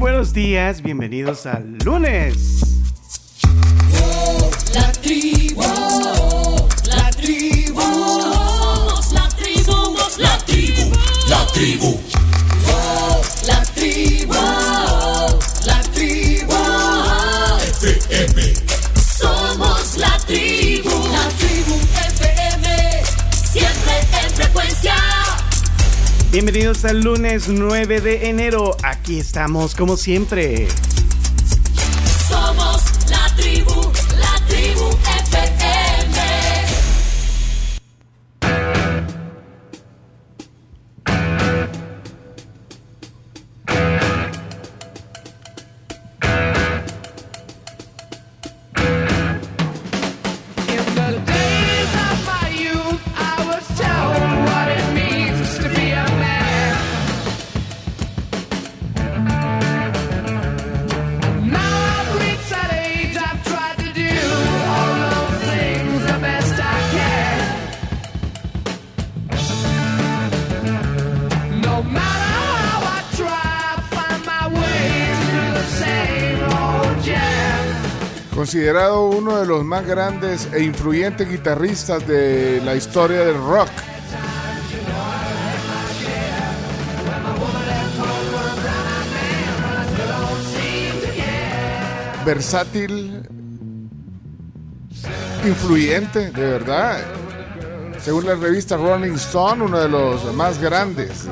buenos días, bienvenidos al lunes. La tribu, la tribu, somos la tribu, somos la tribu, la tribu. Bienvenidos al lunes 9 de enero. Aquí estamos como siempre. Uno de los más grandes e influyentes guitarristas de la historia del rock. Versátil, influyente, de verdad. Según la revista Rolling Stone, uno de los más grandes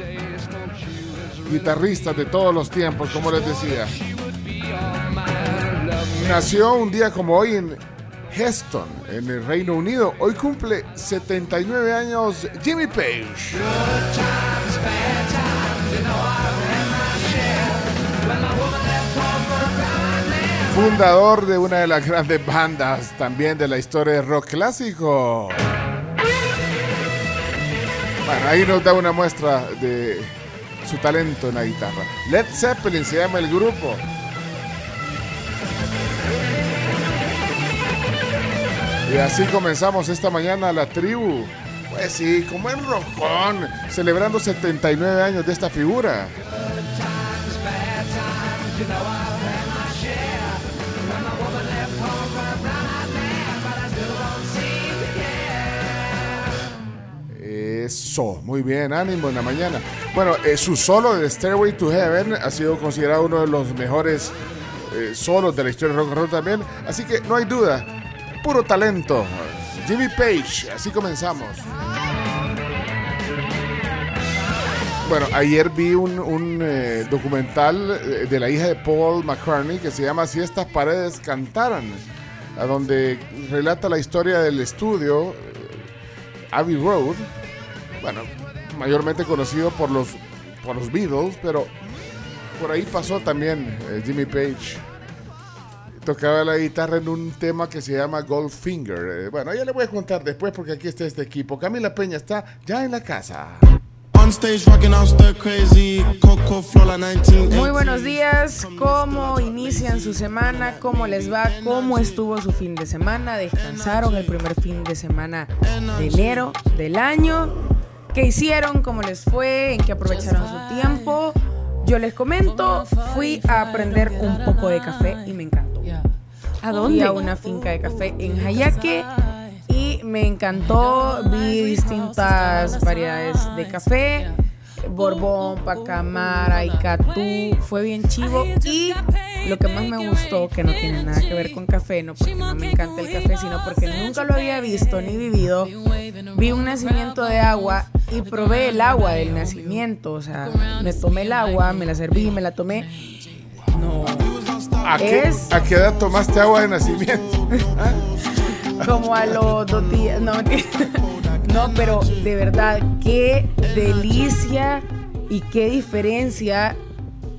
eh, guitarristas de todos los tiempos, como les decía. Nació un día como hoy en Heston, en el Reino Unido. Hoy cumple 79 años Jimmy Page. Fundador de una de las grandes bandas también de la historia del rock clásico. Bueno, ahí nos da una muestra de su talento en la guitarra. Led Zeppelin se llama el grupo. Y así comenzamos esta mañana la tribu. Pues sí, como en Rocón, celebrando 79 años de esta figura. Eso, muy bien, ánimo en la mañana. Bueno, eh, su solo de Stairway to Heaven ha sido considerado uno de los mejores eh, solos de la historia del rock and roll también. Así que no hay duda, puro talento. Jimmy Page, así comenzamos. Bueno, ayer vi un, eh, documental eh, de la hija de Paul McCartney que se llama Si estas paredes cantaran, a donde relata la historia del estudio eh, Abbey Road, bueno, mayormente conocido por los, por los Beatles, pero por ahí pasó también Jimmy Page. Tocaba la guitarra en un tema que se llama Goldfinger. Eh, bueno, ya le voy a contar después porque aquí está este equipo. Camila Peña está ya en la casa. On stage rocking out stir crazy, Coco Flola 19. Muy buenos días, ¿cómo inician su semana? ¿Cómo les va? ¿Cómo estuvo su fin de semana? ¿Descansaron el primer fin de semana de enero del año? ¿Qué hicieron? ¿Cómo les fue? ¿En qué aprovecharon su tiempo? Yo les comento, fui a aprender un poco de café y me encantó. ¿A Fui dónde? a una finca de café en Jayaque y me encantó. Vi distintas variedades de café. Borbón, Pacamara, Icatú, fue bien chivo y lo que más me gustó, que no tiene nada que ver con café, no porque no me encanta el café, sino porque nunca lo había visto ni vivido, vi un nacimiento de agua y probé el agua del nacimiento, o sea, me tomé el agua, me la serví, me la tomé, no, ¿A qué, Es- ¿A qué edad tomaste agua de nacimiento? como a los dos días. No, mentira. No, pero de verdad, qué delicia y qué diferencia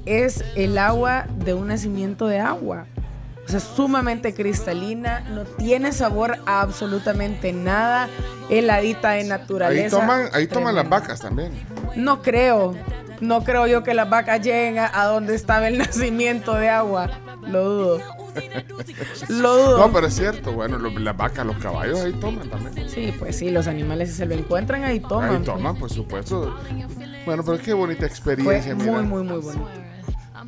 es el agua de un nacimiento de agua. O sea, sumamente cristalina, no tiene sabor a absolutamente nada, heladita de Ahí naturaleza. toman, ahí toman las vacas también. No creo, no creo yo que las vacas lleguen a, a donde estaba el nacimiento de agua. Lo dudo. Lo dudo. No, pero es cierto, bueno, lo- las vacas, los caballos ahí toman también. Sí, pues sí, los animales si se lo encuentran ahí toman. Ahí toman, por supuesto. Bueno, pero qué bonita Fue experiencia, muy, mira. muy, muy bonito.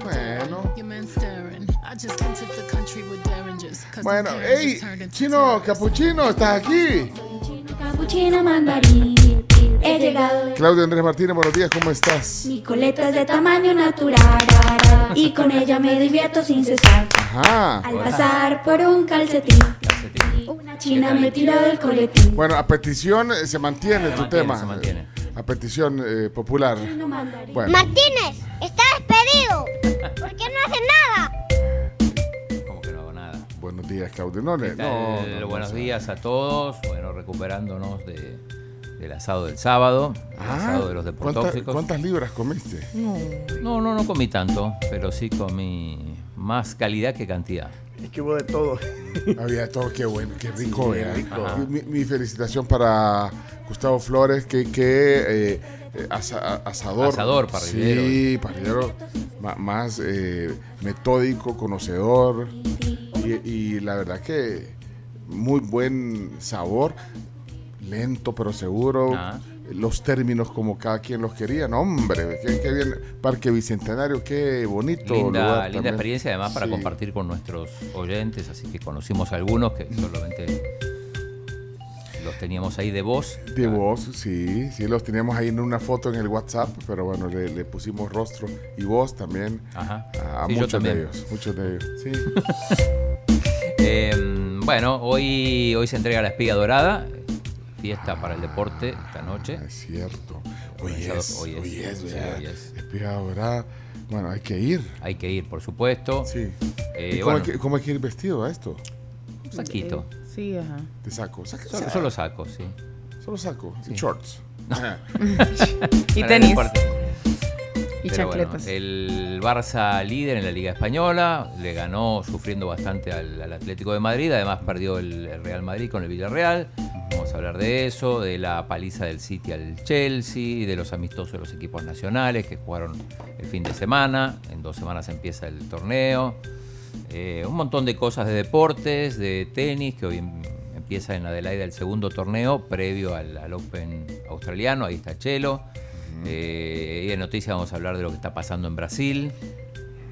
Bueno. Bueno, hey, chino, capuchino, ¿estás aquí? Capuchino mandarín. He llegado. Claudio Andrés Martínez, buenos días, ¿cómo estás? Mi coleta es de tamaño natural. Y con ella me divierto sin cesar. Ajá. Al pasar por un calcetín. Una china me tiró del coletín. Bueno, a petición eh, se mantiene tu mantiene, tema. se mantiene. eh, A petición eh, popular. Bueno, Martínez, está despedido. ¿Por qué no hace nada? Días, Claudio. No, le- ¿Qué tal? no, no, no, Buenos no. días a todos. Bueno, recuperándonos de, del asado del sábado, el Ah, asado de los ¿cuánta- deportóxicos. ¿Cuántas libras comiste? No, no, no comí tanto, pero sí comí más calidad que cantidad. Es que hubo de todo. Había de todo, qué bueno, qué rico. Mi, mi felicitación para Gustavo Flores, que, que eh, asa- asador. Asador, parrillero. Sí, parrillero más eh, metódico, conocedor. Y, y la verdad que muy buen sabor, lento pero seguro. Ah. Los términos como cada quien los quería. No, hombre, qué, qué bien. Parque Bicentenario, qué bonito. Linda, lugar linda también. experiencia además para Sí. compartir con nuestros oyentes, así que conocimos algunos que solamente los teníamos ahí de voz. De voz, sí, sí, los teníamos ahí en una foto en el WhatsApp, pero bueno, le, le pusimos rostro y voz también Ajá. a, a Sí, muchos de también. ellos, muchos de ellos, sí. Eh, bueno, hoy, hoy se entrega la espiga dorada, fiesta para el deporte esta noche. Ah, es cierto. Hoy es, hoy hoy es, es, sí, ¿verdad? hoy es. Espía dorada. Bueno, hay que ir, Hay que ir, por supuesto. sí. Eh, ¿Y cómo, bueno, hay que, cómo hay que ir vestido a esto? un saquito. Sí, ajá. De saco, saca- Solo, saca- solo saco, sí. solo saco, y shorts. Ajá. Y tenis. Y Pero bueno, el Barça líder en la Liga Española, le ganó sufriendo bastante al, al Atlético de Madrid, además perdió el, el Real Madrid con el Villarreal. Vamos a hablar de eso, de la paliza del City al Chelsea, de los amistosos de los equipos nacionales que jugaron el fin de semana. En dos semanas empieza el torneo. Eh, un montón de cosas de deportes, de tenis, que hoy em- empieza en Adelaida el segundo torneo previo al, al Open australiano. Ahí está Chelo. Eh, y en noticias vamos a hablar de lo que está pasando en Brasil,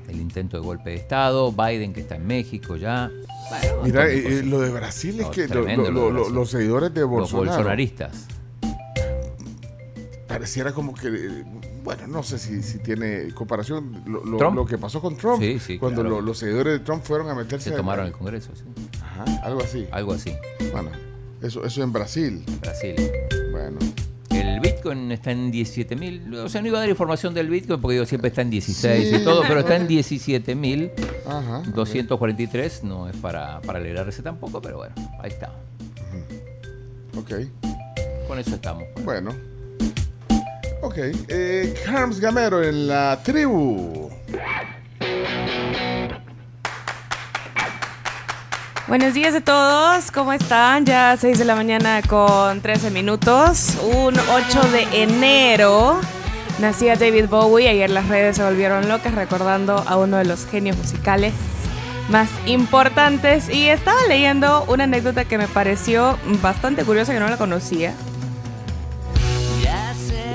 el intento de golpe de Estado, Biden que está en México ya. Bueno, Mira, eh, lo de Brasil es No, que lo- tremendo lo- lo de lo- Brasil. los seguidores de los Bolsonaro bolsonaristas. pareciera como que, bueno, no sé si, si tiene comparación lo, lo- ¿Trump? lo que pasó con Trump, Sí, sí, cuando claro. lo- los seguidores de Trump fueron a meterse Se tomaron el Congreso, sí. Ajá, algo así. algo así, Bueno, eso, eso en Brasil. Brasil. Bueno, El Bitcoin está en 17 mil. O sea, no iba a dar información del Bitcoin porque digo, siempre está en 16 Sí. y todo, pero está en 17 mil. ajá. 243 no es para, para alegrarse tampoco, pero bueno, ahí está. Ok, Con eso estamos. pues. bueno. Ok, eh, Carms Gamero en la tribu. Buenos días a todos, ¿cómo están? Ya 6 de la mañana con 13 minutos, un 8 de enero. Nacía David Bowie, ayer las redes se volvieron locas recordando a uno de los genios musicales más importantes y estaba leyendo una anécdota que me pareció bastante curiosa que no la conocía.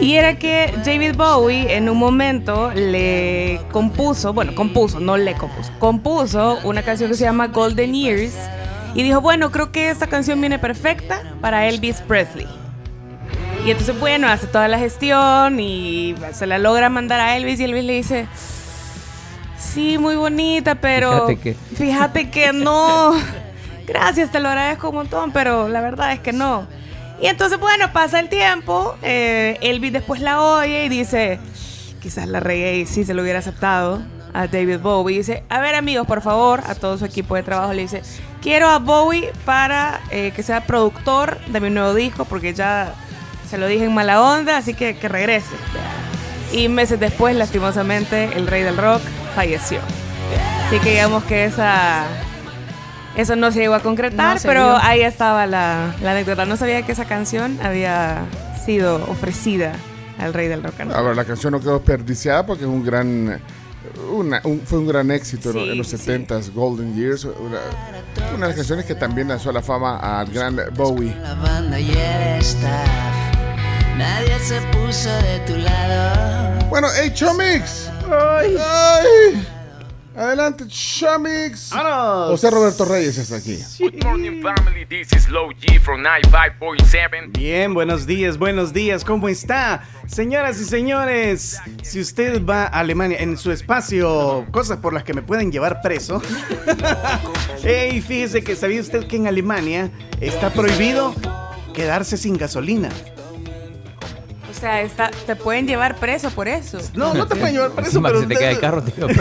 Y era que David Bowie en un momento le compuso, bueno, compuso, no le compuso, compuso una canción que se llama Golden Years y dijo, bueno, creo que esta canción viene perfecta para Elvis Presley. Y entonces, bueno, hace toda la gestión y se la logra mandar a Elvis y Elvis le dice, sí, muy bonita, pero Fíjate que- fíjate que no. Gracias, te lo agradezco un montón, pero la verdad es que no. Y entonces, bueno, pasa el tiempo, eh, Elvis después la oye y dice, quizás la regué y sí se lo hubiera aceptado a David Bowie. dice, a ver amigos, por favor, a todo su equipo de trabajo le dice, quiero a Bowie para eh, que sea productor de mi nuevo disco, porque ya se lo dije en mala onda, así que que regrese. Y meses después, lastimosamente, el rey del rock falleció. Así que digamos que esa... Eso no se llegó a concretar, No pero ahí estaba la, la anécdota. No sabía que esa canción había sido ofrecida al rey del rock and roll. Ahora, la canción no quedó desperdiciada porque es un gran. una- un- fue un gran éxito en- Sí, en los sí. 70s, Golden Years. Una, una de las canciones que también lanzó a la fama al gran Bowie. La banda y el staff. Nadie se puso de tu lado. Bueno, hey Chomix, Ay. Ay. Adelante. ¡Vámonos! José Roberto Reyes está aquí. Good morning, family. This is Low G from 95.7. Bien, buenos días, buenos días, ¿cómo está? Señoras y señores, si usted va a Alemania en su espacio, cosas por las que me pueden llevar preso. Ey, fíjese que sabía usted que en Alemania está prohibido quedarse sin gasolina. O sea, está, te pueden llevar preso por eso. No, no te pueden llevar preso, Encima que pero se te cae el carro, tío.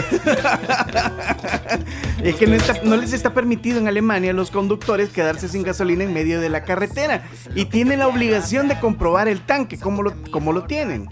Es que no, está- no les está permitido en Alemania a los conductores quedarse sin gasolina en medio de la carretera y tienen la obligación de comprobar el tanque, como lo, como lo tienen.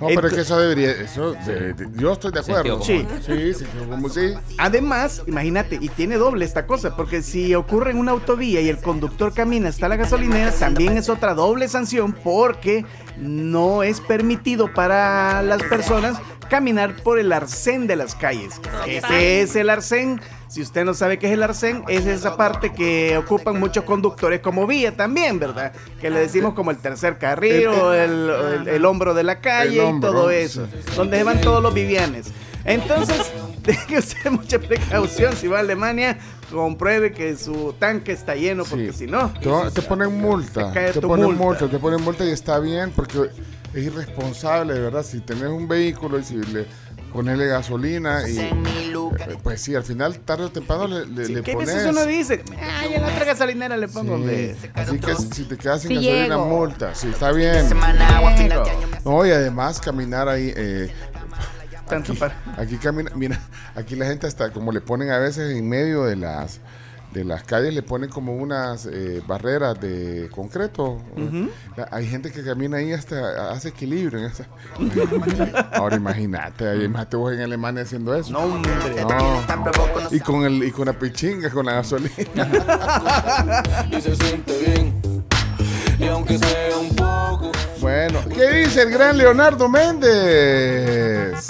No, pero es que eso debería. Eso, de- de- yo estoy de acuerdo. Sí. Sí, sí, como sí. Además, imagínate, y tiene doble esta cosa, porque si ocurre en una autovía y el conductor camina hasta la gasolinera, también es otra doble sanción porque no es permitido para las personas caminar por el arcén de las calles. Ese es el arcén. Si usted no sabe qué es el arcén, es esa parte que ocupan muchos conductores como vía también, ¿verdad? Que le decimos como el tercer carril o el, el- el hombro de la calle hombro, y todo sí. eso. Donde van todos los vivianes. Entonces, tenga usted mucha precaución si va a Alemania, compruebe que su tanque está lleno, porque Sí. si no, Te, te ponen multa. Te cae Te ponen multa. multa. Te ponen multa y está bien porque es irresponsable, verdad. Si tenés un vehículo y si le ponerle gasolina y. eh, Pues sí, al final, tarde o temprano le, le, sí, le ¿qué pones. veces uno dice? Ay, en la otra gasolinera le pongo, Sí. hombre. Así que si te quedas sin Sí gasolina, llego. multa. Sí, está bien. No, y además caminar ahí. eh, Tanto aquí, para- aquí camina, mira, aquí la gente hasta como le ponen a veces en medio de las de las calles le ponen como unas eh, barreras de concreto. La- Hay gente que camina ahí hasta hace equilibrio. en esa- Ahora imagínate, ahí, imagínate vos en Alemania haciendo eso. No, hombre. No. Y con el y con la pichinga, con la gasolina. Y se siente bien. Y aunque sea un poco. Bueno, ¿qué dice el gran Leonardo Méndez?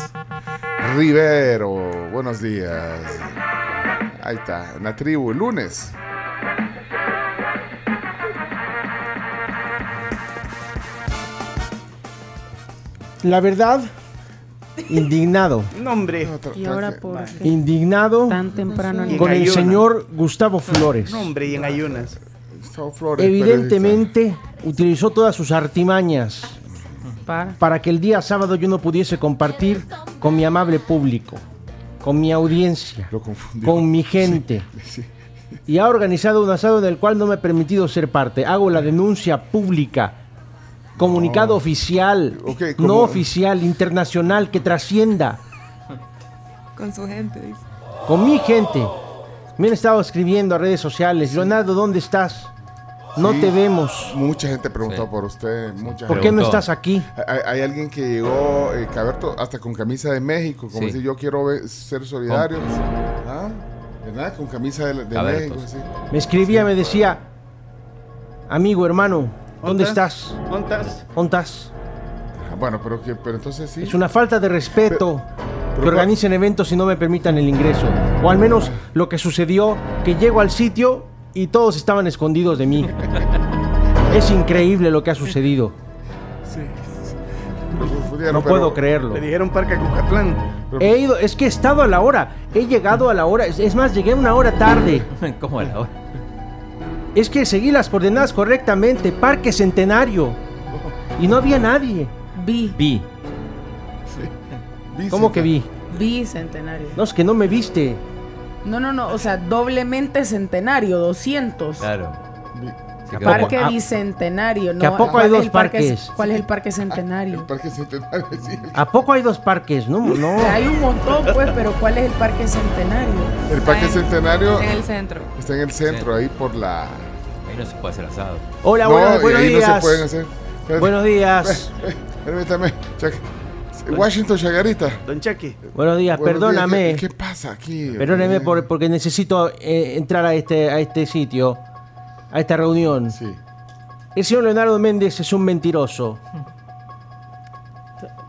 Rivero, buenos días. Ahí está, en la tribu, el lunes. La verdad, indignado. No, hombre. ¿Y ahora por qué? Indignado Tan temprano en con el ayunas. señor Gustavo Flores. No, hombre, y en ayunas. Gustavo Flores, Evidentemente utilizó todas sus artimañas Para. para que el día sábado yo no pudiese compartir con mi amable público, con mi audiencia, Lo con mi gente. Sí. Y ha organizado un asado en el cual no me he permitido ser parte. Hago la denuncia pública, comunicado oficial, no oficial, internacional, que trascienda. Con su gente, dice. Con mi gente. Me han estado escribiendo a redes sociales. Leonardo, ¿dónde estás? No Sí. te vemos. Mucha gente preguntó Sí. por usted. Mucha ¿Por gente. qué no estás aquí? Hay, hay alguien que llegó, eh, Caberto, hasta con camisa de México, como Sí. decir, yo quiero ser solidario. ¿Ah? ¿Verdad? Con camisa de. México. Me escribía, me decía, amigo, hermano, ¿dónde estás? ¿Dónde estás? ¿Dónde estás? Ah, Bueno, pero, que, pero entonces sí. Es una falta de respeto pero que organicen eventos y no me permitan el ingreso. O al menos lo que sucedió, que llego al sitio y todos estaban escondidos de mí. Es increíble lo que ha sucedido. No puedo creerlo. Le dijeron Parque Cucatlán. He ido, es que he estado a la hora. He llegado a la hora. Es, es más, llegué una hora tarde. ¿Cómo a la hora? Es que seguí las coordenadas correctamente. Parque Centenario. Y no había nadie. Vi. Vi. Visita. ¿Cómo que vi? Bicentenario. No, es que no me viste. No, no, no. O sea, doblemente centenario, 200. Claro. Parque ah, Bicentenario. No, que a poco ¿cuál hay dos el parque- parques. ¿Cuál es el parque El centenario? Parque Centenario, sí. ¿A poco hay dos parques? No, no. Hay un montón, pues, pero ¿cuál es el parque centenario? El Parque en- Centenario En el centro. está en el centro, ahí por la... Ahí no se puede hacer asado. Hola, no, buenos, y buenos ahí días. no se pueden hacer. Buenos días. Permítame. Chac- Washington Chagarita. Don Chucky. Buenos días, Buenos días, perdóname. ¿Qué, qué pasa aquí? Perdóneme Eh, por- porque necesito eh, entrar a este, a este sitio, a esta reunión. Sí. El señor Leonardo Méndez es un mentiroso.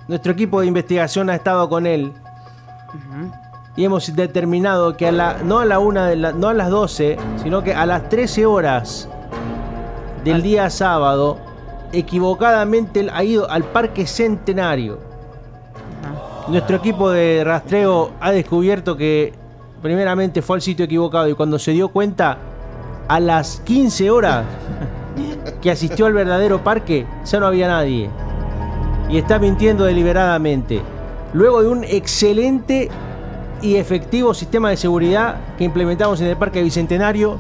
Nuestro equipo de investigación ha estado con él. Y hemos determinado que a la, no a la una de la, no a las 12, sino que a las 13 horas del día sábado, equivocadamente él ha ido al Parque Centenario. Nuestro equipo de rastreo ha descubierto que primeramente fue al sitio equivocado y cuando se dio cuenta a las 15 horas que asistió al verdadero parque ya no había nadie. Y está mintiendo deliberadamente. Luego de un excelente y efectivo sistema de seguridad que implementamos en el Parque Bicentenario,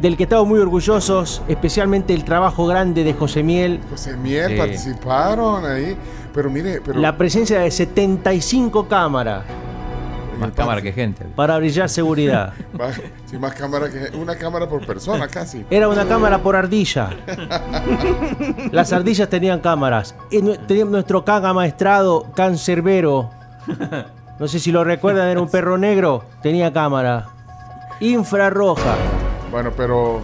del que estamos muy orgullosos, especialmente el trabajo grande de José Miel, José Miel Sí. participaron ahí. Pero mire, pero la presencia de 75 cámaras Más cámara que gente. para brillar seguridad. sí, más cámara que una cámara por persona casi. Era una cámara por ardilla. Las ardillas tenían cámaras. Y nuestro can amaestrado, cancerbero. No sé si lo recuerdan, era un perro negro. Tenía cámara. Infrarroja. Bueno, pero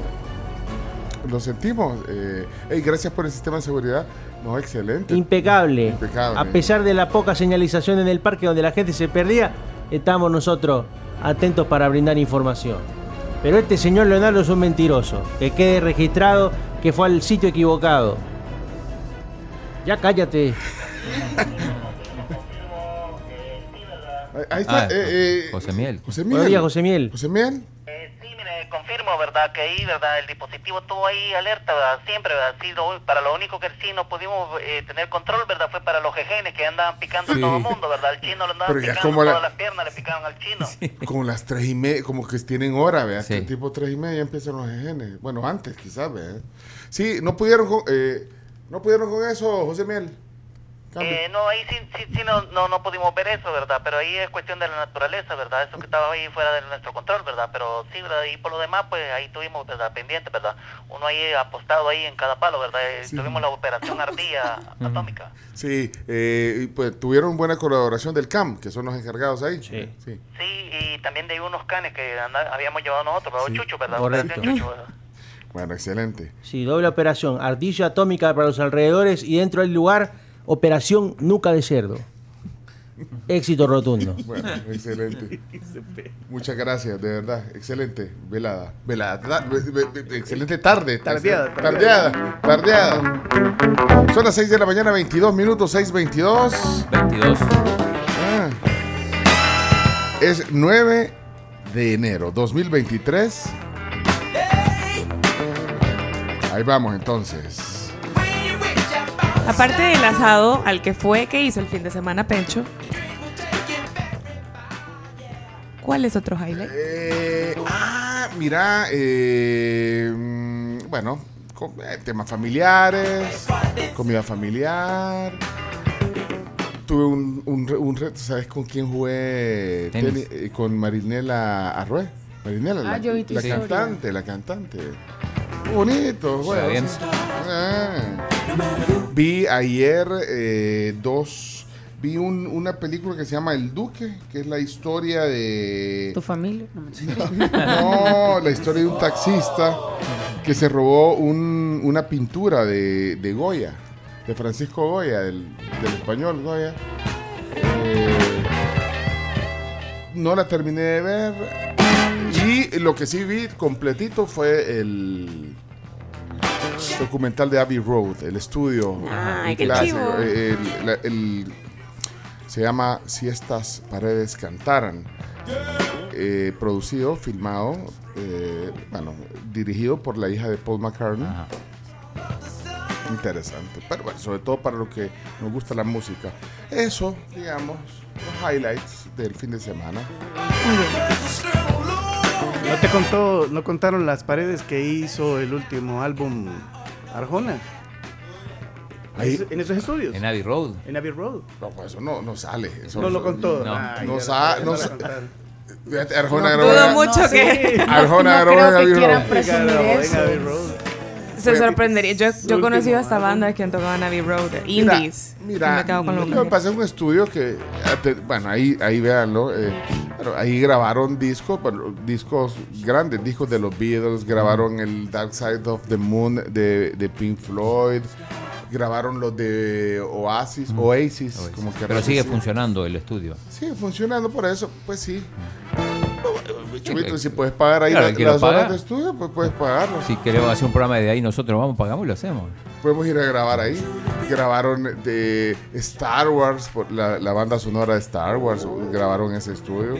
lo sentimos. Eh, ey, gracias por el sistema de seguridad. No, excelente. Impecable. Impecable. A pesar de la poca señalización en el parque donde la gente se perdía, estamos nosotros atentos para brindar información. Pero este señor Leonardo es un mentiroso. Que quede registrado que fue al sitio equivocado. Ya cállate. Ahí- Ahí está. Ah, eh, eh, José Miel. José Buenos Miel. días, José Miel. José Miel. Confirmo, ¿verdad? Que ahí, ¿verdad? El dispositivo estuvo ahí alerta, ¿verdad? Siempre, ¿verdad? Sí, lo- para lo único que sí no pudimos eh, tener control, ¿verdad? Fue para los jejenes que andaban picando Sí. a todo el mundo, ¿verdad? Al chino le andaban picando como la- todas las piernas, le picaban al chino. Como las tres y media, como que tienen hora, ¿vea? Sí. Que tipo tres y media empiezan los ejenes. Bueno, antes quizás, ¿vea? Sí, no pudieron con, eh, no pudieron con eso, José Miel. Eh, no, ahí sí, sí, sí no, no, no pudimos ver eso, ¿verdad? Pero ahí es cuestión de la naturaleza, ¿verdad? Eso que estaba ahí fuera de nuestro control, ¿verdad? Pero sí, ¿verdad? Y por lo demás, pues ahí tuvimos, ¿verdad? Pendiente, ¿verdad? Uno ahí apostado ahí en cada palo, ¿verdad? Eh, Tuvimos la operación ardilla atómica. Sí, eh, y, pues tuvieron buena colaboración del CAM, que son los encargados ahí. Sí. sí. Sí, y también de unos canes que habíamos llevado nosotros, ¿verdad? Sí. Chucho, ¿verdad? Correcto. Operación Chucho, ¿verdad? Bueno, excelente. Sí, doble operación. Ardilla atómica para los alrededores y dentro del lugar, operación nuca de cerdo. Éxito rotundo. Bueno, excelente. Muchas gracias, de verdad. Excelente. Velada. Velada. Excelente tarde. Tardeada, Tardeada. Tardeada. Son las 6 de la mañana, 22 minutos, 6.22. 22. Ah. Es 9 de enero 2023. Ahí vamos entonces. Aparte del asado al que fue que hizo el fin de semana Pencho, ¿cuál es otro highlight? Eh, ah, mira, eh, mm, bueno, eh, temas familiares, comida familiar. Tuve un, un re- un reto, ¿sabes con quién jugué? Tenis. Tenis, eh, con Marinela Arrué. Marinela, Ah, la, yo vi tu la historia. cantante, la cantante. Bonito, Juega juego. bien. Ah. Vi ayer eh, dos. Vi un- una película que se llama El Duque, que es la historia de. ¿Tu familia? No. No, la historia de un taxista que se robó un- una pintura de, de Goya, de Francisco Goya, del, del español Goya. Eh, no la terminé de ver. Y lo que sí vi completito fue el documental de Abbey Road, el estudio. Ay, qué clásico. chivo. Eh, el- se llama Si estas paredes cantaran eh, producido, filmado, eh, bueno, dirigido por la hija de Paul McCartney. Ajá. Interesante, pero bueno, sobre todo para los que nos gusta la música. Eso, digamos, los highlights del fin de semana. ¿No te contó, no contaron las paredes que hizo el último álbum Arjona? Ahí- En esos estudios. En Abbey Road. En Abbey Road. No, pues eso no, no sale. Eso, No lo contó. No. Ay, No ya sa- ya no la sa- contaron. Fíjate, Arjona grabó Dudo en- mucho que Arjona no grabó creo en que Abbey quieran Road. presumir eso. Se sorprendería. Yo, yo último hasta álbum. bandas que han tocado en Abbey Road, indies. Mira, me cago con lo que es un estudio que, ah, bueno, ahí, ahí véanlo, eh, ahí grabaron discos, bueno, discos grandes, discos de los Beatles, grabaron el Dark Side of the Moon de, de Pink Floyd, grabaron los de Oasis, Oasis, Oasis. como que Pero sigue funcionando el estudio. Sigue funcionando por eso, pues sí. Chubito, si puedes pagar ahí Claro, las horas paga. de estudio, pues puedes pagarlo. Si queremos hacer un programa de ahí, nosotros vamos, pagamos y lo hacemos. Podemos ir a grabar ahí. Grabaron de Star Wars, por la, la banda sonora de Star Wars, grabaron en ese estudio.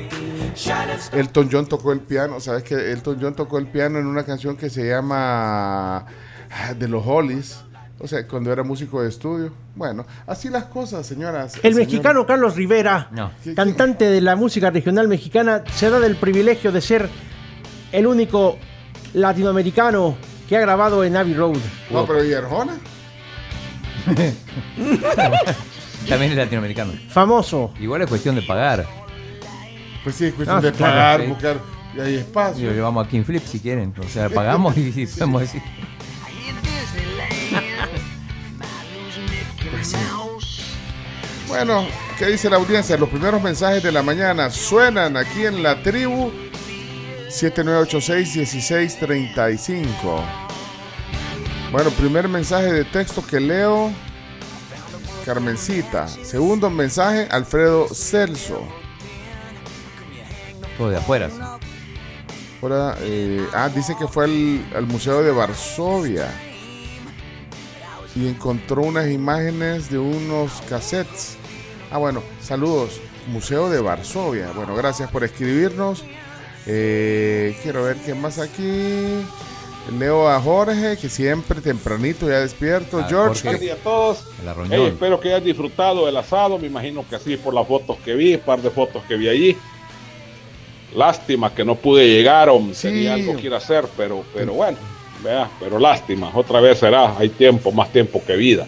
Elton John tocó el piano, ¿sabes que Elton John tocó el piano en una canción que se llama ah, De los Hollies? O sea, cuando era músico de estudio. Bueno, así las cosas, señoras. El mexicano Carlos Rivera, No. cantante de la música regional mexicana, se da del privilegio de ser el único latinoamericano que ha grabado en Abbey Road. No, pero ¿y Arjona? También es latinoamericano. Famoso. Igual es cuestión de pagar. Pues sí, es cuestión Ah, de claro, pagar, sí. buscar. Y hay Lo espacio. llevamos a King Flip si quieren. O sea, pagamos y podemos decir. Bueno, ¿qué dice la audiencia? Los primeros mensajes de la mañana suenan aquí en la tribu 7986-1635. Bueno, primer mensaje de texto que leo, Carmencita. Segundo mensaje, Alfredo Celso. Todo de afuera. sí. Ahora, eh, ah, dice que fue al, al Museo de Varsovia y encontró unas imágenes de unos cassettes. Ah, bueno, saludos, Museo de Varsovia. Bueno, gracias por escribirnos. Eh, quiero ver qué más aquí. Leo a Jorge, que siempre tempranito ya despierto. Ah, George, Jorge. ¿qué- Buenos días a todos. El Hey, arroñón. espero que hayan disfrutado del asado. Me imagino que así por las fotos que vi, un par de fotos que vi allí. Lástima que no pude llegar o Sí. tenía algo que ir a hacer, pero, pero bueno, pero lástima. Otra vez será, hay tiempo, más tiempo que vida.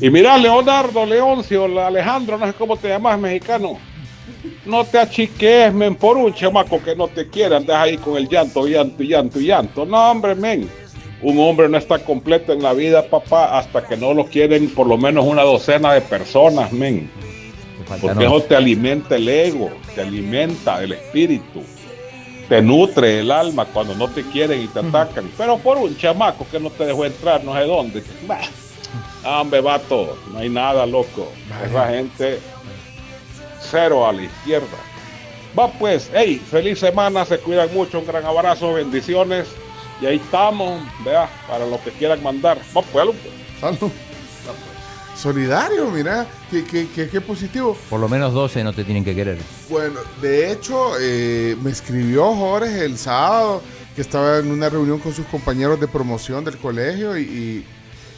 Y mira, Leonardo, Leoncio, Alejandro, no sé cómo te llamas, mexicano. No te achiques, men, por un chamaco que no te quiere, andas ahí con el llanto, llanto, llanto, llanto. No, hombre, men. Un hombre no está completo en la vida, papá, hasta que no lo quieren por lo menos una docena de personas, men. Porque eso te alimenta el ego, te alimenta el espíritu, te nutre el alma cuando no te quieren y te atacan. Pero por un chamaco que no te dejó entrar, no sé dónde. Bah, hombre, vato, no hay nada, loco. Esa gente, cero a la izquierda. Va pues, hey, feliz semana, se cuidan mucho, un gran abrazo, bendiciones. Y ahí estamos, vea, para los que quieran mandar. Va pues. Salud. Solidario, mira, qué, qué- qué- qué positivo. Por lo menos 12 no te tienen que querer. Bueno, de hecho, eh, me escribió Jorge el sábado que estaba en una reunión con sus compañeros de promoción del colegio y, y-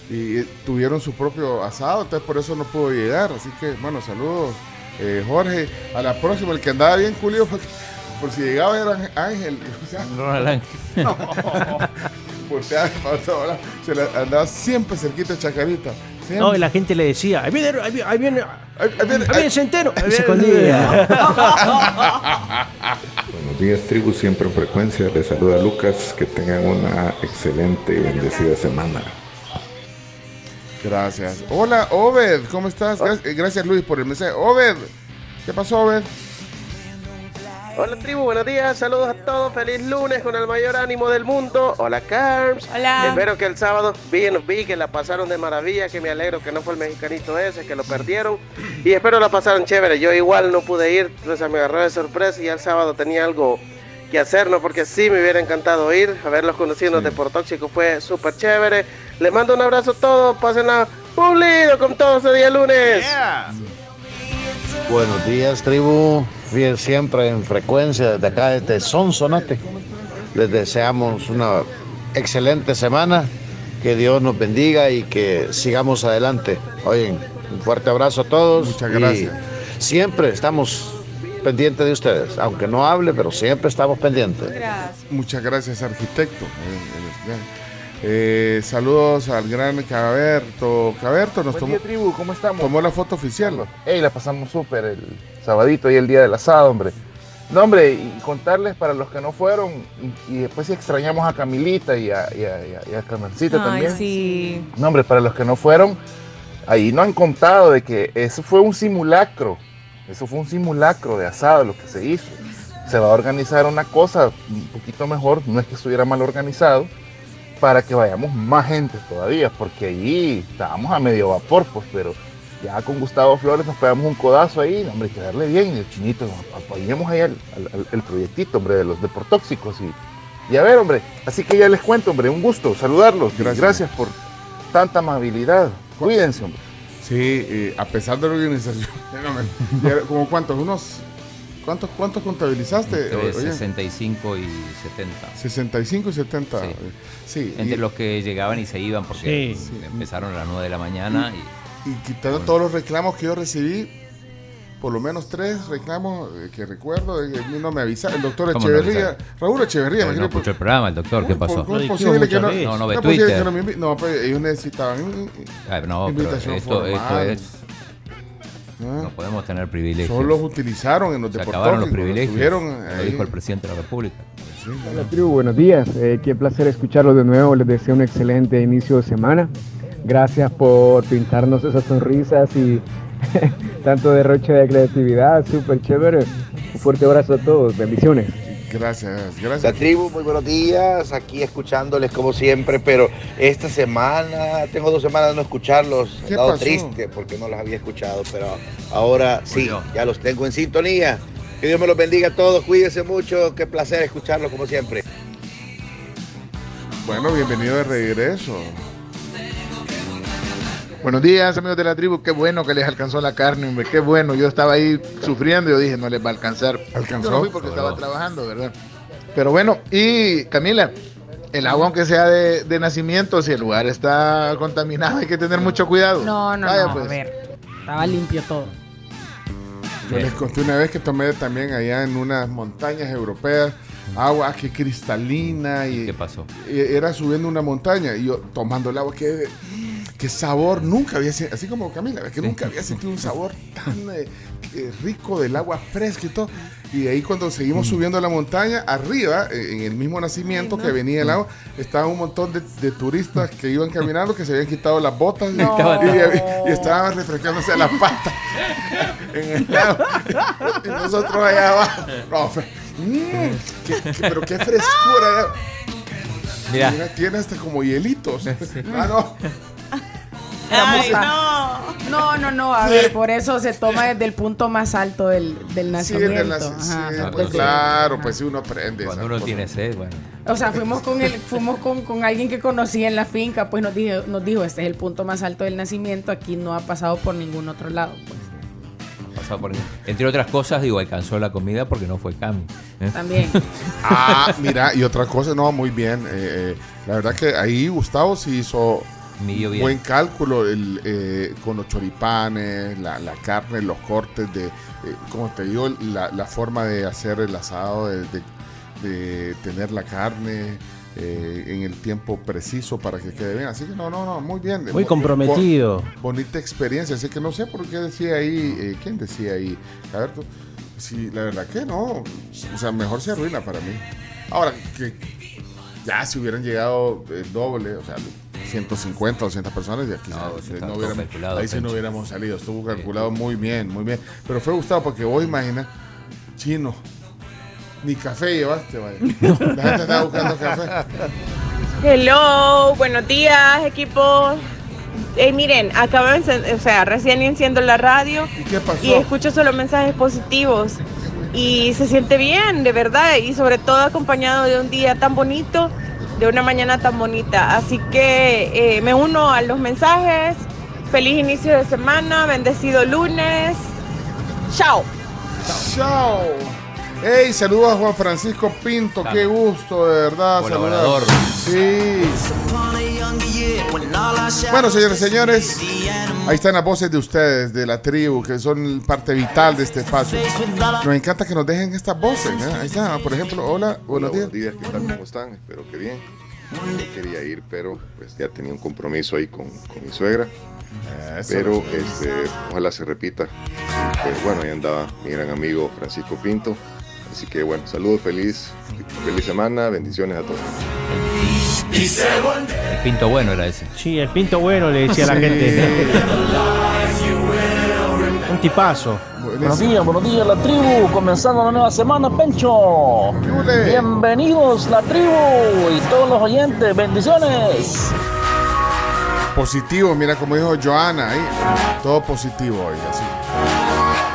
y tuvieron su propio asado, entonces por eso no pudo llegar. Así que, bueno, saludos, eh, Jorge. A la próxima, el que andaba bien culio, por, por si llegaba era Ángel. O sea, Ronald Ángel. no, se le andaba siempre cerquita de Chacarita. No, y la gente le decía, ahí viene, ahí viene, ahí viene, Ahí- ahí viene- ahí viene Centeno. Y se escondía. Buenos días, tribu, siempre en frecuencia. Les saluda Lucas. Que tengan una excelente y bendecida semana. Gracias. Hola, Obed, ¿cómo estás? Eh, Gracias, Luis, por el mensaje. Obed, ¿qué pasó, Obed? Hola tribu, buenos días, saludos a todos, feliz lunes con el mayor ánimo del mundo. Hola Carms. Hola. Espero que el sábado vi, vi que la pasaron de maravilla, que me alegro que no fue el mexicanito ese, que lo perdieron. Y espero la pasaron chévere. Yo igual no pude ir, pues me agarró de sorpresa y ya el sábado tenía algo que hacer, ¿no? Porque sí me hubiera encantado ir, haberlos conocido en los Deportóxicos fue súper chévere. Les mando un abrazo a todos, pásenla pulido con todo ese día lunes. Buenos días, tribu. Fiel siempre en frecuencia desde acá, desde Sonsonate. Les deseamos una excelente semana. Que Dios nos bendiga y que sigamos adelante. Oye, un fuerte abrazo a todos. Muchas y gracias. siempre estamos pendientes de ustedes. Aunque no hable, pero siempre estamos pendientes. Gracias. Muchas gracias, arquitecto. Eh, saludos al gran Caberto. Caberto nos Buen tomó, día, tribu, ¿cómo estamos? tomó la foto oficial. Ey, la pasamos súper el sabadito y el día del asado, hombre. No, hombre, y contarles para los que no fueron, y, y después si extrañamos a Camilita y a, y a, y a- y a Carmencita Ay, también. sí. No, hombre, para los que no fueron, ahí no han contado de que eso fue un simulacro. Eso fue un simulacro de asado lo que se hizo. Se va a organizar una cosa un poquito mejor, no es que estuviera mal organizado, para que vayamos más gente todavía, porque allí estábamos a medio vapor, pues, pero ya con Gustavo Flores nos pegamos un codazo ahí, no, hombre, hay que darle bien, y el chinito, apoyemos ahí al, al- al- el proyectito, hombre, de los deportóxicos y, y a ver, hombre, así que ya les cuento, hombre, un gusto saludarlos, Gracias. gracias por tanta amabilidad. Cuídense, hombre. Sí, eh, a pesar de la organización. ¿Como cuántos? ¿Unos? ¿Cuántos, cuántos contabilizaste? Entre Oye, 65 y 70. 65 y 70. Sí. Sí, Entre y- los que llegaban y se iban porque Sí. empezaron a las 9 de la mañana y, Y quitando todos los reclamos que yo recibí, por lo menos tres reclamos eh, que recuerdo, eh, a mí no me avisa, el doctor ¿Cómo no Echeverría, avisar? Raúl Echeverría, no, me quiere- escuchó el programa, el doctor, ¿qué pasó? ¿Cómo es posible que no, No, no ve es posible Twitter. que no no, pues ellos necesitaban Ah, no, pero invitación esto, esto formal. es. No podemos tener privilegios. Solo los utilizaron en los Se deportes. acabaron los privilegios. Lo dijo el presidente de la República. Hola tribu, buenos días. Eh, qué placer escucharlos de nuevo. Les deseo un excelente inicio de semana. Gracias por pintarnos esas sonrisas y tanto derroche de creatividad. Súper chévere. Un fuerte abrazo a todos. Bendiciones. Gracias, gracias. La tribu, muy buenos días, aquí escuchándoles como siempre, pero esta semana, tengo dos semanas de no escucharlos, he ¿Qué estado pasó? triste porque no los había escuchado, pero ahora sí, ya los tengo en sintonía. Que Dios me los bendiga a todos, cuídense mucho, qué placer escucharlos como siempre. Bueno, bienvenido de regreso. Buenos días, amigos de la tribu. Qué bueno que les alcanzó la carne, hombre. Qué bueno. Yo estaba ahí sufriendo. Yo dije, no les va a alcanzar. ¿Alcanzó? Yo no fui porque estaba trabajando, ¿verdad? Pero bueno, y Camila, el agua, aunque sea de, de nacimiento, si el lugar está contaminado, hay que tener mucho cuidado. No, no, Vaya, no. pues. A ver. Estaba limpio todo. Yo les conté una vez que tomé también allá en unas montañas europeas agua que cristalina y ¿Qué pasó? era subiendo una montaña y yo tomando el agua que qué sabor nunca había sentido así como Camila que nunca había sentido un sabor tan eh, eh, rico del agua fresca y todo. Y de ahí cuando Mm. seguimos subiendo la montaña arriba eh, en el mismo nacimiento que venía el agua estaba un montón de, de turistas que iban caminando que se habían quitado las botas y- No. y, y estaban refrescándose las patas en el lago y nosotros allá abajo. Mm, qué- qué- pero qué frescura. Mira. Mira, tiene hasta como hielitos. Ah no Ay, no. No, no, no. A ver, por eso se toma desde el punto más alto del, del Sí, nacimiento. en el naci- Ajá. sí, Ah, pues pues, claro, pues sí uno aprende. Cuando uno tiene sed, bueno. O sea, fuimos con el, fuimos con, con alguien que conocía en la finca, pues nos dijo, nos dijo, este es el punto más alto del nacimiento, aquí no ha pasado por ningún otro lado. Pues. Pasado por- Entre otras cosas, digo, alcanzó la comida porque no fue Cami. ¿eh? También. Ah, mira, y otra cosa, no, muy bien. eh, eh, la verdad que ahí Gustavo sí hizo Bien. buen cálculo el, eh, con los choripanes, la, la carne, los cortes de, eh, como te digo, la, la forma de hacer el asado, de, de- de tener la carne eh, en el tiempo preciso para que quede bien. Así que no, no, no, muy bien. Muy Bo- comprometido. bo- bonita experiencia, así que no sé por qué decía ahí, eh, ¿quién decía ahí? A ver, tú, sí, la verdad que no, o sea, mejor se arruina para mí. Ahora, que ya si hubieran llegado el doble, o sea, 150, 200 personas, ya quizás No, eh, no hubiéramos- calculado, ahí sí no hubiéramos salido, estuvo calculado muy bien, muy bien. Pero fue gustado porque vos imagina, chino, ni café llevaste, vaya. La gente estaba buscando café. Hello, buenos días, equipo. Eh, miren, acabo de o sea, recién enciendo la radio ¿Y qué pasó? y escucho solo mensajes positivos y se siente bien, de verdad, y sobre todo acompañado de un día tan bonito, de una mañana tan bonita. Así que eh, me uno a los mensajes. Feliz inicio de semana, bendecido lunes. Chao. Chao. Hey, saludos a Juan Francisco Pinto, qué gusto, de verdad. Colaborador. Sí. Bueno, señores señores, ahí están las voces de ustedes, de la tribu, que son parte vital de este espacio. Nos encanta que nos dejen estas voces. ¿eh? Ahí está, por ejemplo, hola, buenos días. Buenos días, ¿qué tal? ¿Cómo están? Espero que bien. Yo quería ir, pero pues ya tenía un compromiso ahí con, con mi suegra. Eso. Pero este, ojalá se repita. Pues bueno, ahí andaba mi gran amigo Francisco Pinto. Así que bueno, saludos, feliz, feliz semana, bendiciones a todos. El pinto bueno era ese. Sí, el pinto bueno le decía a la gente. Un tipazo. Buenos días, buenos días, la tribu. Comenzando la nueva semana, Pencho. Bienvenidos, la tribu y todos los oyentes. Bendiciones. Positivo, mira como dijo Joana ahí. Todo positivo hoy, así.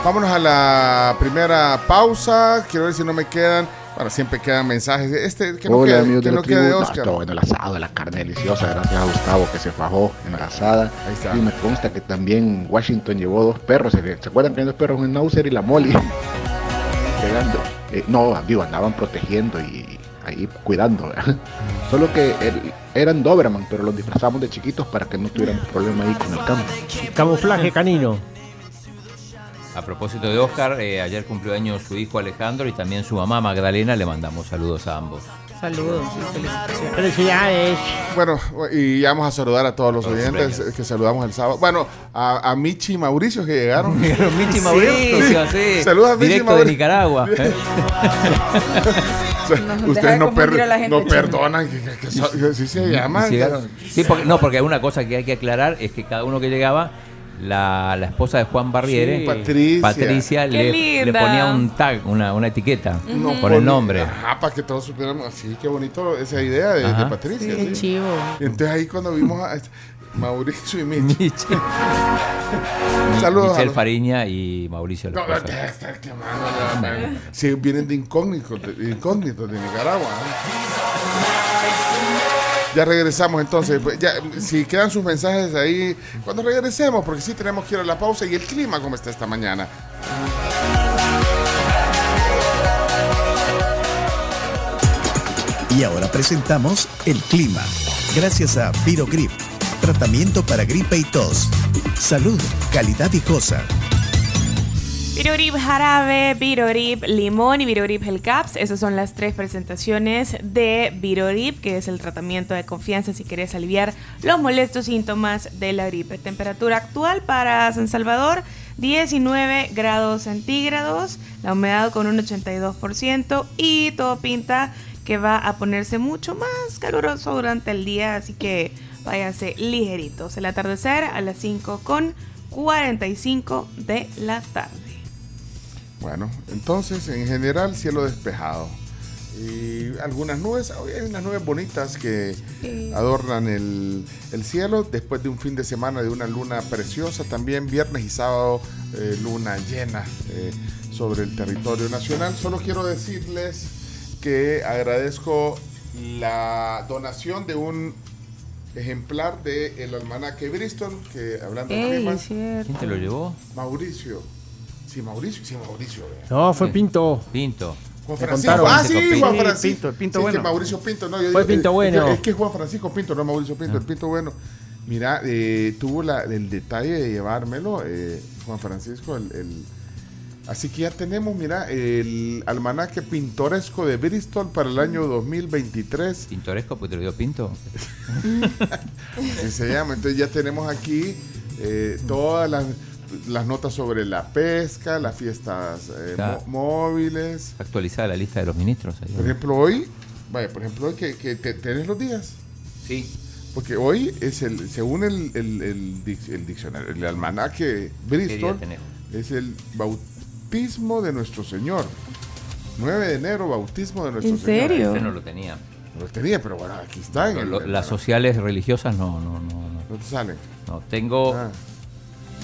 Vámonos a la primera pausa. Quiero ver si no me quedan Bueno, siempre quedan mensajes. Este, que no Hola quede, amigos que de no la quede tribu. No, Oscar. está bueno el asado, la carne deliciosa. Gracias a Gustavo que se fajó en la asada. Y me consta que también Washington llevó dos perros. ¿Se, se acuerdan que hay dos perros? Un Nauser y la Molly. Pegando. Eh, no, digo, andaban protegiendo y ahí cuidando. ¿verdad? Solo que el- eran Doberman, pero los disfrazamos de chiquitos para que no tuvieran problema ahí con el campo. Camuflaje canino. A propósito de Oscar, eh, ayer cumplió años su hijo Alejandro y también su mamá Magdalena. Le mandamos saludos a ambos. Saludos y felicitaciones. Felicidades. Bueno, y vamos a saludar a todos los Todos oyentes que saludamos el sábado. Bueno, a, a Michi y Mauricio que llegaron. Michi y Mauricio, sí. Saludos a Michi y Directo de Mauricio. Nicaragua. ¿eh? Nos Ustedes de no, per- a la gente, no perdonan que, que- que so- que sí se llama. Sí, llegaron. Sí, porque, no, porque una cosa que hay que aclarar es que cada uno que llegaba, la, la esposa de Juan Barriere, Sí, Patricia. Le, le ponía un tag, una, una etiqueta No con el nombre. Ajá, para que todos supiéramos. Así, qué bonito esa idea de. Patricia. Qué chivo. Y entonces ahí cuando vimos a este, Mauricio y Michi. Michi. Saludos. los- Fariña y Mauricio. No, man. Sí, vienen de incógnitos, de, incógnitos de Nicaragua. ¿eh? Ya regresamos entonces. Pues, si quedan sus mensajes ahí, cuando regresemos, porque sí tenemos que ir a la pausa y el clima como está esta mañana. Y ahora presentamos el clima. Gracias a Virogrip, tratamiento para gripe y tos. Salud, calidad viejosa. Virorib jarabe, Virorib limón y Virorib Gel Caps. Esas son las tres presentaciones de Virorib, que es el tratamiento de confianza si quieres aliviar los molestos síntomas de la gripe. Temperatura actual para San Salvador, 19 grados centígrados, la humedad con un 82% y todo pinta que va a ponerse mucho más caluroso durante el día, así que váyase ligeritos. El atardecer a las 5 con 45 de la tarde. Bueno, entonces en general cielo despejado. Y algunas nubes, hoy hay unas nubes bonitas que adornan el, el cielo después de un fin de semana de una luna preciosa, también viernes y sábado eh, luna llena eh, sobre el territorio nacional. Solo quiero decirles que agradezco la donación de un ejemplar de el almanaque Bristol, que hablando de Ey, clima. ¿Quién te lo llevó? Mauricio. Sí, Mauricio, sí, Mauricio. vea. No, fue Pinto. Pinto. Juan Francisco. contaron. Ah, sí, Pinto. Juan Sí, Francisco. Pinto, el Pinto Sí, bueno. que Mauricio Pinto, no, yo Fue digo, Pinto eh, bueno. Es que es Juan Francisco Pinto, no Mauricio Pinto, el Pinto bueno. Mira, eh, tuvo la, el detalle de llevármelo, eh, Juan Francisco, el, el- Así que ya tenemos, mira, el almanaque pintoresco de Bristol para el año 2023. Pintoresco, pues te lo dio Pinto. Así se llama. Entonces ya tenemos aquí eh, todas las, las notas sobre la pesca, las fiestas eh, móviles. Actualizada la lista de los ministros. ahí. Por ejemplo, hoy, vaya, por ejemplo, hoy que, que te- tenés los días. Sí. Porque hoy es el, según el, el, el dic- el diccionario, el almanaque ¿Qué Bristol, es el bautismo de nuestro Señor. 9 de enero, bautismo de nuestro ¿En Señor. serio? Este no lo tenía. No lo tenía, pero bueno, aquí está. En el- en las la- sociales religiosas no, no, no. no. no te salen. No, tengo, Ah.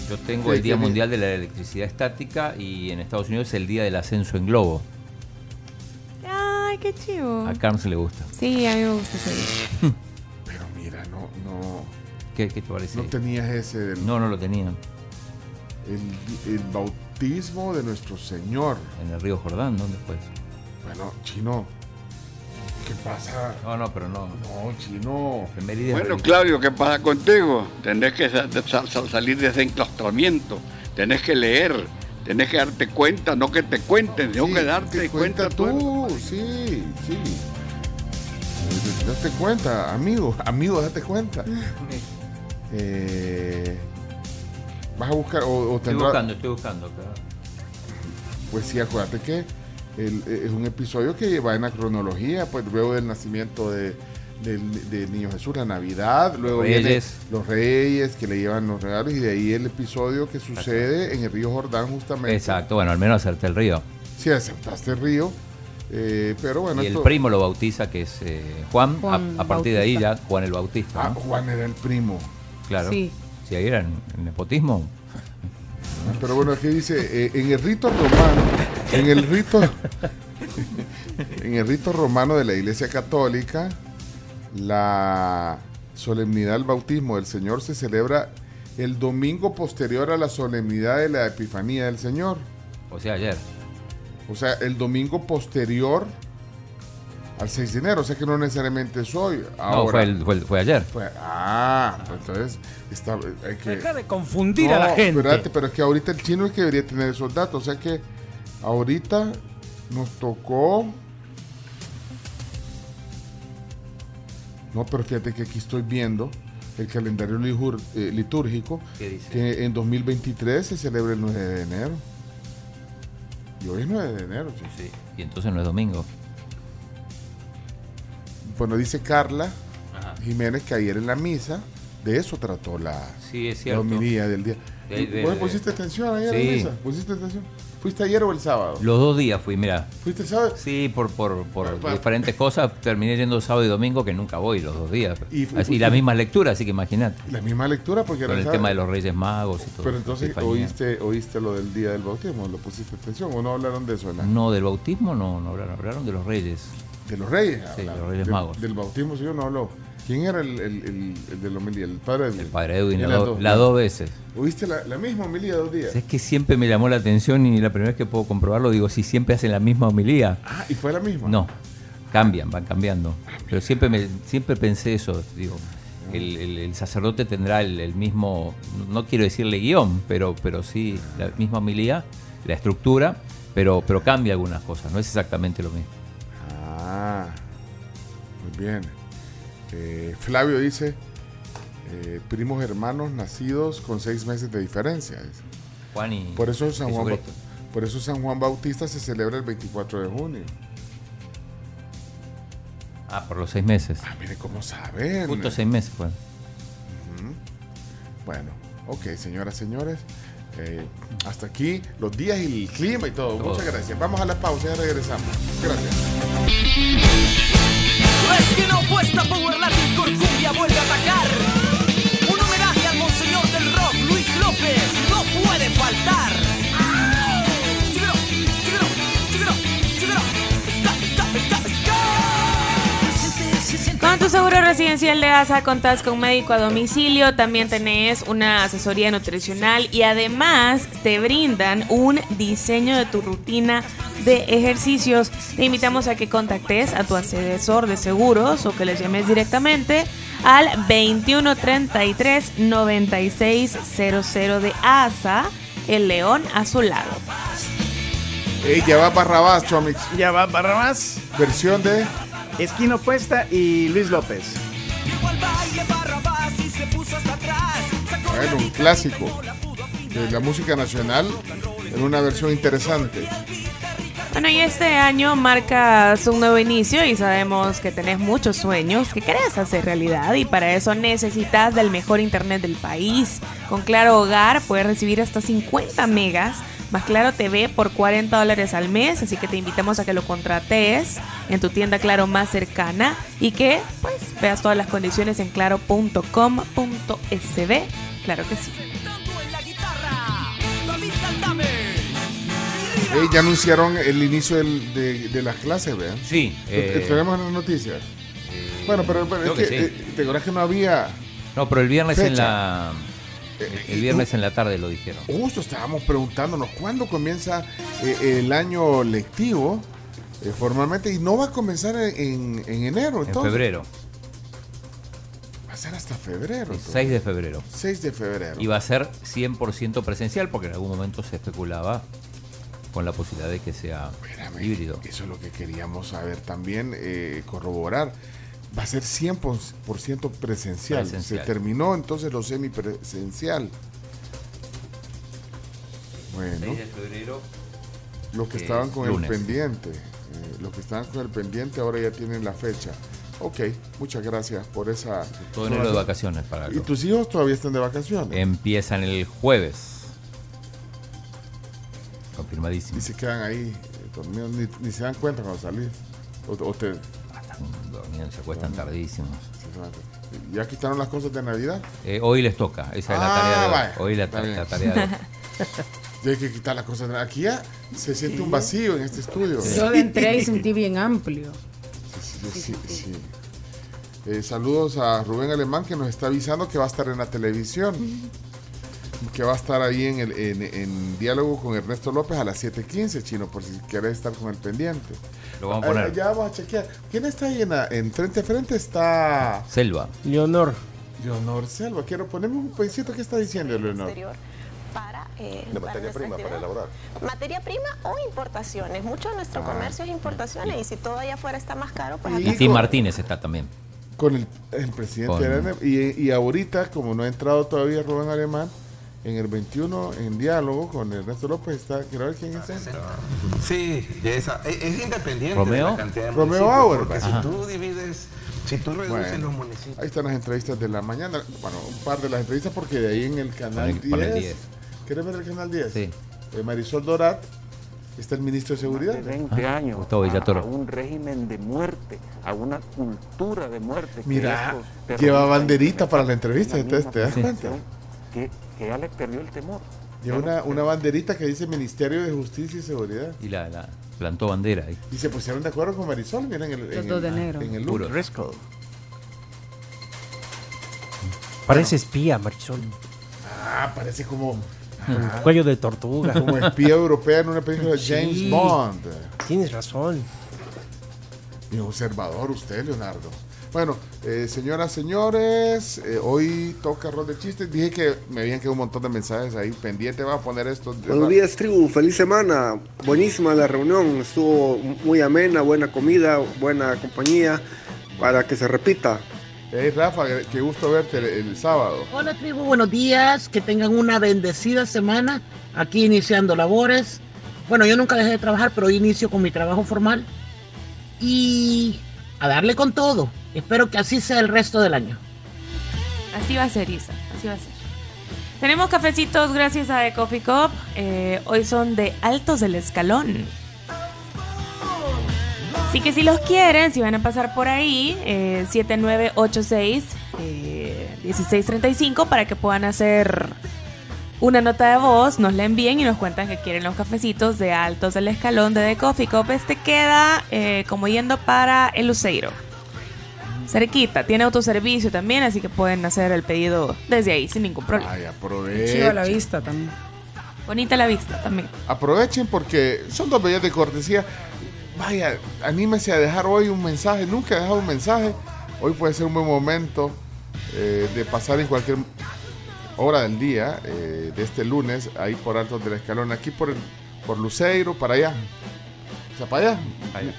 Yo tengo Sí, el Día. Mundial de la Electricidad Estática y en Estados Unidos es el Día del Ascenso en Globo. Ay, qué chivo. A Carms le gusta. Sí, a mí me gusta ese día. Pero mira, no, no, ¿Qué, qué te parece? no tenías ese del No, no lo tenía. el, el bautismo de nuestro Señor. En el río Jordán, ¿dónde fue? Bueno, chino, ¿qué pasa? No, no, pero no. No, chino. Bueno. Claudio, ¿qué pasa contigo? Tenés que sa- sa- sa- salir de ese enclaustramiento, tenés que leer, tenés que darte cuenta, no que te cuenten, sino Sí, que darte te cuenta cuenta tú, sí, sí. Date cuenta, amigo, amigo, date cuenta. Eh, vas a buscar, o, o Estoy tendrá- buscando, estoy buscando. claro. Pues sí, acuérdate que el- es un episodio que va en la cronología, pues luego del nacimiento de, del, del niño Jesús, la Navidad, luego viene Reyes. los reyes que le llevan los regalos y de ahí el episodio que sucede en el río Jordán justamente. Exacto, bueno, al menos acerté el río. Sí, aceptaste el río, eh, pero bueno. y el esto- primo lo bautiza, que es eh, Juan. Juan a, a partir de ahí ya Juan el Bautista. Ah, ¿no? Juan era el primo. Claro. Sí. Si ahí era el nepotismo. Pero bueno, aquí dice, eh, en el rito romano, en el rito, En el rito romano de la Iglesia Católica, la solemnidad del bautismo del Señor se celebra el domingo posterior a la solemnidad de la Epifanía del Señor. O sea, ayer. O sea, el domingo posterior al 6 de enero. O sea que no necesariamente es hoy. Ahora, No, fue, el- fue el- fue ayer. fue- ah, pues entonces está, hay que... Deja de confundir a la gente. espérate, pero es que ahorita el chino es que debería tener esos datos. O sea que ahorita nos tocó... No, pero fíjate que aquí estoy viendo el calendario eh, litúrgico ¿Qué dice? que en 2023 se celebra el 9 de enero. Y hoy es 9 de enero. sí. Sí. Y entonces no es domingo. Bueno, dice Carla Ajá. Jiménez que ayer en la misa de eso trató la, Sí, es la cierto. homilía del día. De- de- ¿Vos de- pusiste atención ayer en la misa? ¿Pusiste atención? ¿Fuiste ayer o el sábado? Los dos días fui, mira. ¿Fuiste el sábado? Sí, por, por, por pa- diferentes cosas. Terminé yendo sábado y domingo, que nunca voy los dos días. Y Y, fu- la misma lectura, así que imagínate. La misma lectura porque era Con el sábado. tema de los Reyes Magos y todo. Pero entonces oíste, oíste lo del día del bautismo, ¿lo pusiste atención o no hablaron de eso? la- No, del bautismo no, no hablaron, hablaron de los Reyes. De los reyes. Sí, hablaron. los Reyes Del- Magos. Del bautismo sí no habló. ¿Quién era el, el, el, el de la homilía? El padre Edwin. El padre Edwin, las do- dos, veces. ¿Oíste la, la misma homilía dos días? Es que siempre me llamó la atención y la primera vez que puedo comprobarlo, digo, si siempre hacen la misma homilía. Ah, ¿y fue la misma? No, cambian, van cambiando. Pero siempre me, siempre pensé eso, digo, el, el- el sacerdote tendrá el, el mismo, no quiero decirle guion, pero, pero sí la misma homilía, la estructura, pero, pero cambia algunas cosas, no es exactamente lo mismo. Ah, muy bien. Eh, Flavio dice, eh, primos hermanos nacidos con seis meses de diferencia. dice. Juan y Por eso, San Juan, por eso San Juan Bautista se celebra el 24 de junio. Ah, por los seis meses. Ah, mire cómo saben. Justo seis meses, pues. Ujú. Bueno, ok, señoras, señores. eh, hasta aquí los días y el clima y todo. Todo. Muchas gracias. Vamos a la pausa y regresamos. Gracias. La esquina opuesta Power Latin con cumbia vuelve a atacar. Un homenaje al monseñor del rock, Luis López, no puede faltar. Con tu seguro residencial de ASA contás con médico a domicilio, también tenés una asesoría nutricional y además te brindan un diseño de tu rutina de ejercicios. Te invitamos a que contactes a tu asesor de seguros o que les llames directamente al 2133 9600 de ASA, el león a su lado. Ey, ya va Barrabás, Chomix. Ya va Barrabás. Versión de Esquina Opuesta y Luis López. Bueno, un clásico de la música nacional en una versión interesante. Bueno, y este año marcas un nuevo inicio y sabemos que tenés muchos sueños que querés hacer realidad y para eso necesitas del mejor internet del país. Con Claro Hogar puedes recibir hasta 50 megas más Claro TV por 40 dólares al mes, así que te invitamos a que lo contrates en tu tienda Claro más cercana y que pues veas todas las condiciones en claro.com.sb. Claro que sí. Ey, ya anunciaron el inicio del- de, de las clases, ¿vean? Sí. Eh, eh, Tenemos las noticias. bueno, pero, pero es que que, sí. eh, te acuerdas que no había. No, pero el viernes en la. El, el viernes en la tarde lo dijeron. Justo estábamos preguntándonos cuándo comienza eh, el año lectivo eh, formalmente y no va a comenzar en, en enero. En Entonces, febrero. Va a ser hasta febrero. entonces. 6 de febrero. 6 de febrero. Y va a ser 100% presencial porque en algún momento se especulaba con la posibilidad de que sea híbrido. Eso es lo que queríamos saber también, eh, corroborar. Va a ser 100% presencial. Presencial. Se terminó entonces lo semipresencial. Bueno, 6 de febrero. los que estaban es con lunes. el pendiente, eh, los que estaban con el pendiente ahora ya tienen la fecha. Ok, muchas gracias por esa. Todo enero de vacaciones para ¿Y tus hijos todavía están de vacaciones? Empiezan el jueves. Confirmadísimo. Y se quedan ahí eh, dormidos, ni, ni se dan cuenta cuando salís. O, o te, Dormían, se acuestan tardísimos. ¿Ya quitaron las cosas de Navidad? Eh, hoy les toca, esa es la Ah, tarea de hoy. vaya, Hoy la, ta- la tarea de hoy. Tiene que quitar las cosas. Aquí ya se siente un vacío en este estudio. Yo entré y sentí bien amplio. Sí, sí, sí. Eh, saludos a Rubén Alemán que nos está avisando que va a estar en la televisión. Que va a estar ahí en, el, en, en diálogo con Ernesto López a las 7:15, chino, por si quieres estar con el pendiente. Lo vamos a poner. Ah, ya vamos a chequear. ¿Quién está ahí en, la- en frente a frente? Está Selva. Leonor. Leonor Selva. Quiero ponerme un pedacito. ¿Qué está diciendo Leonor? para, eh, De para materia prima para elaborar. Materia prima o importaciones. Mucho de nuestro Ah. comercio es importaciones y si todo allá afuera está más caro, pues Y Tim Martínez está también. Con el, el presidente Con- Arana. Y, y ahorita, como no ha entrado todavía Rubén Alemán, en el 21, en diálogo con Ernesto López, está. Quiero ver quién es ese. Sí, esa, es, es independiente ¿Romeo? de la cantidad de Romeo Auer, porque Ajá. si tú divides, si tú reduces Bueno, los municipios. Ahí están las entrevistas de la mañana. Bueno, un par de las entrevistas porque de ahí en el canal Con el- con el 10. 10. ¿Quieres ver el canal 10? Sí. Eh, Marisol Dorat está el ministro de Seguridad. de 20 Ah, años Gustavo a, Villatoro. a un régimen de muerte, a una cultura de muerte. Mira, lleva banderita para la entrevista, ¿te, das cuenta? Que, que ya le perdió el temor. Lleva una, una banderita que dice Ministerio de Justicia y Seguridad. Y la, la plantó bandera ahí. Y se pusieron de acuerdo con Marisol, miren el, en, dos de el, negro. en el Puro. look. Parece espía, Marisol. Ah, parece como, Un Cuello de tortuga. como espía europea en una película de James Sí. Bond. Tienes razón. Y observador usted, Leonardo. Bueno, eh, señoras, señores, eh, hoy toca rol de chistes. Dije que me habían quedado un montón de mensajes ahí pendiente. Va a poner esto. Buenos días, tribu. Feliz semana. Buenísima la reunión. Estuvo muy amena, buena comida, buena compañía. Para que se repita. Hey, Rafa, qué gusto verte el, el sábado. Hola tribu, buenos días, que tengan una bendecida semana, aquí iniciando labores. Bueno, yo nunca dejé de trabajar, pero hoy inicio con mi trabajo formal y a darle con todo. Espero que así sea el resto del año. Así va a ser, Isa. Así va a ser. Tenemos cafecitos gracias a The Coffee Cup. Eh, hoy son de Altos del Escalón. Así que si los quieren, si van a pasar por ahí, eh, 7986 eh, 1635 para que puedan hacer una nota de voz, nos la envíen y nos cuentan que quieren los cafecitos de Altos del Escalón de The Coffee Cup. Este queda eh, como yendo para el Luceiro. Cerquita, tiene autoservicio también, así que pueden hacer el pedido desde ahí sin ningún problema. Ay, aprovechen. Chiva la vista también. Bonita la vista también. Aprovechen porque son dos bellas de cortesía. Vaya, anímese a dejar hoy un mensaje. Nunca he dejado un mensaje. Hoy puede ser un buen momento eh, de pasar en cualquier hora del día eh, de este lunes, ahí por Altos del Escalón, aquí por, el, por Luceiro, para allá. O sea, para allá.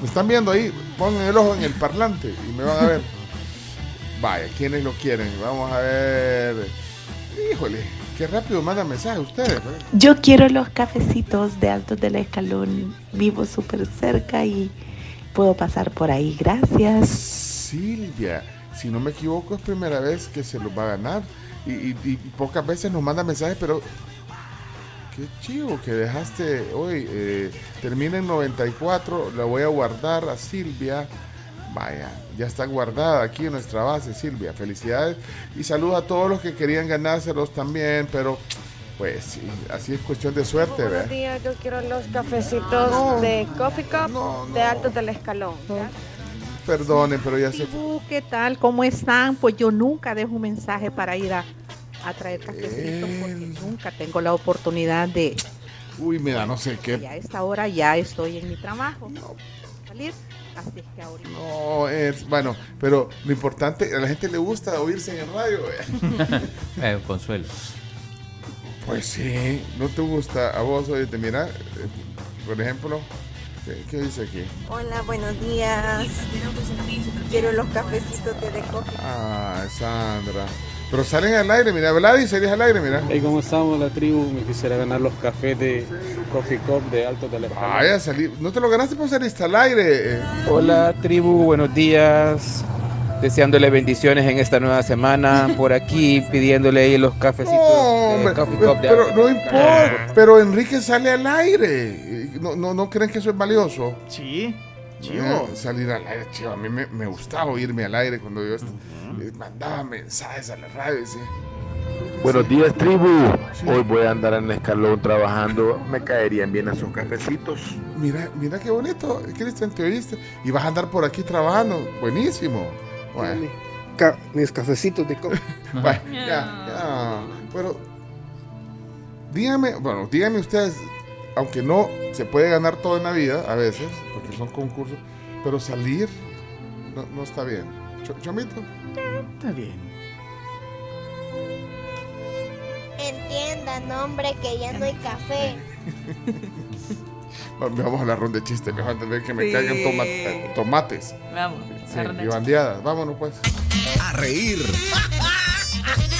Me están viendo ahí, pongan el ojo en el parlante y me van a ver. Vaya, ¿quiénes lo quieren? Vamos a ver. Híjole, qué rápido mandan mensajes ustedes. Yo quiero los cafecitos de Altos del Escalón. Vivo súper cerca y puedo pasar por ahí. Gracias. Silvia, si no me equivoco, es primera vez que se los va a ganar. Y, y- y pocas veces nos manda mensajes, pero qué chivo que dejaste hoy. Eh, termina en 94, la voy a guardar a Silvia. Vaya, ya está guardada aquí en nuestra base, Silvia. Felicidades y saludos a todos los que querían ganárselos también, pero pues sí, así es cuestión de suerte, Buenos ¿verdad? días, yo quiero los cafecitos de Coffee Cup de Altos del Escalón. Perdonen, pero ya se ¿Qué tal? ¿Cómo están? Pues yo nunca dejo un mensaje para ir a, a traer cafecitos porque nunca tengo la oportunidad de... Uy, mira, no sé qué. Y a esta hora ya estoy en mi trabajo. Salir. Así es que ahorita... No, es, bueno, pero lo importante, a la gente le gusta oírse en el radio. ¿eh? Consuelo. Pues sí, ¿no te gusta a vos oírte? Mira, eh, por ejemplo, ¿qué, qué dice aquí? Hola, buenos días. Quiero los cafecitos de Coffee Ah, Sandra. Pero salen al aire, mira, Vladi, salís al aire, mira. Hey, ¿cómo estamos la tribu? Me quisiera ganar los cafés de Coffee Cup de Alto del Escalón. Vaya, salí. ¿No te lo ganaste por saliste al aire? eh. Hola tribu, buenos días. Deseándole bendiciones en esta nueva semana. Por aquí pidiéndole ahí los cafecitos No, de hombre, Coffee pero, Cup de pero Alto no importa. Pero Enrique sale al aire. ¿No, no, no creen que eso es valioso? Sí, chivo. Eh, salir al aire, chivo. A mí me, me gustaba oírme al aire cuando yo eh, mandaba mensajes a la radio. y decía, Buenos días, tribu. Hoy voy a andar en el escalón trabajando. Me caerían bien esos cafecitos. Mira, mira qué bonito, Cristian, te oíste. Y vas a andar por aquí trabajando. Buenísimo. Bueno, Ca- mis cafecitos de coco. bueno, ya, ya. Pero, dígame, bueno, díganme ustedes, aunque no se puede ganar todo en la vida, a veces, porque son concursos, pero salir no, no está bien. Ch- Chomito. Está bien. Entiendan, hombre, que ya no hay café. Va- Vamos a la ronda de chistes, mejor antes de que me Sí. caigan toma- tomates. Vamos. Sí, y de bandeadas. Vámonos pues. A reír.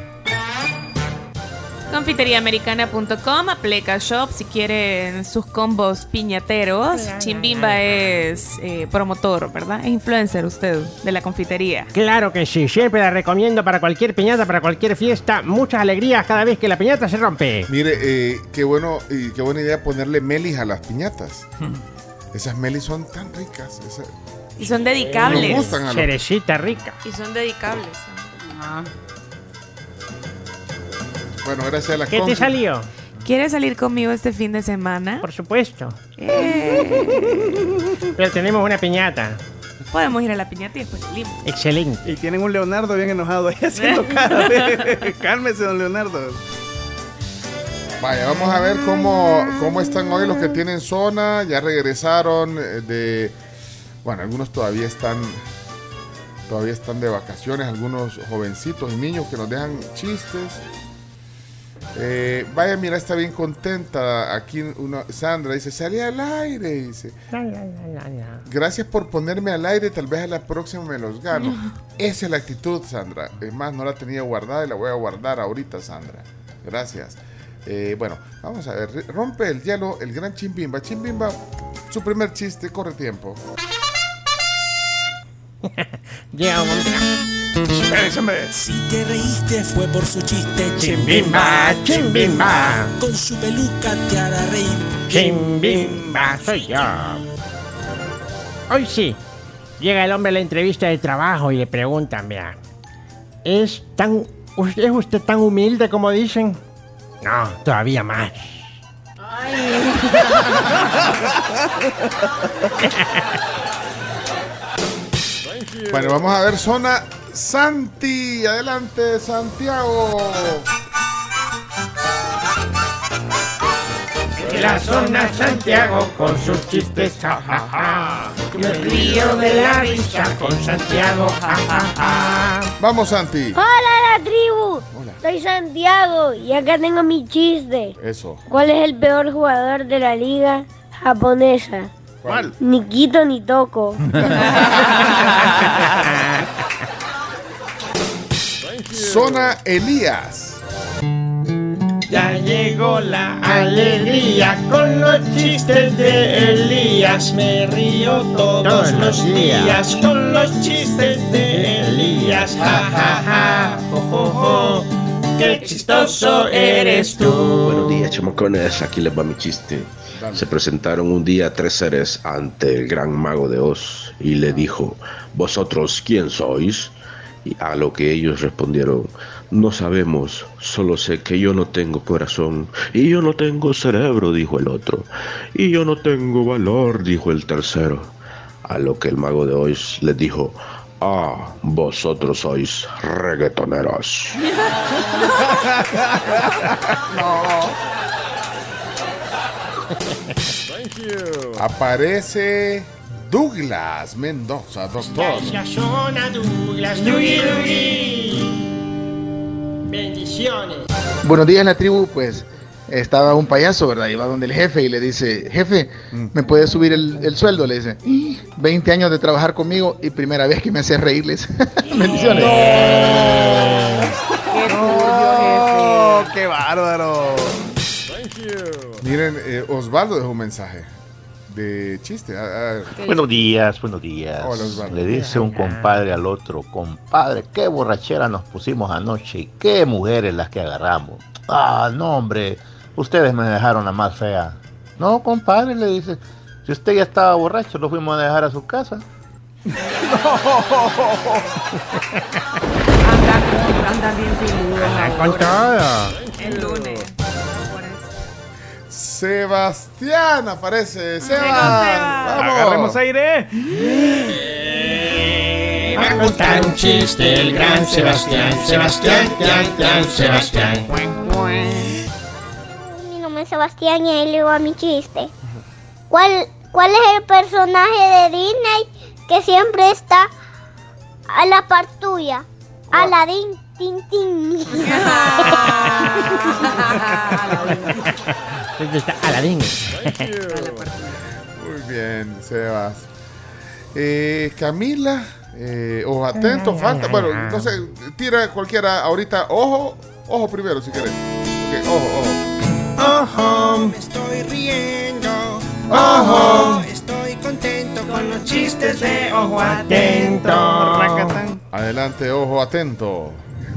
Confiteriaamericana.com, Apleca Shop, si quieren sus combos piñateros. Chimbimba es eh, promotor, ¿verdad? Es influencer usted de la confitería. Claro que sí, siempre la recomiendo para cualquier piñata, para cualquier fiesta. Muchas alegrías cada vez que la piñata se rompe. Mire, eh, qué bueno y qué buena idea ponerle melis a las piñatas. Esas melis son tan ricas. Y son dedicables. Me gustan a los- Cerecita rica. Y son dedicables. Bueno, gracias a la ¿Qué te salió? ¿Quieres salir conmigo este fin de semana? Por supuesto. Eh, Pero tenemos una piñata. podemos ir a la piñata y después salimos. Excelente. Y tienen un Leonardo bien enojado ahí haciendo cara. Cálmese, don Leonardo. Vaya, vamos a ver cómo, cómo están hoy los que tienen zona. Ya regresaron eh, de. Bueno, algunos todavía están. Todavía están de vacaciones, algunos jovencitos y niños que nos dejan chistes. Eh, vaya, mira, está bien contenta. Aquí una, Sandra dice, salí al aire. Dice, gracias por ponerme al aire, tal vez a la próxima me los gano. Esa es la actitud, Sandra. Es más, no la tenía guardada y la voy a guardar ahorita, Sandra. Gracias. Eh, bueno, vamos a ver. Rompe el hielo el gran Chimbimba. Chimbimba, su primer chiste, corre tiempo. Un Si te reíste fue por su chiste Chimbimba, chimbimba. Con su peluca te hará reír Chimbimba, soy yo. Hoy sí. Llega el hombre a la entrevista de trabajo y le preguntan, vea. ¿Es tan. ¿Es usted tan humilde como dicen? No, todavía más. Bueno, vamos a ver zona Santi. Adelante, Santiago. La zona Santiago con sus chistes, jajaja. Me río de la risa con Santiago, jajaja. Vamos, Santi. Hola, la tribu. Soy Santiago y acá tengo mi chiste. Eso. ¿Cuál es el peor jugador de la liga japonesa? ¿Cuál? Ni quito ni toco. Zona Elías. Ya llegó la alegría con los chistes de Elías. Me río todos, los días. con los chistes de Elías. Ja, ja, ja, jo, jo, jo. Qué chistoso eres tú. Buenos días, chamacones. Aquí les va mi chiste. Se presentaron un día tres seres ante el gran mago de Oz y le dijo, ¿vosotros quién sois? Y a lo que ellos respondieron, no sabemos, solo sé que yo no tengo corazón y yo no tengo cerebro, dijo el otro, y yo no tengo valor, dijo el tercero. A lo que el mago de Oz les dijo, ah, vosotros sois reggaetoneros. Aparece Douglas Mendoza, doctor. Gracias, zona Douglas. Dugui, dugui. Bendiciones. Buenos días, la tribu. Pues estaba un payaso, ¿verdad? Iba donde el jefe y le dice: Jefe, ¿me puede subir el, el sueldo? Le dice: "Y 20 años de trabajar conmigo y primera vez que me hace reírles. Bendiciones. ¡Oh, qué bárbaro! Miren, eh, Osvaldo dejó un mensaje. de chiste. A- a ver. Buenos días, buenos días. Hola, Osvaldo. Le dice un compadre al otro, compadre, qué borrachera nos pusimos anoche y qué mujeres las que agarramos. Ah, no, hombre, ustedes me dejaron la más fea. No, compadre, le dice, si usted ya estaba borracho, lo fuimos a dejar a su casa. Andan bien piludos. Con todo. El lunes. Sebastián aparece. Seba. Vamos. Agarremos aire. Va a contar un chiste el gran Sebastián, Sebastián, Tian, Tian, Sebastián. Sebastián y ahí le digo a mi chiste. ¿Cuál, ¿Cuál es el personaje de Disney que siempre está a la par tuya? Aladín, tin, tin. ¿Dónde está Aladín? Muy bien, Sebas. Eh, Camila, eh, ojo atento, falta. Bueno, no sé, tira cualquiera ahorita. Ojo, ojo primero si querés. Ok, ojo, ojo. Ojo, me estoy riendo. Ojo. estoy contento con los chistes de ojo atento. Adelante, ojo atento.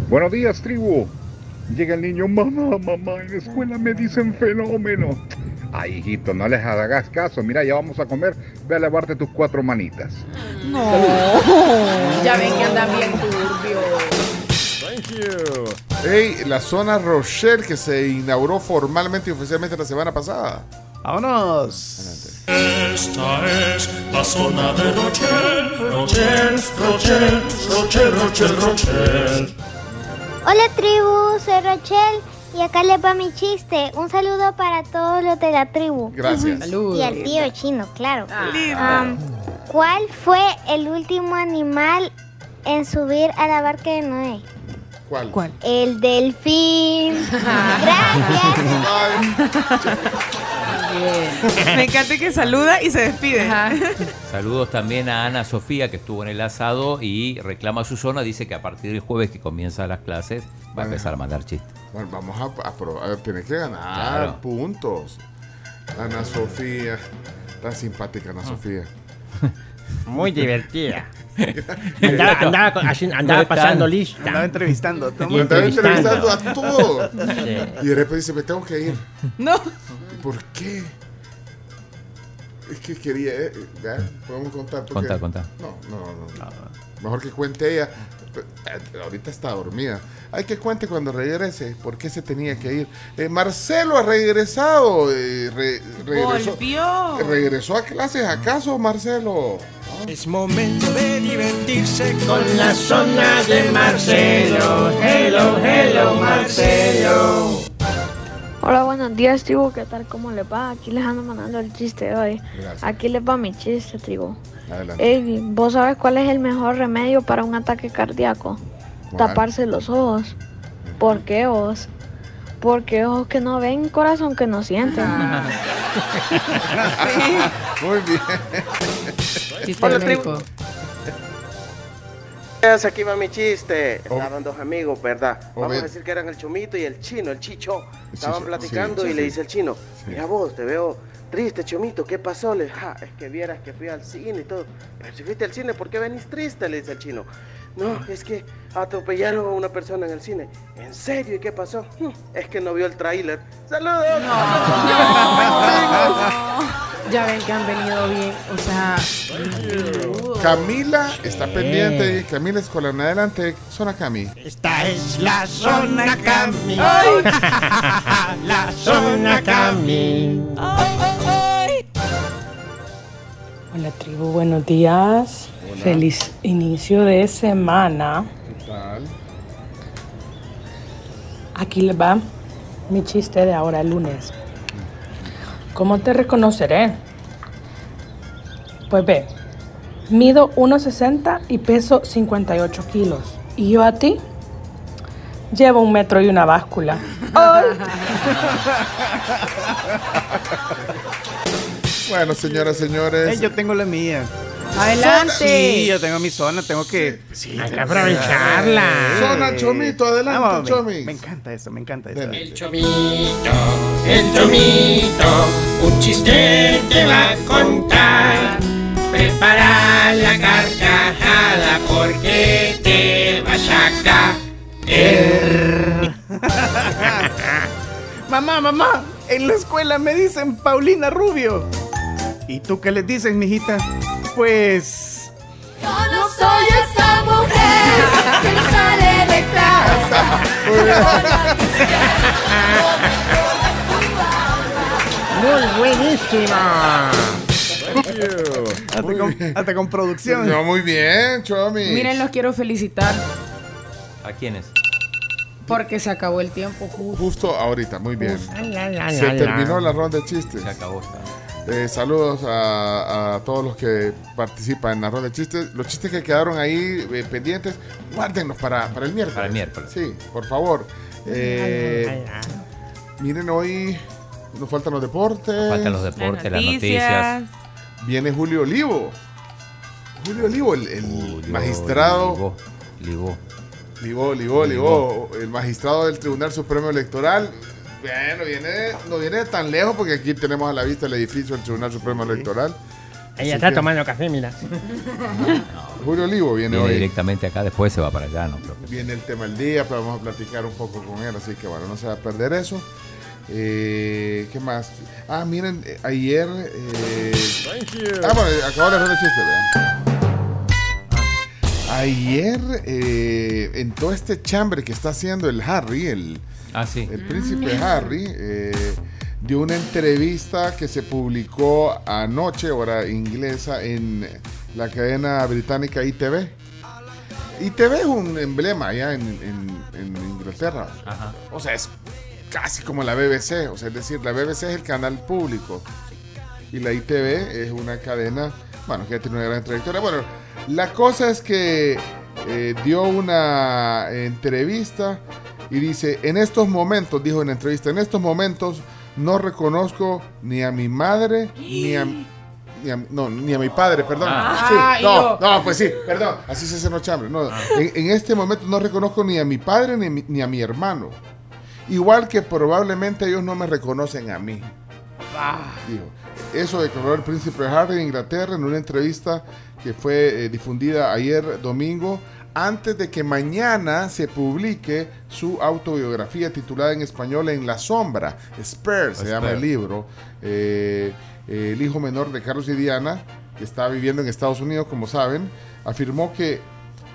Buenos días, tribu. Llega el niño, mamá, mamá, en la escuela me dicen fenómeno. Ay, hijito, no les hagas caso. Mira, ya vamos a comer. Ve a lavarte tus cuatro manitas. No. Ya ven que andan bien turbios. Thank you. Hey, la zona Rochelle que se inauguró formalmente y oficialmente la semana pasada. Vámonos. Esta es la zona de Rochelle, Rochelle, Rochelle, Rochelle, Rochelle, Rochelle. Hola tribu, soy Rochelle y acá les va mi chiste. Un saludo para todos los de la tribu. Gracias. Y al tío chino, claro. Um, ¿Cuál fue el último animal en subir a la barca de Noé? ¿Cuál? ¿Cuál? El delfín. Me encanta que saluda y se despide. Saludos también a Ana Sofía, que estuvo en el asado y reclama su zona. Dice que a partir del jueves que comienzan las clases va a empezar a mandar chistes. Bueno, vamos a, a probar. Tienes que ganar Claro. puntos. Ana Sofía. Tan simpática, Ana Sofía. Muy divertida. Andaba, andaba andaba pasando lista. Andaba entrevistando. a todo Y mundo. Estaba entrevistando a todos. Sí. Y de repente dice, me tengo que ir. No. ¿Por qué? Es que quería... eh, ya, podemos contar. porque- Contá, contá. No, no, no. Mejor que cuente ella. Eh, Ahorita está dormida. Hay que cuente cuando regrese. ¿Por qué se tenía que ir? Eh, Marcelo ha regresado. eh, re- regresó, Volvió. ¿Regresó a clases acaso, Marcelo? Es momento de divertirse con la zona de Marcelo. Hello, hello, Marcelo. Hola, buenos días, tribu. ¿Qué tal? ¿Cómo les va? Aquí les ando mandando el chiste de hoy. Gracias. Aquí les va mi chiste, tribu. Adelante. Ey, ¿vos sabes cuál es el mejor remedio para un ataque cardíaco? ¿Cuál? Taparse los ojos. ¿Por qué ojos? Porque ojos que no ven, corazón que no sienten. Muy bien. Chiste Hola. México. Aquí va mi chiste. Estaban dos amigos, ¿verdad? Vamos a decir que eran el chomito y el chino, el chicho. Estaban Chicho, platicando sí, y sí, le sí. dice el chino, Sí. mira vos, te veo triste, chomito, ¿qué pasó? Le ja, es que vieras que fui al cine y todo. Pero si fuiste al cine, ¿por qué venís triste? Le dice el chino. No, es que atropellaron a una persona en el cine. ¿En serio? ¿Y qué pasó? "Hmm, Es que no vio el tráiler. ¡Saludos! Ya ven que han venido bien. O sea. Camila está pendiente. y Camila Escolar. En adelante, zona Cami. Esta es la zona Cami. La zona Cami. Hola tribu, buenos días. Feliz inicio de semana. ¿Qué tal? Aquí les va mi chiste de ahora lunes. ¿Cómo te reconoceré? Pues ve, mido 1,60 y peso 58 kilos. ¿Y yo a ti? Llevo un metro y una báscula. ¡Ay! Bueno, señoras, señores. Eh, yo tengo la mía. Adelante. Sí, yo tengo mi zona, tengo que. Sí, Hay que aprovecharla. Zona Chomito, adelante, Vamos. Me, encanta eso, me encanta eso. El chomito, el chomito, un chiste te va a contar. Prepara la carcajada porque te vas a caer. mamá, mamá, en la escuela me dicen Paulina Rubio. ¿Y tú qué les dices, mijita? Pues. Yo no soy esa mujer que no sale de casa. Muy buenísima. Hasta con, hasta con producción. No, muy bien, Chomi. Miren, los quiero felicitar ¿A quiénes? porque se acabó el tiempo justo. Justo ahorita, muy bien. la, la, Se la. terminó la ronda de chistes. Se acabó. está. Eh, saludos a, a todos los que participan en la ronda de chistes. Los chistes que quedaron ahí eh, pendientes, guárdenlos para, para el miércoles. Para el miércoles. Sí, por favor. Eh, miren, hoy nos faltan los deportes. Faltan los deportes, las noticias. noticias. Viene Julio Olivo. Julio Olivo, el, el Julio magistrado. Ligó, ligó. Ligó, ligó, ligó. El magistrado del Tribunal Supremo Electoral. Bueno, viene, no viene tan lejos porque aquí tenemos a la vista el edificio del Tribunal Supremo Electoral. Así Ella está que tomando café, mira. Julio Olivo viene, Viene hoy. directamente acá, después se va para allá, no creo que- Viene el tema del día, pero vamos a platicar un poco con él, así que bueno, no se va a perder eso. Eh, ¿Qué más? Ah, miren, eh, ayer. eh, ah, bueno, acabo de hacer el chiste, vean. Ayer, eh, en todo este chambre que está haciendo el Harry, el, Ah, sí. el príncipe Harry, eh, dio una entrevista que se publicó anoche, hora inglesa, en la cadena británica ITV. ITV es un emblema allá en, en- en Inglaterra. Ajá. O sea, es casi como la BBC. O sea, es decir, la BBC es el canal público. Y la ITV es una cadena, bueno, que ya tiene una gran trayectoria. Bueno, la cosa es que eh, dio una entrevista y dice, en estos momentos, dijo en la entrevista, en estos momentos no reconozco ni a mi madre ni a... Ni a, no, ni a mi padre, perdón. Ah, Sí, y no, no, pues sí, perdón. Así se hace no chambre. No, en, en este momento no reconozco ni a mi padre ni, a mi- ni a mi hermano. Igual que probablemente ellos no me reconocen a mí. Dijo. Eso declaró el príncipe Harry de Inglaterra en una entrevista que fue eh, difundida ayer domingo, antes de que mañana se publique su autobiografía titulada en español En la sombra. Spare se llama el libro. Eh, eh, el hijo menor de Carlos y Diana, que está viviendo en Estados Unidos, como saben, afirmó que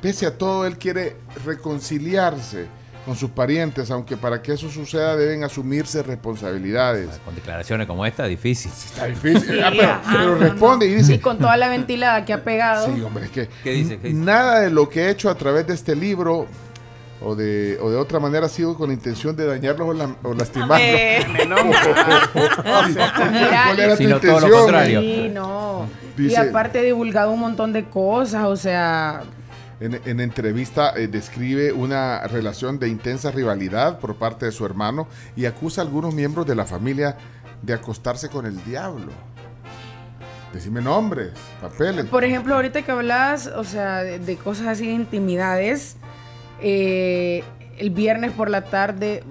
pese a todo él quiere reconciliarse con sus parientes, aunque para que eso suceda deben asumirse responsabilidades. Con declaraciones como esta, difícil. Está difícil. Ah, pero, ajá, pero no, no. responde y dice, Y con toda la ventilada que ha pegado. sí, hombre, es que ¿Qué dice? ¿Qué dice? nada de lo que he hecho a través de este libro o de, o de otra manera ha sido con intención de dañarlos o, la- o lastimarlos. Eh, ¿Cuál era tu Sino todo lo intención? contrario. Sí, no. y aparte he divulgado un montón de cosas, o sea, En, en entrevista eh, describe una relación de intensa rivalidad por parte de su hermano y acusa a algunos miembros de la familia de acostarse con el diablo. Decime nombres, papeles. por ejemplo, ahorita que hablas, o sea, de, de cosas así de intimidades, eh, el viernes por la tarde,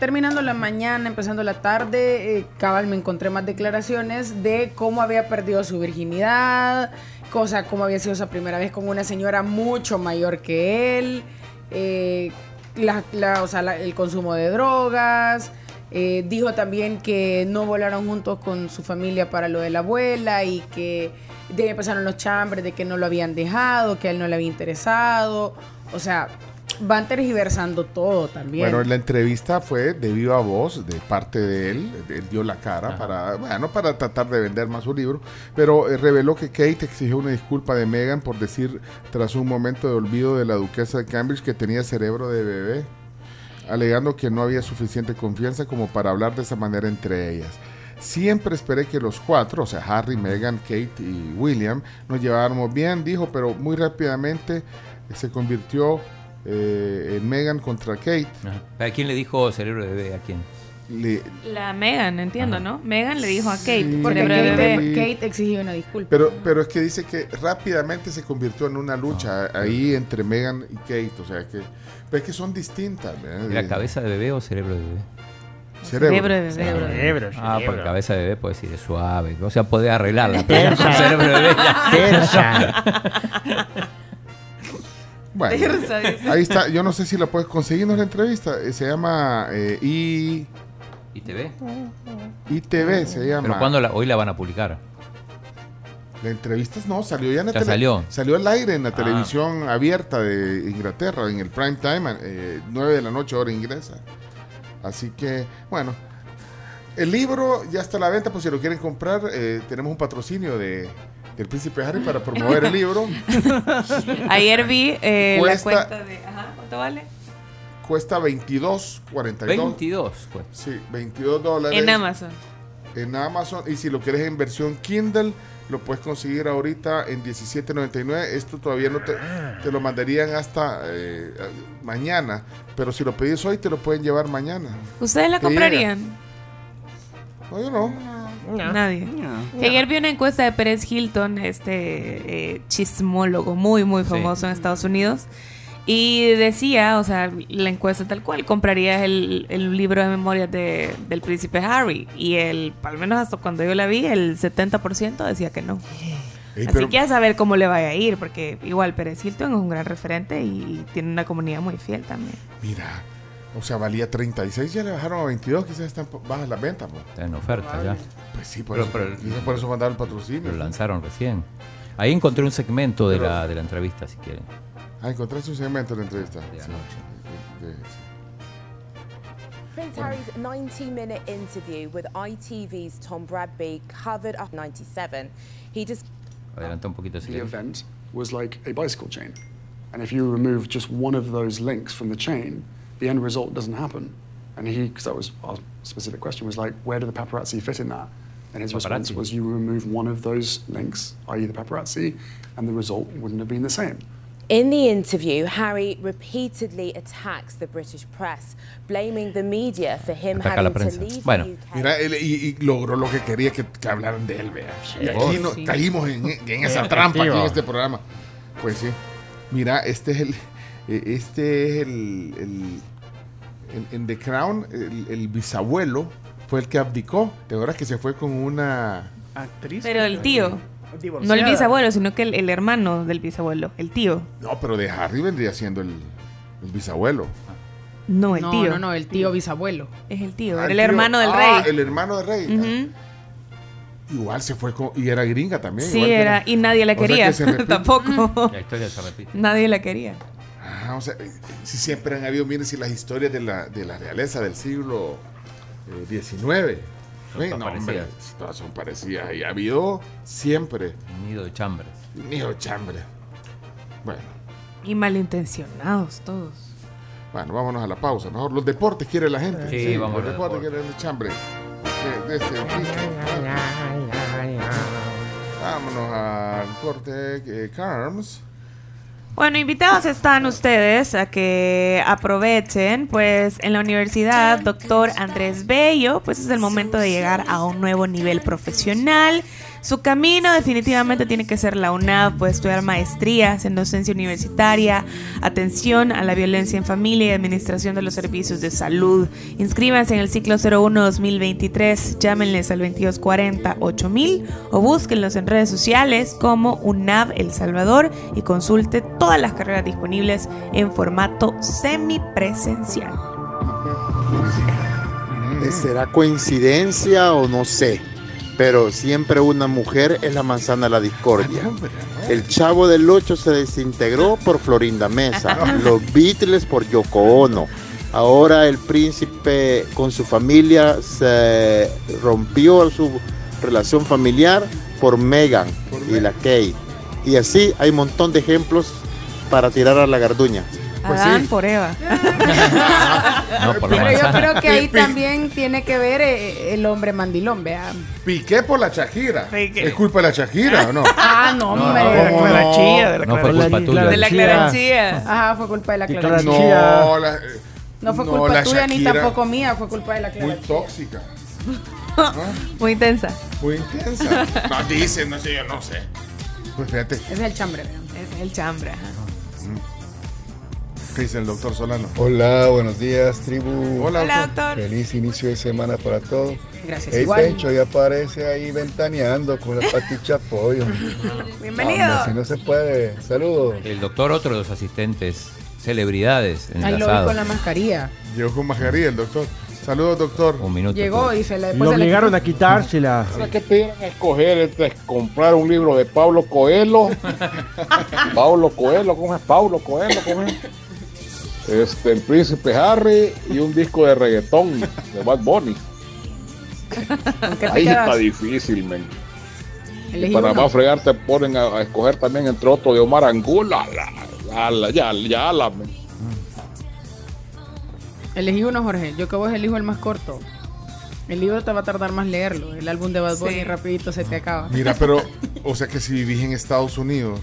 terminando la mañana, empezando la tarde, eh, cabal me encontré más declaraciones de cómo había perdido su virginidad, cosa cómo había sido esa primera vez con una señora mucho mayor que él, eh, la- o sea, el consumo de drogas. eh, dijo también que no volaron juntos con su familia para lo de la abuela y que de empezaron los chambres de que no lo habían dejado, que a él no le había interesado. O sea, van tergiversando todo también. Bueno, la entrevista fue de viva voz de parte de él. Él dio la cara para, bueno, para tratar de vender más su libro, pero eh, reveló que Kate exigió una disculpa de Meghan por decir tras un momento de olvido de la duquesa de Cambridge que tenía cerebro de bebé, alegando que no había suficiente confianza como para hablar de esa manera entre ellas. Siempre esperé que los cuatro, o sea, Harry, Meghan, Kate y William, nos lleváramos bien, dijo, pero muy rápidamente se convirtió eh, en Meghan contra Kate. Ajá. ¿A quién le dijo cerebro de bebé? ¿A quién? le, La Megan, entiendo, ¿no? Megan le dijo a Kate, Sí. porque Kate, Kate, Kate exigió una disculpa. Pero, pero es que dice que rápidamente se convirtió en una lucha ahí entre Megan y Kate. O sea que, pero es que son distintas. ¿verdad? ¿Era cabeza de bebé o cerebro de bebé? Cerebro. Cerebro de bebé. Cerebro, Ah, cerebro. porque cabeza de bebé puede decir es suave. O sea, puede arreglarla. Pero cerebro de bebé. Bueno, Terza, ahí está. Yo no sé si la puedes conseguir en la entrevista. Eh, Se llama eh, I, ¿Y te ve? ITV. Se llama. Pero cuando la, hoy la van a publicar. La entrevista no, salió ya en la Ya tele- salió. Salió al aire en la Ah. televisión abierta de Inglaterra, en el prime time, eh, 9 de la noche, hora inglesa. Así que, bueno. El libro ya está a la venta, pues si lo quieren comprar, eh, tenemos un patrocinio de, del Príncipe Harry para promover el libro. Ayer vi eh, la Cuesta- cuenta de. Ajá, ¿cuánto vale? Cuesta 22, 42. 22, pues. Sí, 22 dólares. En Amazon. En Amazon. Y si lo quieres en versión Kindle, lo puedes conseguir ahorita en 17.99. Esto todavía no te, te lo mandarían hasta eh, mañana. Pero si lo pedís hoy, te lo pueden llevar mañana. ¿Ustedes la comprarían? llega. No, yo no. Nadie. Que ayer vi una encuesta de Pérez Hilton, este eh, chismólogo muy, muy famoso en Estados Unidos. Y decía, o sea, la encuesta tal cual, comprarías el, el libro de memorias de, del príncipe Harry. Y el, al menos hasta cuando yo la vi, el 70% decía que no. Ey, Así pero- que a saber cómo le vaya a ir, porque igual Pérez Hilton es un gran referente y tiene una comunidad muy fiel también. Mira, o sea, valía 36, ya le bajaron a 22, quizás están bajas las ventas. po. Está en oferta ya. Pues sí, por, Pero- eso, pero- quizás por eso mandaron el patrocinio. Lo lanzaron recién. Ahí encontré un segmento de, Pero- la, de la entrevista, si quieren. Ah, encontraste un segmento de la entrevista. De Sí. anoche. De- de- Prince Harry's 90 minute interview with ITV's Tom Bradby covered up 97. He just Adelanta un poquito The event was like a bicycle chain. And if you remove just one of those links from the chain, the end result doesn't happen. And he, because that was our specific question, was like, where do the paparazzi fit in that? And his response was, you remove one of those links, i.e., the paparazzi, and the result wouldn't have been the same. In the interview, Harry repeatedly attacks the British press, blaming the media for him Ataca a la having to prensa. leave Bueno. the UK. Mira, él, y, y logró lo que quería que, que hablaran de él, vea. Y aquí no- sí. caímos en, en esa trampa aquí en este programa. Pues sí. Mira, este es el. Este es el. el- en, en The Crown, el, el bisabuelo fue el que abdicó. ¿Te acuerdas que se fue con una. Actriz. Pero el tío, Divorciada. no el bisabuelo, sino que el, el hermano del bisabuelo, el tío. No, pero de Harry vendría siendo el, el bisabuelo. No, el no, tío. no, no, el tío bisabuelo. Es el tío, Ah, era el tío. hermano del Ah, rey. El hermano del rey. Igual se fue con. Y era gringa también. Sí, era, y nadie la O sea quería, que se repite. tampoco. La historia se repite. Nadie la quería. Ah, o sea, eh, si siempre han habido, miren, si las historias de la, de la realeza del siglo eh, XIX. Son ¿sí? todas No, hombre, todas son parecidas. Y ha habido siempre Un nido de chambres. un hijo de chambre. Bueno, Y malintencionados todos. bueno, vámonos a la pausa. Mejor los deportes quiere la gente. Sí, vamos Los a los deportes quieren el chambre. De, de este. Vámonos al corte eh, Carms. Bueno, invitados están ustedes a que aprovechen, pues en la universidad, doctor Andrés Bello, pues es el momento de llegar a un nuevo nivel profesional. Su camino definitivamente tiene que ser la UNAV, pues estudiar maestrías en docencia universitaria, atención a la violencia en familia y administración de los servicios de salud. Inscríbanse en el ciclo 01-2023, llámenles al 2240-8000 o búsquenlos en redes sociales como UNAV El Salvador y consulte todas las carreras disponibles en formato semipresencial. ¿Será coincidencia o no sé? Pero siempre una mujer es la manzana de la discordia. El chavo del 8 se desintegró por Florinda Mesa. Los Beatles por Yoko Ono. Ahora el príncipe con su familia se rompió su relación familiar por Meghan y la Kate. Y así hay un montón de ejemplos para tirar a la garduña. Adán por Eva. No, por la Pero yo creo que ahí también tiene que ver eh, el hombre mandilón, vea. Piqué por la Shakira. Piqué. ¿Es culpa de la Shakira o no? Ah, no, No, hombre. no, de la ¿cómo clarachilla, de la No fue culpa tuya. De la clarachía. Ajá, fue culpa de la Qué clarachilla. No, la- eh, No fue No, culpa la tuya ni tampoco mía, fue culpa de la Clara. Muy tóxica. Muy intensa. Muy intensa. No, dice, no sé, yo no sé. Pues fíjate, Ese es el chambre, vean. Ese es el chambre. ajá. ¿Qué dice el doctor Solano? Hola, buenos días, tribu. Hola, Hola, doctor. Feliz inicio de semana para todos. Gracias, El igual. Pencho ya aparece ahí ventaneando con la paticha pollo. Bienvenido. Hombre, si no se puede. Saludos. El doctor, otro de los asistentes, celebridades Ahí lo vi enlazados. con la mascarilla. Llegó con mascarilla el doctor. Saludos, doctor. Un minuto. Llegó y se le Lo obligaron a quitársela. ¿Qué pidieron escoger entre comprar un libro de Pablo Coelho? Pablo Coelho, ¿cómo es? Pablo Coelho, ¿cómo es? Este, el príncipe Harry y un disco de reggaetón de Bad Bunny. Ahí está difícil, men. Y para uno. más fregar te ponen a, a escoger también entre otro de Omar Angula. La, la, ya, ya, la, men. Elegí uno, Jorge. Yo que vos elijo el más corto. El libro te va a tardar más leerlo. El álbum de Bad Bunny Sí. rapidito se te acaba. Mira, pero, o sea que si vivís en Estados Unidos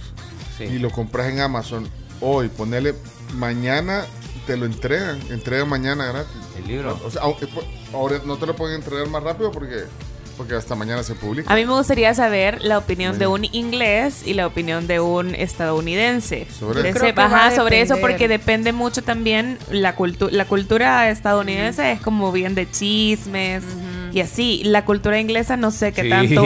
y lo compras en Amazon hoy, ponele mañana, te lo entregan. Entregan mañana gratis. El libro. O sea, aunque, pues, ahora no te lo pueden entregar más rápido porque, porque hasta mañana se publica. A mí me gustaría saber la opinión de un inglés y la opinión de un estadounidense. Sobre eso. ajá, a sobre eso porque depende mucho también la cultura la cultura estadounidense es como bien de chismes y así la cultura inglesa no sé qué Sí. tanto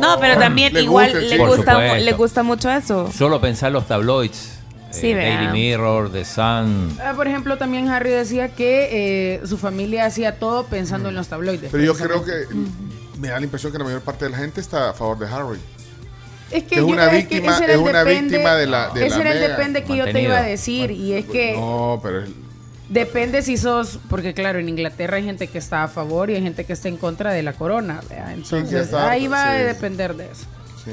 no pero también Le igual gusta le gusta le gusta mucho eso Solo pensar los tabloids. Sí, eh. Daily Mirror, The Sun. Ah, por ejemplo, también Harry decía que eh, su familia hacía todo pensando en los tabloides. Pero yo creo que me da la impresión que la mayor parte de la gente está a favor de Harry. Es que es yo- una es que víctima- es una depende- víctima de la- de ese la era el mega. depende que yo te iba a decir. Y es que No, pero es- depende si sos. Porque, claro, en Inglaterra hay gente que está a favor y hay gente que está en contra de la corona. ¿vea? Entonces, ahí va a depender de eso.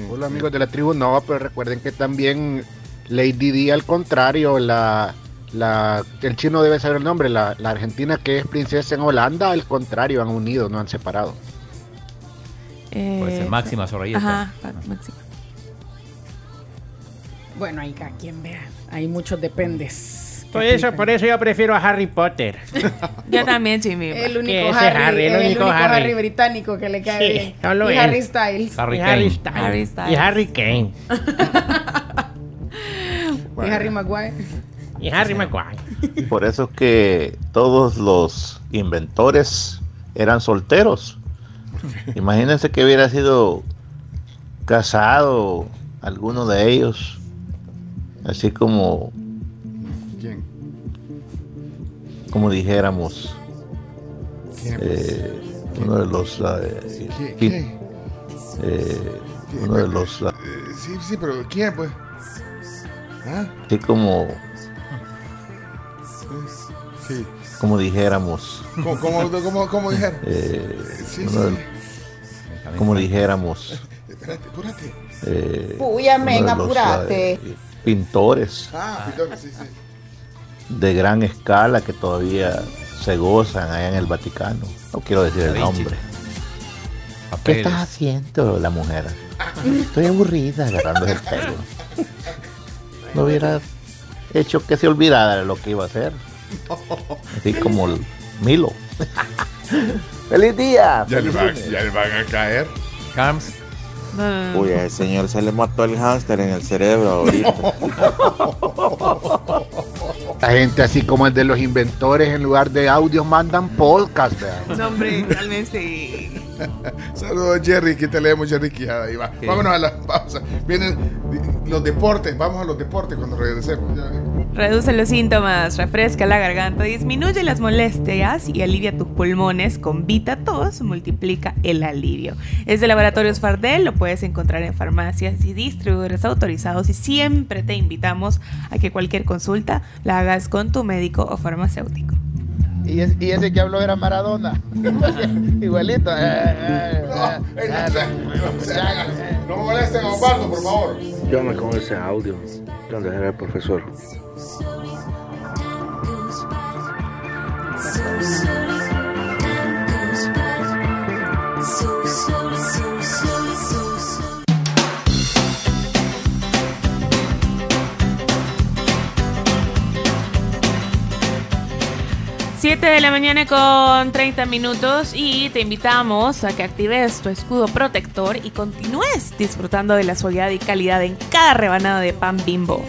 Hola amigos de la tribu, no, pero recuerden que también Lady Di al contrario, la, la, el chino debe saber el nombre, la, la argentina que es princesa en Holanda, al contrario, han unido, no han separado. Puede ser Eh, Máxima Zorrilleta. ajá Máxima. Bueno, ahí cada quien vea. Hay muchos dependes. Por eso, por eso yo prefiero a Harry Potter. yo también Jimmy El único Harry, Harry, el el único Harry. Harry. británico que le cae Sí, bien. y. Harry Styles. Harry y Kane. Harry Styles. Harry Styles. Y Harry Kane. Y Harry Maguire. Y Harry Maguire. Por eso es que todos los inventores eran solteros. Imagínense que hubiera sido casado alguno de ellos. Así como, ¿Quién? como dijéramos, ¿Quién? eh, uno de los... eh, ¿Quién? eh, uno de los... Eh, sí, sí, pero ¿quién, pues? ¿Ah? así como, Sí. como dijéramos, ¿Cómo, cómo, cómo, cómo dijeron? eh, Sí, como dijéramos, Espérate, apúrate. eh, Puya, men, los, pintores Ah, perdón, sí, sí. de gran escala que todavía se gozan allá en el Vaticano. No quiero decir el nombre. ¿Qué estás haciendo la mujer? Estoy aburrida agarrándose el pelo. No hubiera hecho que se olvidara de lo que iba a hacer. Así como el Milo. ¡Feliz día! Ya le, ¡Feliz van, ya le van a caer. Carms. No. Uy, a ese señor se le mató el hámster en el cerebro ahorita. La gente así como el de los inventores, en lugar de audios mandan podcast. vea. No, hombre, realmente. Saludos, Jerry. Aquí te leemos, Jerry Quijada. Ahí va. Vámonos a la pausa. Vienen los deportes. Vamos a los deportes cuando regresemos. Ya. Reduce los síntomas, refresca la garganta, disminuye las molestias y alivia tus pulmones con Vita Tos, multiplica el alivio. Es de Laboratorios Fardel, lo puedes encontrar en farmacias y distribuidores autorizados y siempre te invitamos a que cualquier consulta la hagas con tu médico o farmacéutico. Y, es- y ese que habló era Maradona. Igualito. Eh, eh, eh, eh, No molesten a Osvaldo, por favor. Yo me con ese audio. ¿Dónde era el profesor? 7 de la mañana con 30 minutos y te invitamos a que actives tu escudo protector y continúes disfrutando de la suavidad y calidad en cada rebanada de pan bimbo.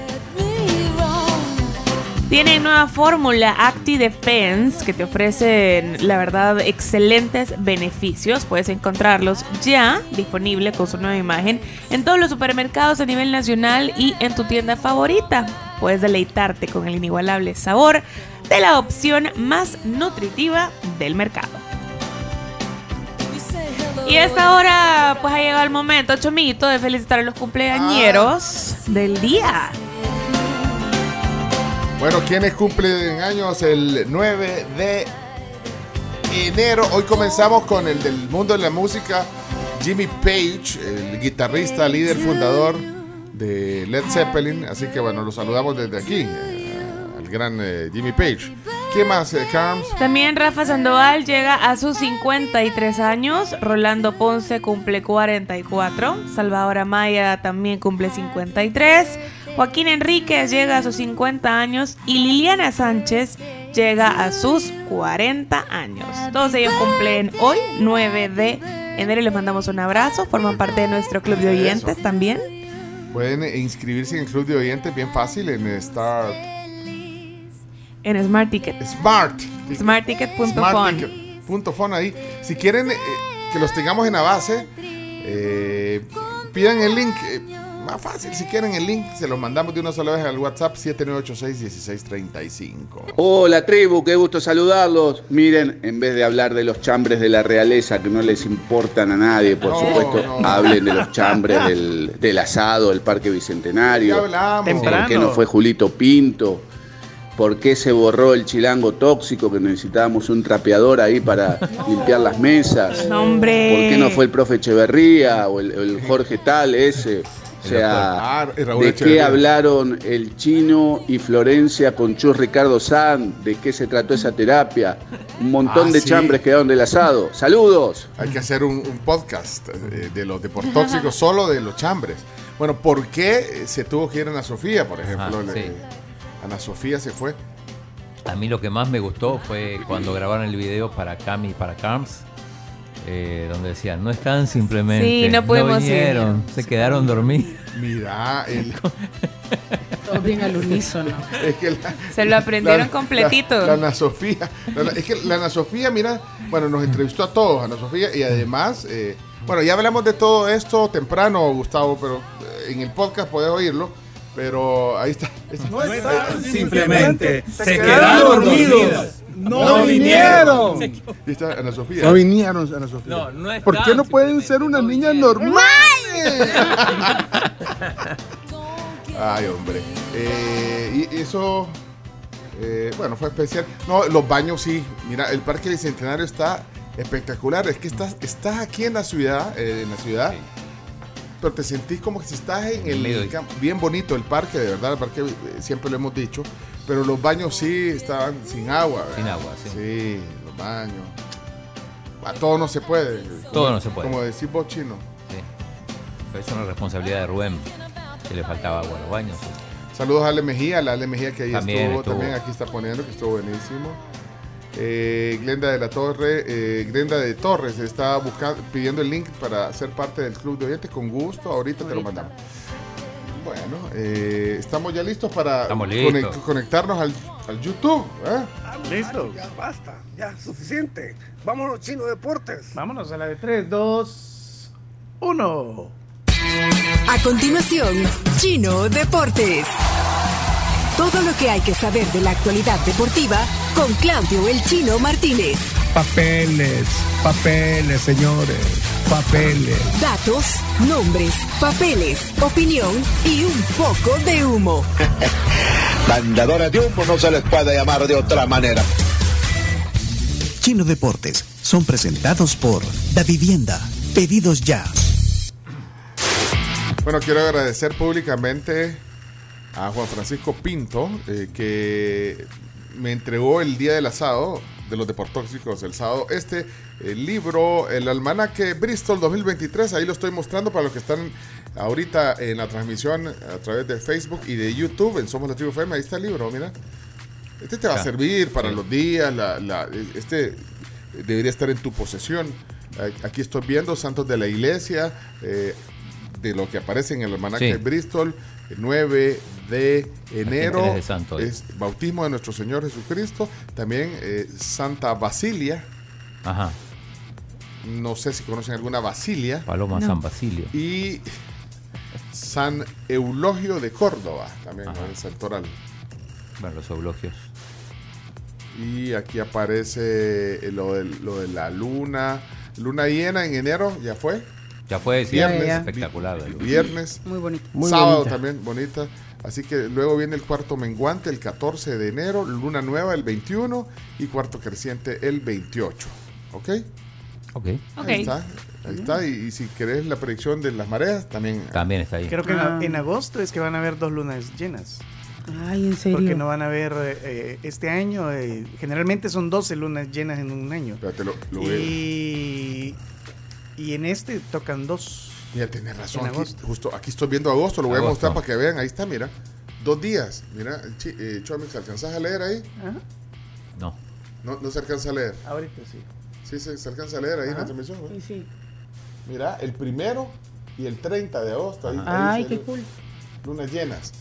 Tienen nueva fórmula Acti Defense que te ofrecen, la verdad, excelentes beneficios. Puedes encontrarlos ya disponible con su nueva imagen en todos los supermercados a nivel nacional y en tu tienda favorita. Puedes deleitarte con el inigualable sabor de la opción más nutritiva del mercado. Y a esta hora, pues ha llegado el momento, Chomito, de felicitar a los cumpleañeros del día. Bueno, ¿quiénes cumplen años el 9 de enero? Hoy comenzamos con el del mundo de la música, Jimmy Page, el guitarrista, líder, fundador de Led Zeppelin. Así que bueno, lo saludamos desde aquí, eh, gran eh, Jimmy Page. ¿Quién más, eh? También Rafa Sandoval llega a sus 53 años, Rolando Ponce cumple 44, Salvador Amaya también cumple 53, Joaquín Enríquez llega a sus 50 años y Liliana Sánchez llega a sus 40 años. Todos ellos cumplen hoy, 9 de enero, y les mandamos un abrazo, forman parte de nuestro club de oyentes también. Pueden inscribirse en el club de oyentes bien fácil en Star En Smart Ticket. Smart. Smartticket.com. Smartticket.com ahí. Si quieren eh, que los tengamos en la base, eh, pidan el link. eh, más fácil, si quieren el link, se los mandamos de una sola vez al WhatsApp 7986-1635. Hola tribu, qué gusto saludarlos. Miren, en vez de hablar de los chambres de la realeza que no les importan a nadie, por No, supuesto, no. hablen de los chambres del, del asado, del Parque Bicentenario. Ya hablamos. ¿Por qué Temprano. no fue Julito Pinto? ¿Por qué se borró el chilango tóxico que necesitábamos un trapeador ahí para limpiar las mesas? No, hombre. ¿Por qué no fue el profe Echeverría o el, el Jorge Tal ese? O sea, Ah, ¿de qué hablaron el chino y Florencia con Chus Ricardo San? ¿De qué se trató esa terapia? Un montón Ah, de sí. chambres quedaron del asado. ¡Saludos! Hay que hacer un, un podcast eh, de los deportóxicos solo de los chambres. Bueno, ¿por qué se tuvo que ir Ana Sofía, por ejemplo? Ah, sí. Ana Sofía se fue. A mí lo que más me gustó fue cuando grabaron el video para Cami y para Carms, eh, donde decían, no están simplemente, Sí, no pudimos ir". vinieron, se quedaron dormidos. Mira, el, Todo bien al unísono. es que la- Se lo aprendieron completito. La, la Ana Sofía. la- es que la Ana Sofía, mira, bueno, nos entrevistó a todos, Ana Sofía, y además, eh, bueno, ya hablamos de todo esto temprano, Gustavo, pero eh, en el podcast podés oírlo, pero ahí está. No están simplemente, se quedaron dormidos. No vinieron. Ahí está Ana Sofía. No vinieron, Ana Sofía. No, no ¿Por qué no pueden ser unas niñas normales? Ay, hombre. Eh, y eso, eh, bueno, fue especial. No, los baños sí. Mira, el Parque Bicentenario está espectacular. Es que estás, estás aquí en la ciudad, eh, en la ciudad, pero te sentís como que si estás en el de- campo. Bien bonito el parque, de verdad, el parque eh, siempre lo hemos dicho. Pero los baños sí estaban sin agua. ¿verdad? Sin agua, sí. Sí, los baños. A todo no se puede. Todo Como- no se puede. Como decís vos, chino. Sí. Pero es una responsabilidad de Rubén, que le faltaba agua a los baños. Saludos a Ale Mejía, la Ale Mejía que ahí También estuvo, estuvo. también aquí está poniendo, que estuvo buenísimo. Eh, Glenda de la Torre, eh, Glenda de Torres está buscando, pidiendo el link para ser parte del club de oyentes con gusto. Ahorita te lo mandamos. Bueno, eh, estamos ya listos para listos. conectarnos al, al YouTube. ¿eh? Listo. Ya basta, ya suficiente. Vámonos, Chino Deportes. Vámonos a la de 3, 2, 1. A continuación, Chino Deportes. Todo lo que hay que saber de la actualidad deportiva con Claudio El Chino Martínez. Papeles, papeles, señores, papeles. Datos, nombres, papeles, opinión y un poco de humo. Mandadores de humo no se les puede llamar de otra manera. Chino Deportes son presentados por Da Vivienda. Pedidos ya. Bueno, quiero agradecer públicamente a Juan Francisco Pinto, eh, que me entregó el día del asado de los deportóxicos el sábado este el libro el almanaque Bristol 2023 ahí lo estoy mostrando para los que están ahorita en la transmisión a través de Facebook y de YouTube en Somos la Tribu FM ahí está el libro mira. Este te va a servir para los días, la- la- este debería estar en tu posesión. Aquí estoy viendo Santos de la Iglesia, eh, de lo que aparece en el almanaque Sí. Bristol, el 9 de enero de santo es bautismo de nuestro Señor Jesucristo, también eh, Santa Basilia, Ajá. no sé si conocen alguna Basilia, Paloma San Basilio. y San Eulogio de Córdoba, también ¿no? el santoral. Bueno, los eulogios. Y aquí aparece eh, lo de, lo de la luna. Luna llena en enero, ya fue. Ya fue, sí, Viernes, espectacular. Viernes. Muy bonito. Muy sábado bonita. también, bonita. Así que luego viene el cuarto menguante el 14 de enero, luna nueva el 21 y cuarto creciente el 28. ¿Ok? Ok. Ahí está. Ahí está. Y, y si querés la predicción de las mareas, también. También está ahí. Creo que en, Ah. en agosto es que van a haber dos lunas llenas. Ay, en serio. Porque no van a haber eh, este año. eh, generalmente son 12 lunas llenas en un año. Espérate, lo- lo y, y en este tocan dos. Mira, tenés razón. Aquí, justo aquí estoy viendo agosto, lo voy a mostrar para que vean. Ahí está, mira. Dos días. Mira, eh, Chomix, ¿alcanzás a leer ahí? Ajá. No. No, no se alcanza a leer. Ahorita sí. Sí, se, se alcanza a leer ahí en la Ajá. transmisión. ¿no? Sí, sí. Mira, el primero y el 30 de agosto. Ahí, ahí Ay, qué cool. Lunas llenas.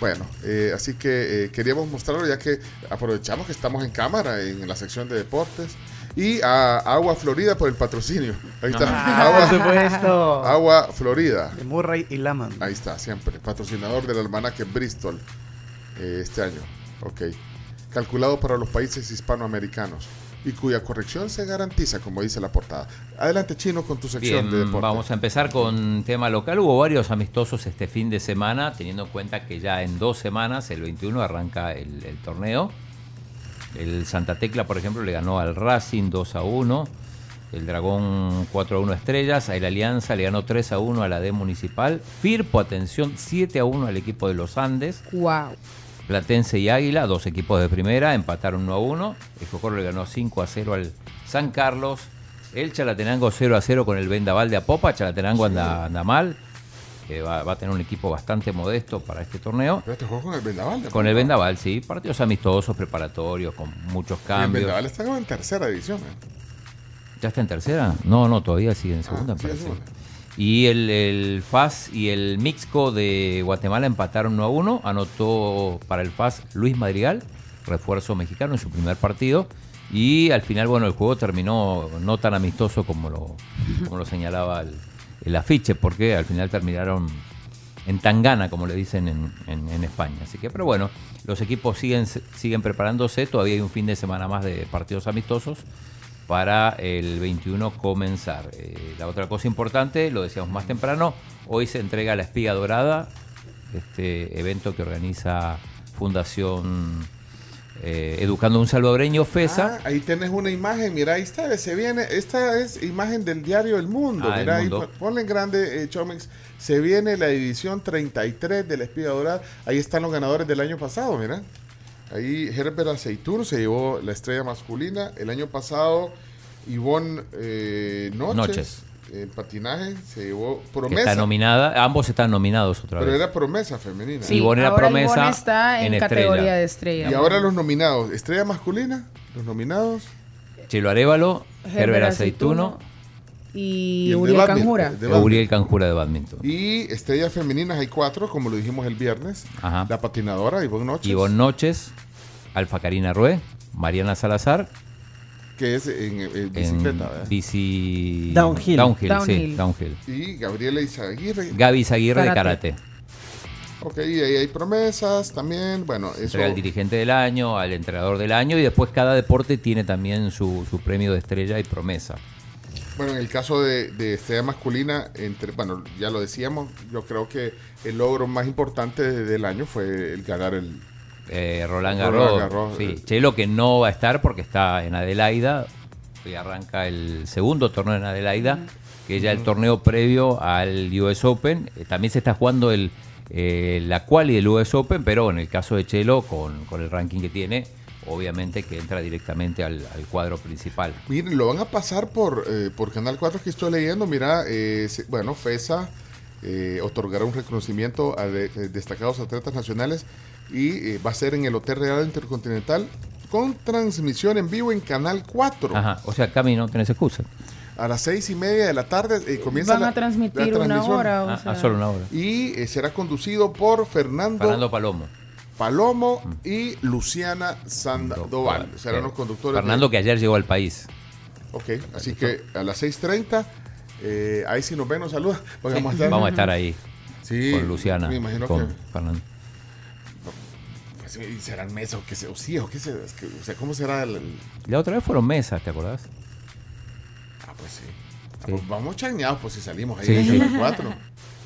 Bueno, eh, así que eh, queríamos mostrarlo ya que aprovechamos que estamos en cámara en la sección de deportes. Y a Agua Florida por el patrocinio. Ahí está. Ah, Agua, por supuesto. Agua Florida. De Murray y Laman. Ahí está, siempre. Patrocinador del almanaque Bristol eh, este año. Ok. Calculado para los países hispanoamericanos y cuya corrección se garantiza, como dice la portada. Adelante, Chino, con tu sección Bien, de deporte. vamos a empezar con tema local. Hubo varios amistosos este fin de semana, teniendo en cuenta que ya en dos semanas, el 21, arranca el, el torneo. El Santa Tecla, por ejemplo, le ganó al Racing 2 a 1. El Dragón 4 a 1 Estrellas. El Alianza le ganó 3 a 1 a la D Municipal. Firpo, atención, 7 a 1 al equipo de los Andes. Wow. Platense y Águila, dos equipos de primera, empataron 1 a 1. El Socorro le ganó 5 a 0 al San Carlos. El Chalatenango 0 a 0 con el Vendaval de Apopa. Chalatenango anda, anda mal. Eh, va, va a tener un equipo bastante modesto para este torneo. Pero te juegas con el Vendaval. Con el. Vendaval, sí. Partidos amistosos, preparatorios, con muchos Y El cambios. Vendaval está como en tercera edición. ¿eh? ¿Ya está en tercera? No, no, todavía sigue en segunda, me parece. segunda. Y el, el FAS y el Mixco de Guatemala empataron 1 a 1. Anotó para el FAS Luis Madrigal, refuerzo mexicano en su primer partido. Y al final, bueno, el juego terminó no tan amistoso como lo, como lo señalaba el, el afiche, porque al final terminaron en Tangana, como le dicen en, en- España. Así que, pero bueno, los equipos siguen, siguen preparándose. Todavía hay un fin de semana más de partidos amistosos para el 21 comenzar. Eh, la otra cosa importante, lo decíamos más temprano, hoy se entrega la espiga dorada, este evento que organiza Fundación eh, Educando a un Salvadoreño, FESA. Ah, ahí tenés una imagen, mira, ahí está, se viene, esta es imagen del diario El Mundo, Ah, El mira, ahí Mundo. pon- ponle en grande, eh, Chomix, se viene la edición 33 de la Espiga Dorada, ahí están los ganadores del año pasado, mira, ahí Herbert Aceitur se llevó la estrella masculina, el año pasado Ivonne eh, Noches, Noches. En patinaje, se llevó promesa, está nominada, ambos están nominados otra pero vez. era promesa femenina. Sí, Ivonne era ahora promesa Ivonne está en, en categoría estrella. de estrella. Y ahora los nominados, estrella masculina, los nominados. Chelo Arevalo, Herbert Aceituno y, Uriel Canjura. Uriel Canjura de badminton. Y estrellas femeninas hay cuatro, como lo dijimos el viernes. Ajá. La patinadora Ivonne Noches, Ivonne Noches, Alfa Karina Rué, Mariana Salazar, que es en, bicicleta. ¿verdad? bici... Downhill. Downhill, sí, Downhill. downhill. Y Gabriela Izaguirre. Gaby Zaguirre de Karate. ok, y ahí hay promesas también. Bueno, eso. Entrega al dirigente del año, al entrenador del año y después cada deporte tiene también su, su premio de estrella y promesa. Bueno, en el caso de, de estrella masculina, entre, bueno, ya lo decíamos, yo creo que el logro más importante de- del año fue el ganar el. Eh, Roland Roland Garros, sí. eh. Chelo que no va a estar porque está en Adelaida. Hoy arranca el segundo torneo en Adelaida, que es ya el torneo previo al US Open. Eh, también se está jugando el, eh, la quali del US Open, pero en el caso de Chelo, con, con el ranking que tiene, obviamente que entra directamente al, al cuadro principal. Miren, lo van a pasar por, eh, por Canal 4 que estoy leyendo. Mira, eh, bueno, FESA eh, otorgará un reconocimiento a de- eh, destacados atletas nacionales y eh, va a ser en el Hotel Real Intercontinental con transmisión en vivo en Canal 4. Ajá, o sea, Cami, no tenés excusa. A las seis y media de la tarde eh, comienza Van la, a transmitir la una hora. O Ah, sea. ah, solo una hora. Y eh, será conducido por Fernando, Fernando Palomo. Palomo y Luciana Sandoval. Serán los conductores. de- Fernando que ayer llegó al país. Ok, así que a las 6.30, eh, ahí si nos ven, nos saluda. Sí, vamos, a estar, Vamos a estar ahí. Sí, Con Luciana. me imagino con que- Fernando. Y serán mesas o qué sé, o sí, o qué sé, es que, o sea, ¿cómo será el, el- La otra vez fueron mesas, ¿te acordás? Ah, pues sí. Ah, pues vamos chañados, pues si salimos ahí en las cuatro.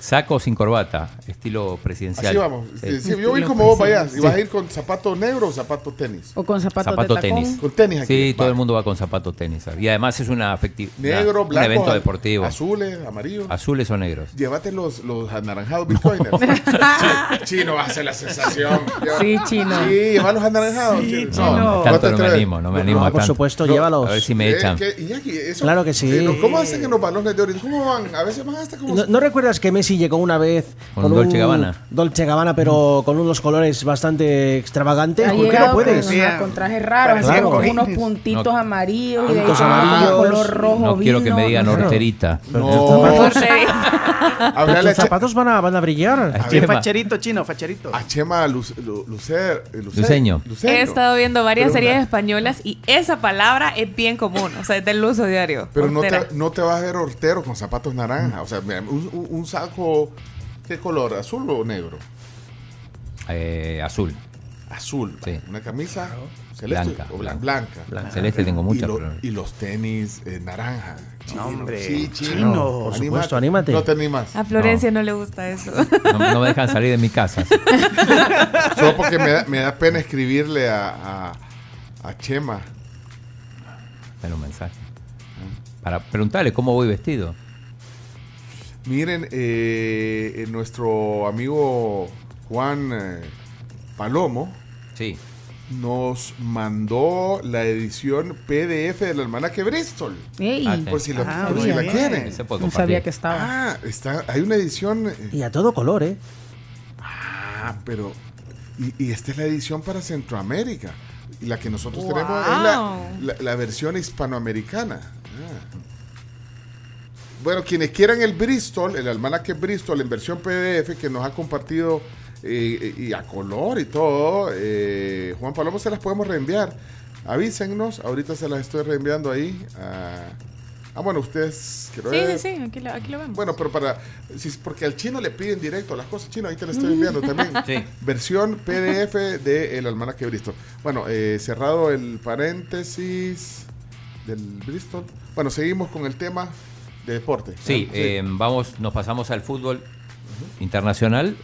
Saco sin corbata, estilo presidencial. Así vamos. Sí. Sí, yo voy como vos vayas. ¿Y Sí. vas a ir con zapato negro o zapato tenis? O con zapatos Zapato de tacón. tenis. Con tenis aquí. Sí, todo el mundo va con zapato tenis. Y además es una afectiva. Negro, un blanco, evento a- deportivo. azules, amarillos. Azules o negros. Llévate los, los anaranjados bitcoiners. Sí, chino va a ser la sensación. Sí, chino. Sí, lleva los anaranjados. Sí, No, chino. no Tanto te no me animo, no me animo No, a por tanto. supuesto, No, llévalos. A ver si me Eh, echan. que- Iñaki, eso- Claro que sí. eh, ¿Cómo hacen en los balones de oro? ¿Cómo van? A veces van hasta como... ¿No, no recuerdas que Messi llegó una vez Con Dolce Gabbana? Dolce Gabbana, pero con unos colores bastante extravagantes? ¿Por qué no puedes? Con, con trajes raros, como cojín. unos puntitos No. amarillos y de color rojo No quiero que vino. me digan Claro. horterita. No. Háblale A Che- zapatos van a, van a brillar. A Bien Chema. facherito, chino, facherito. a Chema Luc- Lu- Lucer, eh, Lucer- Luceño. Luceño. He estado viendo varias Pero series una- españolas y esa palabra es bien común, o sea, es del uso diario. Pero no Hortera. te, no te vas a ver hortero con zapatos naranja. O sea, mira, un, un- un saco, ¿qué color? ¿Azul o negro? Eh, azul. Azul. Sí. Una camisa celeste Blanca, o blan- blanca. blanca. Celeste tengo y, muchas, lo- pero- y los tenis eh, naranja. Chino, hombre, sí, chino. chino. Por supuesto, anímate. No te animas. A Florencia no. le gusta eso. No, no me dejan salir de mi casa. Solo porque me da, me da pena escribirle a, a, a Chema. Dale un mensaje. Para preguntarle cómo voy vestido. Miren, eh, eh, nuestro amigo Juan eh, Palomo Sí. Nos mandó la edición PDF del almanaque Bristol. Ey, Ah, Por si, la, Ah, por si la quieren. No sabía que estaba. Ah, está, hay una edición. eh, Y a todo color, ¿eh? Ah, pero. Y, y esta es la edición para Centroamérica. Y la que nosotros Wow. tenemos es la, la- la versión hispanoamericana. Ah. Bueno, quienes quieran el Bristol, el almanaque Bristol en versión PDF que nos ha compartido eh, y a color y todo, eh, Juan Palomo se las podemos reenviar. Avísennos, ahorita se las estoy reenviando ahí. a- ah, bueno, ustedes. Sí, ver. sí, sí, aquí lo, aquí lo vemos. Bueno, pero para. si- porque al chino le piden directo las cosas chino, ahí te las estoy enviando también. Sí. Versión PDF del el almanaque Bristol. Bueno, eh, cerrado el paréntesis del Bristol. Bueno, seguimos con el tema de deporte. Sí, eh, vamos, nos pasamos al fútbol internacional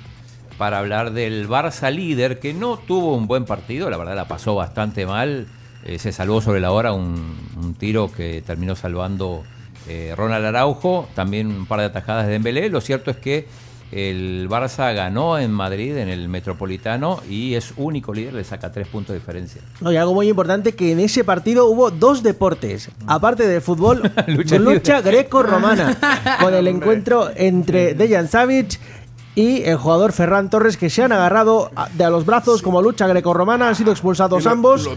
para hablar del Barça líder que no tuvo un buen partido, la verdad la pasó bastante mal. Eh, se salvó sobre la hora un, un tiro que terminó salvando eh, Ronald Araujo, también un par de atajadas de Dembélé. Lo cierto es que el Barça ganó en Madrid, en el Metropolitano, y es único líder, le saca tres puntos de diferencia. No, y algo muy importante que en ese partido hubo dos deportes, aparte del fútbol, Lucha lucha, greco-romana, con el encuentro entre Dejan Savic y el jugador Ferran Torres que se han agarrado a- de a los brazos como lucha greco-romana, han sido expulsados ambos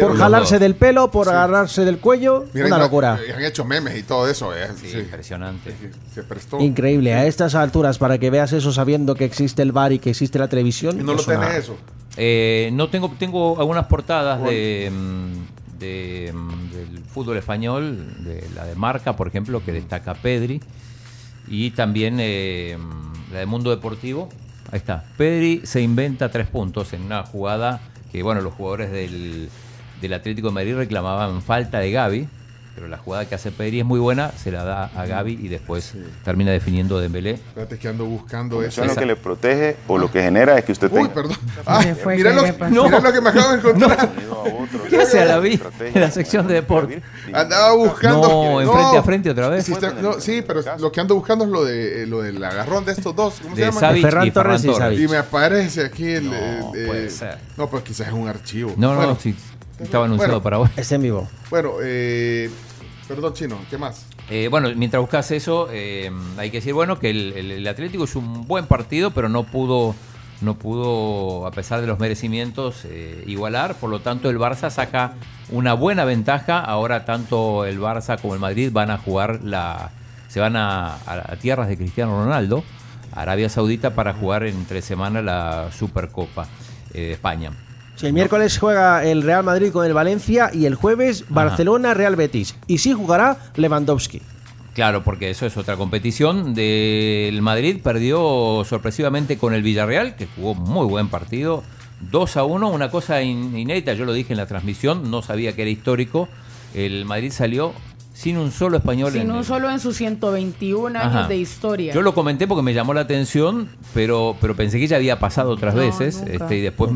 por jalarse del pelo, por Sí. agarrarse del cuello, Miren, una locura. han hecho memes y todo eso. eh, Sí, sí. impresionante. Se prestó. Increíble, a estas alturas, para que veas eso sabiendo que existe el bar y que existe la televisión. Y no lo una- tenés eso. Eh, no tengo, tengo algunas portadas de, mm, de, mm, del fútbol español, de la de Marca, por ejemplo, que destaca Pedri, y también eh, la de Mundo Deportivo. Ahí está. Pedri se inventa tres puntos en una jugada que, bueno, los jugadores del, del Atlético de Madrid reclamaban falta de Gaby, pero la jugada que hace Pedri es muy buena, se la da a Gaby y después termina definiendo Dembélé. Espérate que ando buscando Eso eso. lo que le protege o lo que genera es que usted Uy, tenga. perdón. Ah, ¿Qué fue? mira, ¿Qué lo, mira lo que me acabo de encontrar. ¿Qué hace a la vi en la sección de deporte? Andaba buscando. No, en frente a frente otra vez. Sí, está- no, sí, pero lo que ando buscando es lo de eh, lo del agarrón de estos dos. ¿Cómo De se llama? Savic Ferran y Torres y Torres. Y me aparece aquí el. No, eh, eh, puede ser. No, pues quizás es un archivo. No, no, bueno, sí, estaba anunciado bueno. para hoy. Está en vivo. Bueno, eh, perdón, chino, ¿qué más? Eh, bueno, mientras buscas eso, eh, hay que decir, bueno, que el, el- el Atlético es un buen partido, pero no pudo no pudo, a pesar de los merecimientos, eh, igualar. Por lo tanto, el Barça saca una buena ventaja. Ahora tanto el Barça como el Madrid van a jugar la, se van a, a- a tierras de Cristiano Ronaldo, Arabia Saudita, para jugar entre semana la Supercopa eh, de España. Si el miércoles juega el Real Madrid con el Valencia y el jueves Barcelona Real Betis. Y sí jugará Lewandowski. Claro, porque eso es otra competición. Del Madrid perdió sorpresivamente con el Villarreal, que jugó muy buen partido. 2 a 1, una cosa in- inédita, yo lo dije en la transmisión, no sabía que era histórico. El Madrid salió sin un solo español en Sino el- solo en sus 121 años Ajá. de historia. Yo lo comenté porque me llamó la atención, pero, pero pensé que ya había pasado otras No, veces. nunca. Este, y después,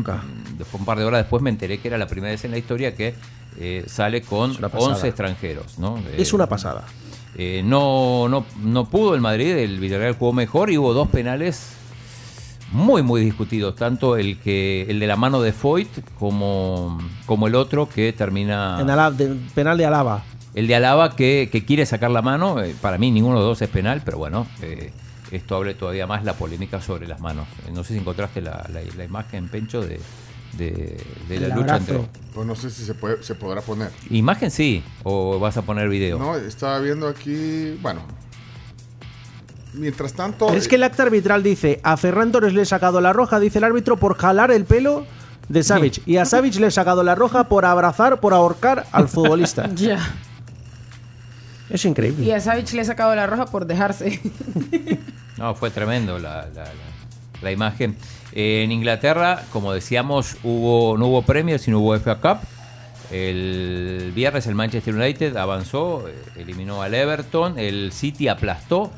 después, un par de horas después, me enteré que era la primera vez en la historia que eh, sale con una pasada. 11 extranjeros. ¿no? Es Eh, una pasada. eh, no, no, no pudo el Madrid, el Villarreal jugó mejor y hubo dos penales muy, muy discutidos. Tanto el que el de la mano de Foyt como, como el otro que termina. En Alab- de- penal de Alaba. El de Alaba que, que quiere sacar la mano, eh, para mí ninguno de los dos es penal, pero bueno, eh, esto abre todavía más la polémica sobre las manos. No sé si encontraste la, la- la imagen, Pencho, de, de, de la El lucha abrazo. entre... Pues no sé si se, puede, se podrá poner. Imagen sí, o vas a poner video. No, estaba viendo aquí. Bueno. Mientras tanto. Pero es que el acta arbitral dice, a Ferran Torres le he sacado la roja, dice el árbitro, por jalar el pelo de Savic. Y a Savic le he sacado la roja por abrazar, por ahorcar al futbolista. Ya. Es increíble. Y a Savage le he sacado la roja por dejarse. No, fue tremendo la, la- la- la imagen. Eh, en Inglaterra, como decíamos, hubo, no hubo Premier, sino hubo FA Cup. El viernes el Manchester United avanzó, eliminó al Everton, el City aplastó,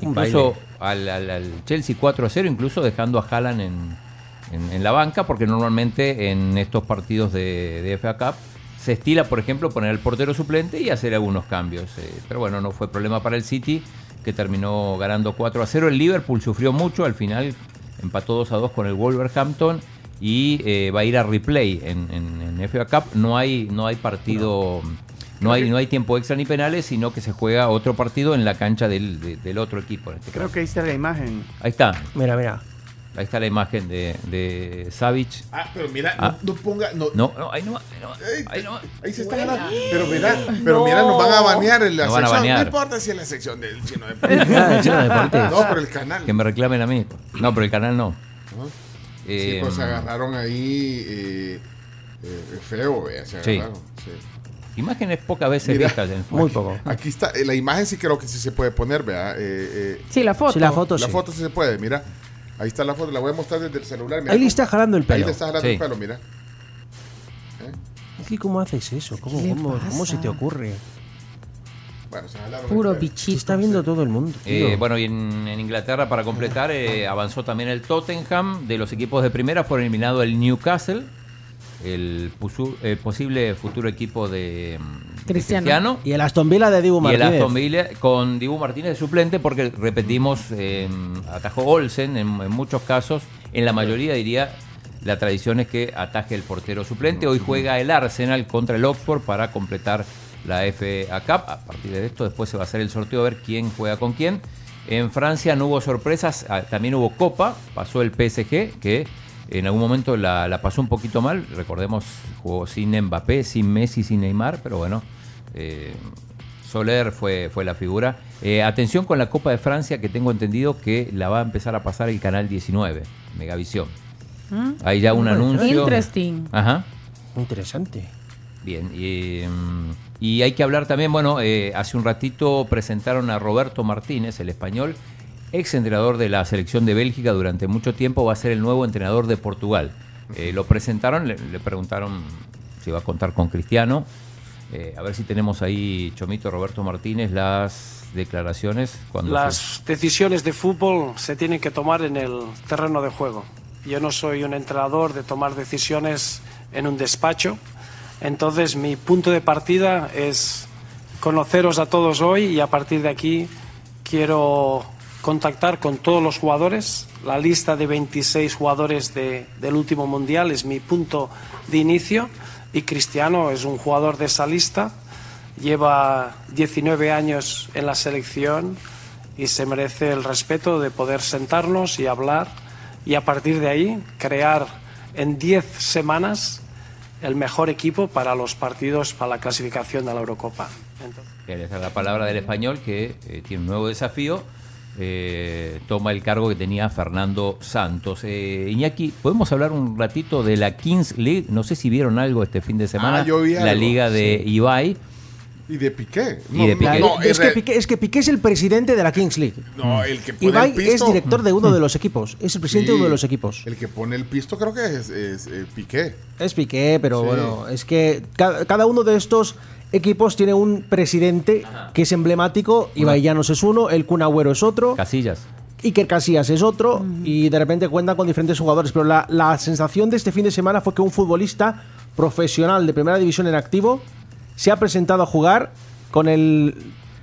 Un incluso al, al- al Chelsea 4 a 0, incluso dejando a Haaland en, en- en la banca, porque normalmente en estos partidos de, de FA Cup se estila, por ejemplo, poner al portero suplente y hacer algunos cambios. eh, pero bueno, no fue problema para el City, que terminó ganando 4 a 0. El Liverpool sufrió mucho, al final empató 2 a 2 con el Wolverhampton y eh, va a ir a replay en, en- en FA Cup. No hay, no hay partido, no, hay, no hay tiempo extra ni penales, sino que se juega otro partido en la cancha del, de- del otro equipo. en este Creo caso. que ahí está la imagen. Ahí está. Mira, mira. Ahí está la imagen de, de Savic. Ah, pero mira, Ah. no, no ponga. No, No, no, ahí no va, ahí, ahí se está ganando. Pero mira, pero mira, nos van a banear en la Nos sección. No importa si es la sección del chino de Ah, Deportes. No, pero el canal. Que me reclamen a mí. No, pero el canal no. Sí, Eh, pues se agarraron ahí eh, eh, feo, vea, se Sí. agarraron. sí. Imágenes pocas veces Mira, vistas. En Muy poco. Aquí está, eh, la imagen sí creo que sí se puede poner, vea. eh, eh, Sí, la foto. Sí, la foto la sí. foto sí se puede, mira. Ahí está la foto, la voy a mostrar desde el celular. Mira Ahí le está jalando el Ahí pelo. le está jalando Sí. el pelo, mira. ¿Y ¿Cómo haces eso? ¿Cómo, ¿Qué le cómo, cómo se te ocurre? Bueno, se jalaron Puro bichito. Sí, está viendo todo el mundo. Eh, bueno, y en, en Inglaterra, para completar, eh, avanzó también el Tottenham. De los equipos de primera fueron eliminados el Newcastle, el, pusu- el posible futuro equipo de, mm, de Cristiano. Y el Aston Villa de Dibu Y el Martínez. Aston Villa con Dibu Martínez de suplente, porque repetimos, eh, atajó Olsen en, en muchos casos, en la mayoría diría, la tradición es que ataje el portero suplente. Hoy juega el Arsenal contra el Oxford para completar la FA Cup. A partir de esto después se va a hacer el sorteo a ver quién juega con quién. En Francia no hubo sorpresas, ah, también hubo Copa, pasó el PSG, que en algún momento la, la pasó un poquito mal. Recordemos, jugó sin Mbappé, sin Messi, sin Neymar, pero bueno, eh, Soler fue, fue la figura. Eh, atención con la Copa de Francia, que tengo entendido que la va a empezar a pasar el canal 19, Megavisión. ¿Mm? Hay ya un anuncio. Interesting. Ajá. Interesante. Bien, y, mm, y hay que hablar también, bueno, eh, hace un ratito presentaron a Roberto Martínez, el español, ex entrenador de la selección de Bélgica durante mucho tiempo, va a ser el nuevo entrenador de Portugal. Eh, lo presentaron, le, le preguntaron si va a contar con Cristiano. Eh, a ver si tenemos ahí, Chomito, Roberto Martínez, las declaraciones. Cuando se- Las decisiones de fútbol se tienen que tomar en el terreno de juego. Yo no soy un entrenador de tomar decisiones en un despacho. Entonces mi punto de partida es conoceros a todos hoy y a partir de aquí quiero contactar con todos los jugadores. La lista de 26 jugadores de- del último mundial es mi punto de inicio y Cristiano es un jugador de esa lista. Lleva 19 años en la selección y se merece el respeto de poder sentarnos y hablar y a partir de ahí crear en 10 semanas el mejor equipo para los partidos para la clasificación a la Eurocopa. Entonces, Esa es la palabra del español que eh, tiene un nuevo desafío. Eh, toma el cargo que tenía Fernando Santos. Eh, Iñaki, ¿podemos hablar un ratito de la Kings League? No sé si vieron algo este fin de semana. Ah, yo vi la algo, liga de Ibai. Y de Piqué. Y de Piqué. No, es, que Piqué, es que Piqué es el presidente de la Kings League. No, el que pone Ibai el pisto. es director de uno de los equipos. Es el presidente de uno de los equipos. El que pone el pisto creo que es, es, eh, Piqué. Es Piqué, pero Sí. bueno, es que ca- cada, uno de estos equipos tiene un presidente que es emblemático. Llanos es uno, el Kun Agüero es otro. Casillas. Iker Casillas es otro y de repente cuentan con diferentes jugadores. Pero la, la sensación de este fin de semana fue que un futbolista profesional de primera división en activo se ha presentado a jugar con el,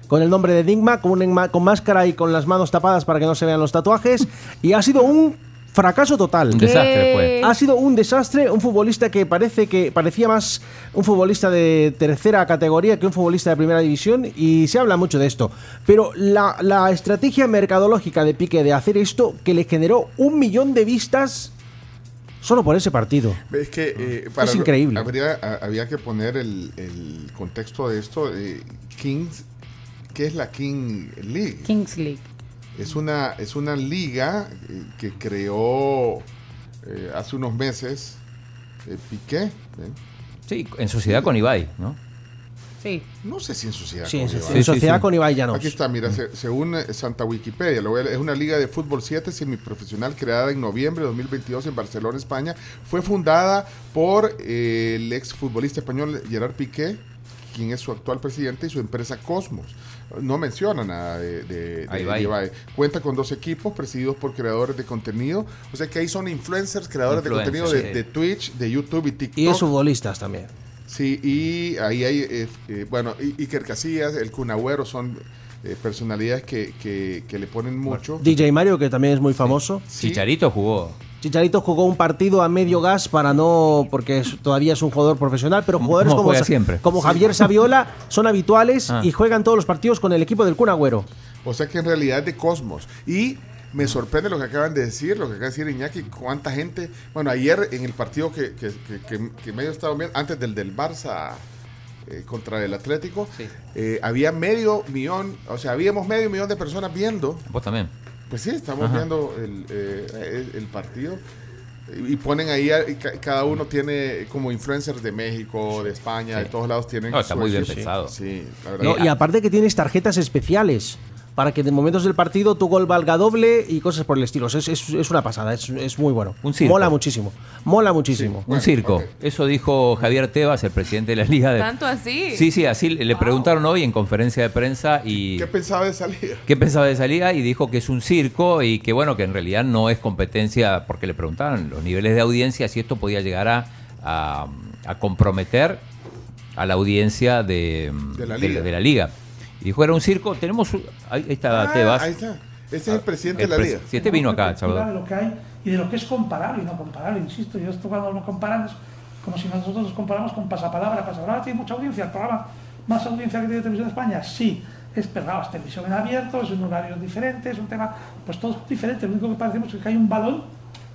con el nombre de Enigma, con, un enigma- con máscara y con las manos tapadas para que no se vean los tatuajes y ha sido un fracaso total. Un desastre fue. Ha sido un desastre, un futbolista que parece que parecía más un futbolista de tercera categoría que un futbolista de primera división y se habla mucho de esto. Pero la, la estrategia mercadológica de Pique de hacer esto que le generó un millón de vistas solo por ese partido. Es que eh, Es increíble. Habría, había que poner el, el contexto de esto. eh, Kings, ¿qué es la King League? Kings League. Es una, es una liga eh, que creó eh, hace unos meses eh, Piqué. ¿eh? Sí, en sociedad con Ibai, ¿no? Sí. No sé si en sociedad Sí, con en Ibai. sociedad- en sociedad con Ibai Llanos. Aquí está, mira, se- según Santa Wikipedia, lo es una liga de fútbol 7 semiprofesional creada en noviembre de 2022 en Barcelona, España. Fue fundada por eh, el ex futbolista español Gerard Piqué, quien es su actual presidente, y su empresa Cosmos. No menciona nada de, de- de A Ibai. Ibai. Cuenta con dos equipos presididos por creadores de contenido. O sea que ahí son influencers, creadores de contenido de, Influencers, sí. de Twitch, de YouTube y TikTok. Y es futbolistas también. Sí, y ahí hay, eh, eh, bueno, Iker Casillas, el Kun Agüero son eh, personalidades que, que- que le ponen mucho. DJ Mario, que también es muy famoso. Chicharito jugó. Chicharito jugó un partido a medio gas para no. porque es- todavía es un jugador profesional, pero jugadores como como, siempre. como. Javier Saviola son habituales Ah. y juegan todos los partidos con el equipo del Kun Agüero. O sea que en realidad es de Cosmos. Y me sorprende lo que acaban de decir, lo que acaba de decir Iñaki, cuánta gente. Bueno, ayer en el partido que, que, que, que- que medio estaba viendo, antes del del Barça eh, contra el Atlético, eh, había medio millón, o sea, habíamos medio millón de personas viendo. Vos también. Pues sí, estamos Ajá. viendo el, eh, el- el partido. Y ponen ahí, cada uno tiene como influencers de México, de España, de todos lados tienen. No, está su muy bien pensado. Sí, la verdad. No, y aparte que tienes tarjetas especiales para que en momentos del partido tu gol valga doble y cosas por el estilo. Es, es- es una pasada, es, es muy bueno. Un circo. Mola muchísimo. Mola muchísimo. Un circo. Eso dijo Javier Tebas, el presidente de la Liga de. ¿Tanto así? Sí, sí, así le preguntaron hoy en conferencia de prensa y ¿Qué pensaba de salir? qué pensaba de salida y dijo que es un circo y que bueno, que en realidad no es competencia, porque le preguntaron los niveles de audiencia, si esto podía llegar a, a- a comprometer a la audiencia de, De la de liga. de la liga. Y dijo, era un circo, tenemos... un- Ahí está Ah, Tebas. Ahí está. Ese es el presidente El de la pres- liga. Si este vino acá, Salvador. de lo que hay y de lo que es comparable y no comparable, insisto. Yo esto cuando lo comparan es como si nosotros nos comparamos con Pasapalabra. Pasapalabra tiene mucha audiencia, el programa más audiencia que tiene Televisión de España, sí. Es verdad, es televisión en abierto, es un horario diferente, es un tema, pues todo es diferente. Lo único que parecemos es que hay un balón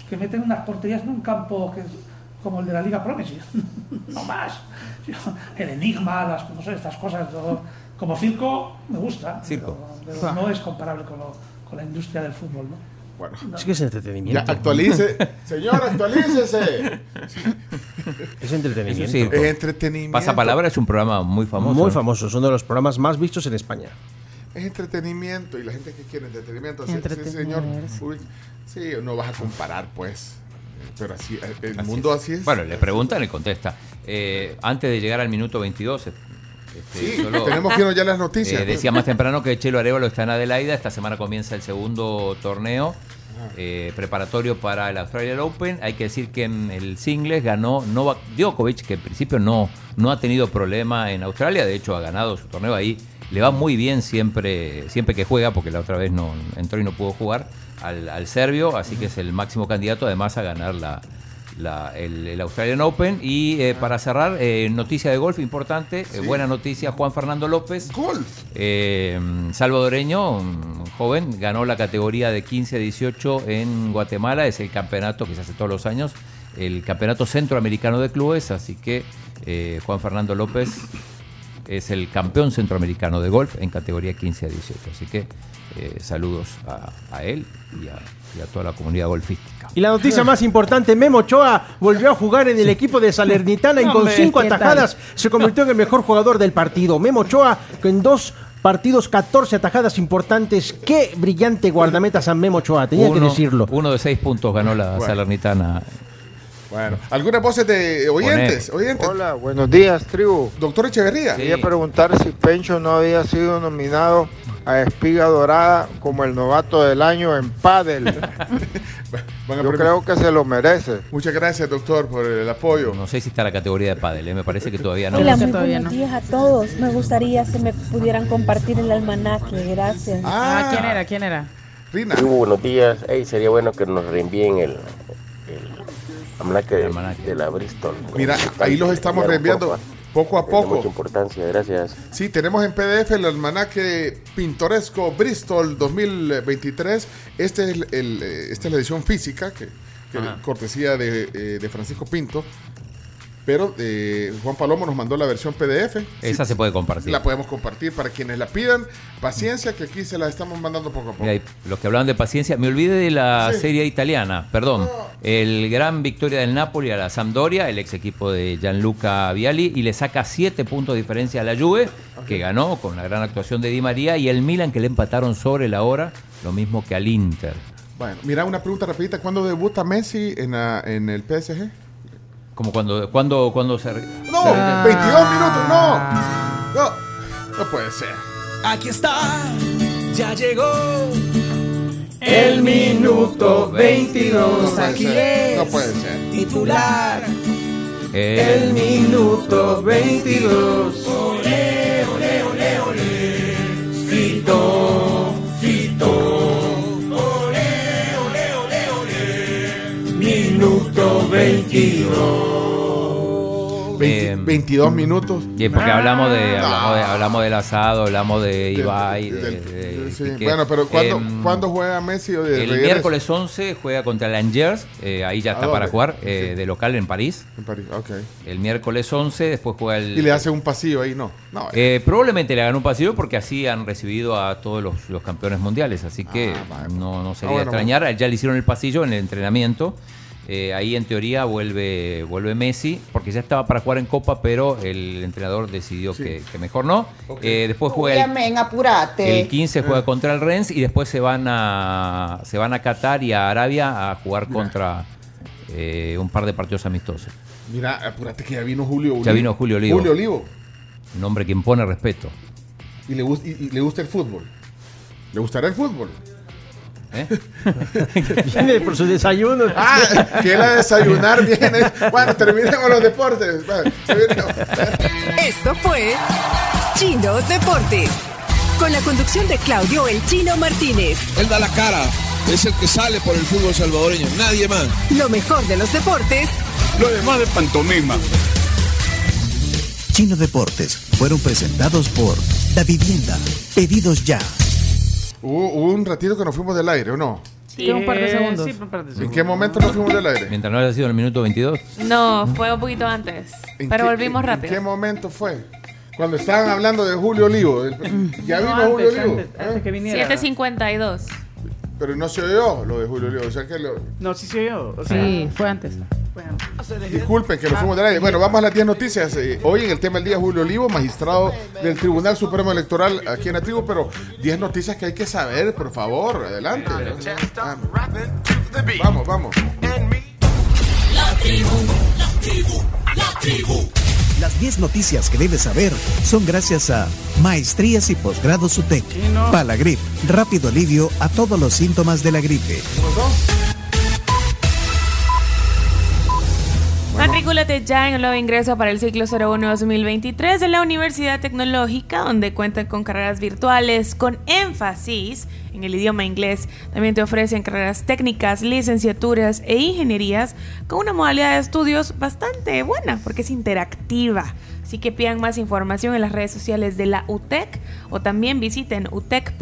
que meten unas porterías en un campo que es como el de la Liga Promes, no más. El enigma, las, no sé, estas cosas, todo- como circo me gusta, Circo. pero, pero no es comparable con, lo- con la industria del fútbol, ¿no? Bueno. Es que es entretenimiento. Ya, actualice. Señor, actualícese. Es entretenimiento. Es circo. Es entretenimiento. Pasapalabra es un programa muy famoso. Muy ¿no? famoso. Es uno de los programas más vistos en España. Es entretenimiento y la gente que quiere entretenimiento. Sí, sí, señor. Uy, sí, no vas a comparar, pues. Eh, Pero así, eh, el Así mundo es. así es. Bueno, le preguntan y contesta. Eh, antes de llegar al minuto 22, este, Sí, tenemos que irnos ya a las noticias. eh, decía más temprano que Chelo Arevalo está en Adelaida. Esta semana comienza el segundo torneo eh, preparatorio para el Australian Open. Hay que decir que en el singles ganó Novak Djokovic, que en principio no, no ha tenido problema en Australia. De hecho, ha ganado su torneo ahí. Le va muy bien siempre, siempre que juega, porque la otra vez no entró y no pudo jugar al, al serbio. Así que es el máximo candidato, además, a ganar la, la- el, el Australian Open. Y eh, para cerrar, eh, noticia de golf importante, eh, buena noticia, Juan Fernando López. eh, salvadoreño, joven, ganó la categoría de 15 a 18 en Guatemala, es el campeonato que se hace todos los años, el campeonato centroamericano de clubes, así que Juan Fernando López es el campeón centroamericano de golf en categoría 15 a 18. Así que eh, saludos a, a él y a, y a toda la comunidad golfística. Y la noticia más importante, Memo Ochoa volvió a jugar en el equipo de Salernitana y con cinco atajadas se convirtió en el mejor jugador del partido. Memo Ochoa con dos partidos, 14 atajadas importantes. Qué brillante guardameta San Memo Ochoa, tenía que decirlo. Uno de seis puntos ganó la Bueno. Salernitana. Bueno, algunas voces de oyentes, oyentes. Hola, buenos días, tribu. Doctor Echeverría. Quería preguntar si Pencho no había sido nominado a Espiga Dorada como el novato del año en pádel. Yo creo que se lo merece. Muchas gracias, doctor, por el apoyo. No sé si está la categoría de pádel, ¿eh? me parece que todavía no. Hola, muy buenos días a todos. Me gustaría si me pudieran compartir el almanaque. Gracias. Ah, ¿quién era? ¿Quién era? Rina. Muy buenos días. Ey, sería bueno que nos reenvíen el almanaque de, de la Bristol. Mira, ahí los estamos reenviando poco a poco. mucha importancia, gracias. Sí, tenemos en PDF el almanaque pintoresco Bristol 2023. Este es, el, el, eh, esta es la edición física, que, cortesía de, eh, de Francisco Pinto. Pero eh, Juan Palomo nos mandó la versión PDF. Esa se puede compartir. La podemos compartir para quienes la pidan. Paciencia, que aquí se la estamos mandando poco a poco. Mira, los que hablaban de paciencia, me olvidé de la Sí. serie italiana, perdón. El gran victoria del Napoli a la Sampdoria, el ex equipo de Gianluca Vialli, y le saca siete puntos de diferencia a la Juve, que ganó con la gran actuación de Di María, y el Milan que le empataron sobre la hora, lo mismo que al Inter. Bueno, mira una pregunta rapidita. ¿Cuándo debuta Messi en, la- en el PSG? Como cuando, cuando, cuando se... No, se- 22 minutos, no. No, no puede ser. Aquí está, ya llegó. El minuto 22. Aquí No es puede ser. titular. El minuto 22. Ole, ole, ole, ole. Fito, Fito. 22. 20 22 minutos. Y porque hablamos de, Ah. hablamos de hablamos del asado, hablamos de Ibai, de, de- sí. Bueno, pero ¿cuándo, Em, ¿cuándo juega Messi? o de El regreso? miércoles 11 juega contra el Angers, eh, ahí ya ¿A está dónde? para jugar, eh, de local en París. En París, ok. El miércoles 11, después juega el... Y le hace un pasillo ahí, no. No, Eh, probablemente le hagan un pasillo porque así han recibido a todos los, los campeones mundiales, así que no, no sería Ah, bueno, extrañar. Ya le hicieron el pasillo en el entrenamiento. Eh, ahí en teoría vuelve, vuelve Messi, porque ya estaba para jugar en Copa, pero el entrenador decidió que, que mejor no. Eh, después juega el, apurate. el 15 juega contra el Rennes y después se van a se van a Qatar y a Arabia a jugar contra eh, un par de partidos amistosos. Mira, apúrate que ya vino Julio Olivo. Ya vino Julio Olivo. Julio Olivo. Un hombre que impone respeto. Y le, gus- y- y le gusta el fútbol. ¿Le gustará el fútbol? ¿Eh? Viene por su desayuno. Ah, a desayunar viene. Bueno, terminemos los deportes. Bueno. Esto fue Chino Deportes. Con la conducción de Claudio El Chino Martínez. Él da la cara, es el que sale por el fútbol salvadoreño, nadie más. Lo mejor de los deportes Lo demás de pantomima. Chino Deportes fueron presentados por Da Vivienda. Pedidos ya. Hubo, hubo un ratito que nos fuimos del aire, ¿o no? Sí, un par de segundos. Sí, un par de ¿En qué momento nos fuimos del aire? Mientras no haya sido en el minuto 22. No, fue un poquito antes. ¿En Pero qué- volvimos rápido. ¿En qué momento fue? Cuando estaban hablando de Julio Olivo. El- Ya vino No, Julio antes, Olivo. antes, ¿eh? antes que viniera. 752. Pero no se oyó lo de Julio Olivo. O sea que lo- No, sí se oyó. O sea, Sí, fue antes. Disculpen que nos fuimos del aire. Bueno, vamos a las 10 noticias. Eh, hoy en el tema del día Julio Olivo, magistrado del Tribunal Supremo Electoral aquí en la tribu, pero 10 noticias que hay que saber, por favor, adelante. Vamos, vamos. La tribu, la tribu, la tribu. Las 10 noticias que debes saber son gracias a Maestrías y Posgrados UTEC. Palagrip, rápido alivio a todos los síntomas de la gripe. Matrículate ya en el nuevo ingreso para el ciclo 01-2023 de la Universidad Tecnológica, donde cuentan con carreras virtuales con énfasis en el idioma inglés. También te ofrecen carreras técnicas, licenciaturas e ingenierías con una modalidad de estudios bastante buena porque es interactiva. Así que pidan más información en las redes sociales de la UTEC o también visiten utec.edu.sb.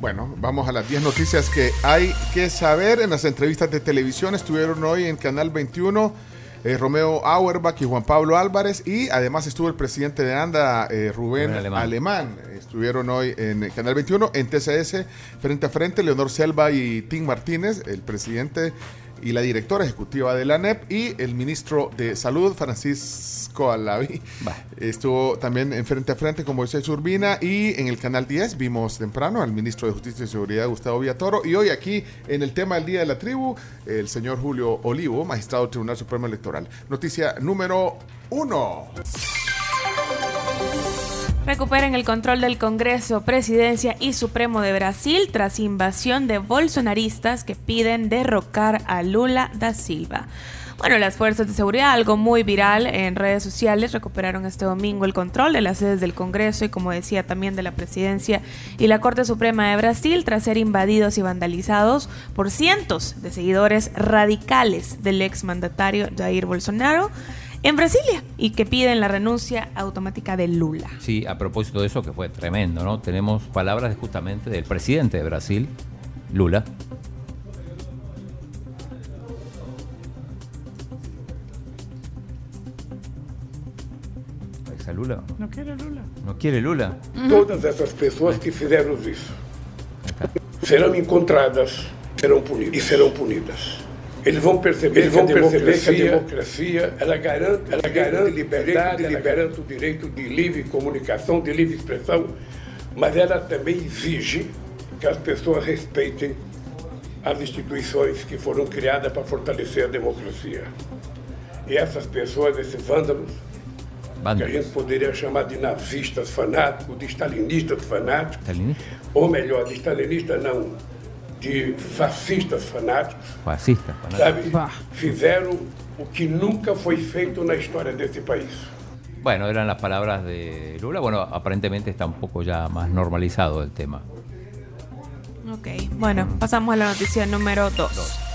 Bueno, vamos a las 10 noticias que hay que saber en las entrevistas de televisión. Estuvieron hoy en Canal 21 eh, Romeo Auerbach y Juan Pablo Álvarez y además estuvo el presidente de ANDA, eh, Rubén Rubén Alemán. Alemán. Estuvieron hoy en eh, Canal 21, en TCS, frente a frente, Leonor Selva y Tim Martínez, el presidente y la directora ejecutiva de la NEP y el ministro de Salud, Francisco Alavi. Estuvo también en frente a frente con Moisés Urbina y en el canal 10 vimos temprano al ministro de Justicia y Seguridad, Gustavo Villatoro. Y hoy aquí en el tema del Día de la Tribu, el señor Julio Olivo, magistrado del Tribunal Supremo Electoral. Noticia número uno. Recuperen el control del Congreso, Presidencia y Supremo de Brasil tras invasión de bolsonaristas que piden derrocar a Lula da Silva. Bueno, las fuerzas de seguridad, algo muy viral en redes sociales, recuperaron este domingo el control de las sedes del Congreso y, como decía, también de la Presidencia y la Corte Suprema de Brasil tras ser invadidos y vandalizados por cientos de seguidores radicales del exmandatario Jair Bolsonaro en Brasilia y que piden la renuncia automática de Lula. Sí, a propósito de eso, que fue tremendo, ¿no? Tenemos palabras justamente del presidente de Brasil, Lula. ¿Esa Lula? No quiere Lula. ¿No quiere Lula? Todas essas pessoas que fizeram isso serão encontradas serão punidas, e serão punidas. Eles vão perceber, Eles vão que, a perceber democracia, que a democracia ela garante, ela garante liberdade, ela garante o direito de livre comunicação, de livre expressão, mas ela também exige que as pessoas respeitem as instituições que foram criadas para fortalecer a democracia. E essas pessoas, esses vândalos, que a gente poderia chamar de nazistas fanáticos, de stalinistas fanáticos, ou melhor, de stalinistas não, de fascistas fanáticos, Fascista. sabe? Fizeram o que nunca foi feito na história desse país. Bueno, eran las palabras de Lula. Bueno, aparentemente está un poco ya más normalizado el tema. Ok, bueno, pasamos a la noticia número 2.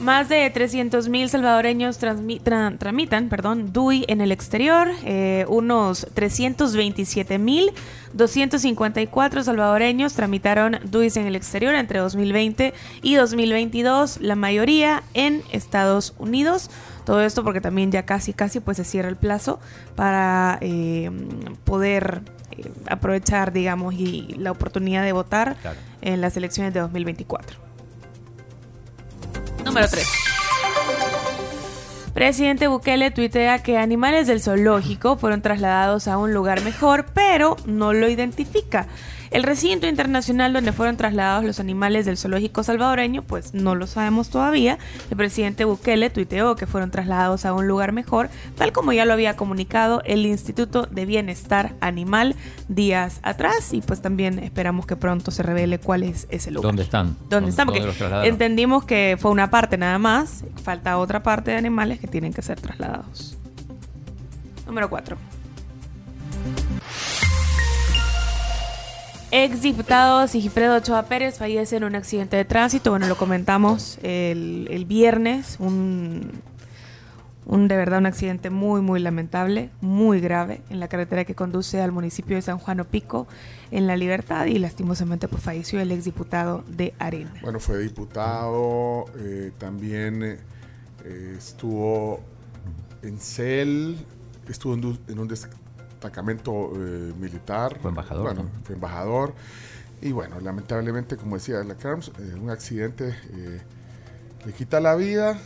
Más de 300.000 salvadoreños tra- tramitan perdón, DUI en el exterior. Eh, unos 327.254 salvadoreños tramitaron DUIs en el exterior entre 2020 y 2022, la mayoría en Estados Unidos. Todo esto porque también ya casi, casi pues se cierra el plazo para eh, poder eh, aprovechar, digamos, y la oportunidad de votar Claro. en las elecciones de 2024. Número 3. Presidente Bukele tuitea que animales del zoológico fueron trasladados a un lugar mejor, pero no lo identifica. El recinto internacional donde fueron trasladados los animales del zoológico salvadoreño, pues no lo sabemos todavía. El presidente Bukele tuiteó que fueron trasladados a un lugar mejor, tal como ya lo había comunicado el Instituto de Bienestar Animal días atrás. Y pues también esperamos que pronto se revele cuál es ese lugar. ¿Dónde están? ¿Dónde están? Porque entendimos que fue una parte nada más. Falta otra parte de animales que tienen que ser trasladados. Número 4. Ex diputado Sigifredo Ochoa Pérez fallece en un accidente de tránsito. Bueno, lo comentamos el, viernes. Un, de verdad un accidente muy, muy lamentable, muy grave en la carretera que conduce al municipio de San Juan Opico, en La Libertad. Y lastimosamente pues falleció el ex diputado de Arena. Bueno, fue diputado, eh, también eh, estuvo en CEL, estuvo en, en un destacamento eh, militar. Fue embajador, Bueno, ¿no? fue embajador. Y bueno, lamentablemente, como decía la Carms, eh, un accidente eh, le quita la vida.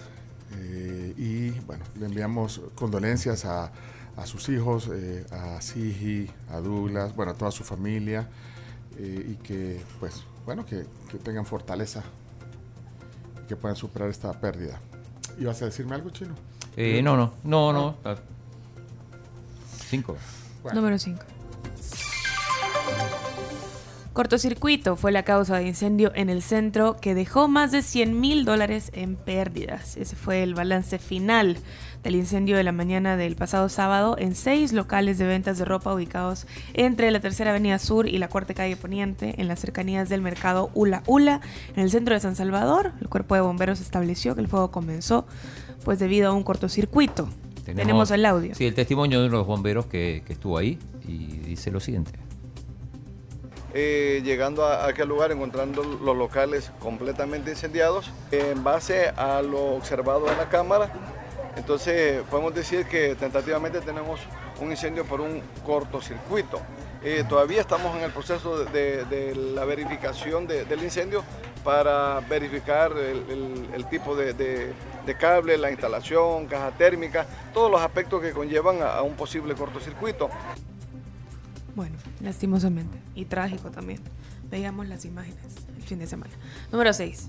eh, y bueno, le enviamos condolencias a, a sus hijos, a Sigi, a Douglas, bueno, a toda su familia. y que, pues, bueno, que, que tengan fortaleza y que puedan superar esta pérdida. ¿Ibas a decirme algo, Chino? Eh, no, no, no, no. está- Número 5. Cortocircuito fue la causa de incendio en el centro que dejó más de 100 mil dólares en pérdidas. Ese fue el balance final del incendio de la mañana del pasado sábado en seis locales de ventas de ropa ubicados entre la Tercera Avenida Sur y la Cuarta Calle Poniente, en las cercanías del mercado Ula Ula, en el centro de San Salvador. El cuerpo de bomberos estableció que el fuego comenzó pues debido a un cortocircuito. Tenemos, el audio. Sí, el testimonio de uno de los bomberos que, que estuvo ahí y dice lo siguiente. Eh, llegando a aquel lugar, encontrando los locales completamente incendiados. En base a lo observado en la cámara, entonces podemos decir que tentativamente tenemos un incendio por un cortocircuito. Eh, todavía estamos en el proceso de, la verificación de- del incendio para verificar el, tipo de cable, la instalación, caja térmica, todos los aspectos que conllevan a- a un posible cortocircuito. Bueno, lastimosamente. Y trágico también. Veíamos las imágenes el fin de semana. Número 6.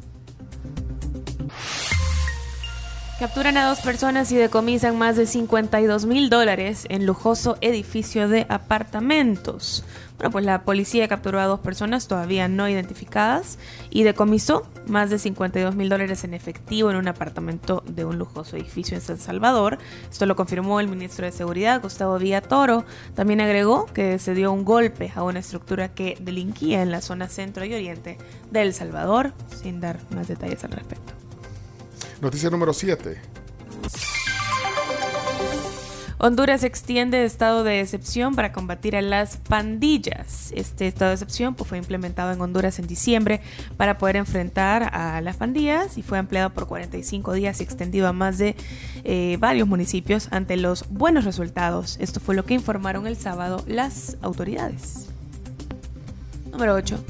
Capturan a dos personas y decomisan más de 52 mil dólares en lujoso edificio de apartamentos. Bueno, pues la policía capturó a dos personas todavía no identificadas y decomisó más de 52 mil dólares en efectivo en un apartamento de un lujoso edificio en San Salvador. Esto lo confirmó el ministro de Seguridad, Gustavo Villatoro. También agregó que se dio un golpe a una estructura que delinquía en la zona centro y oriente de El Salvador, sin dar más detalles al respecto. Noticia número 7. Honduras extiende estado de excepción para combatir a las pandillas. Este estado de excepción pues, fue implementado en Honduras en diciembre para poder enfrentar a las pandillas y fue ampliado por 45 días y extendido a más de eh, varios municipios ante los buenos resultados. Esto fue lo que informaron el sábado las autoridades. Número 8.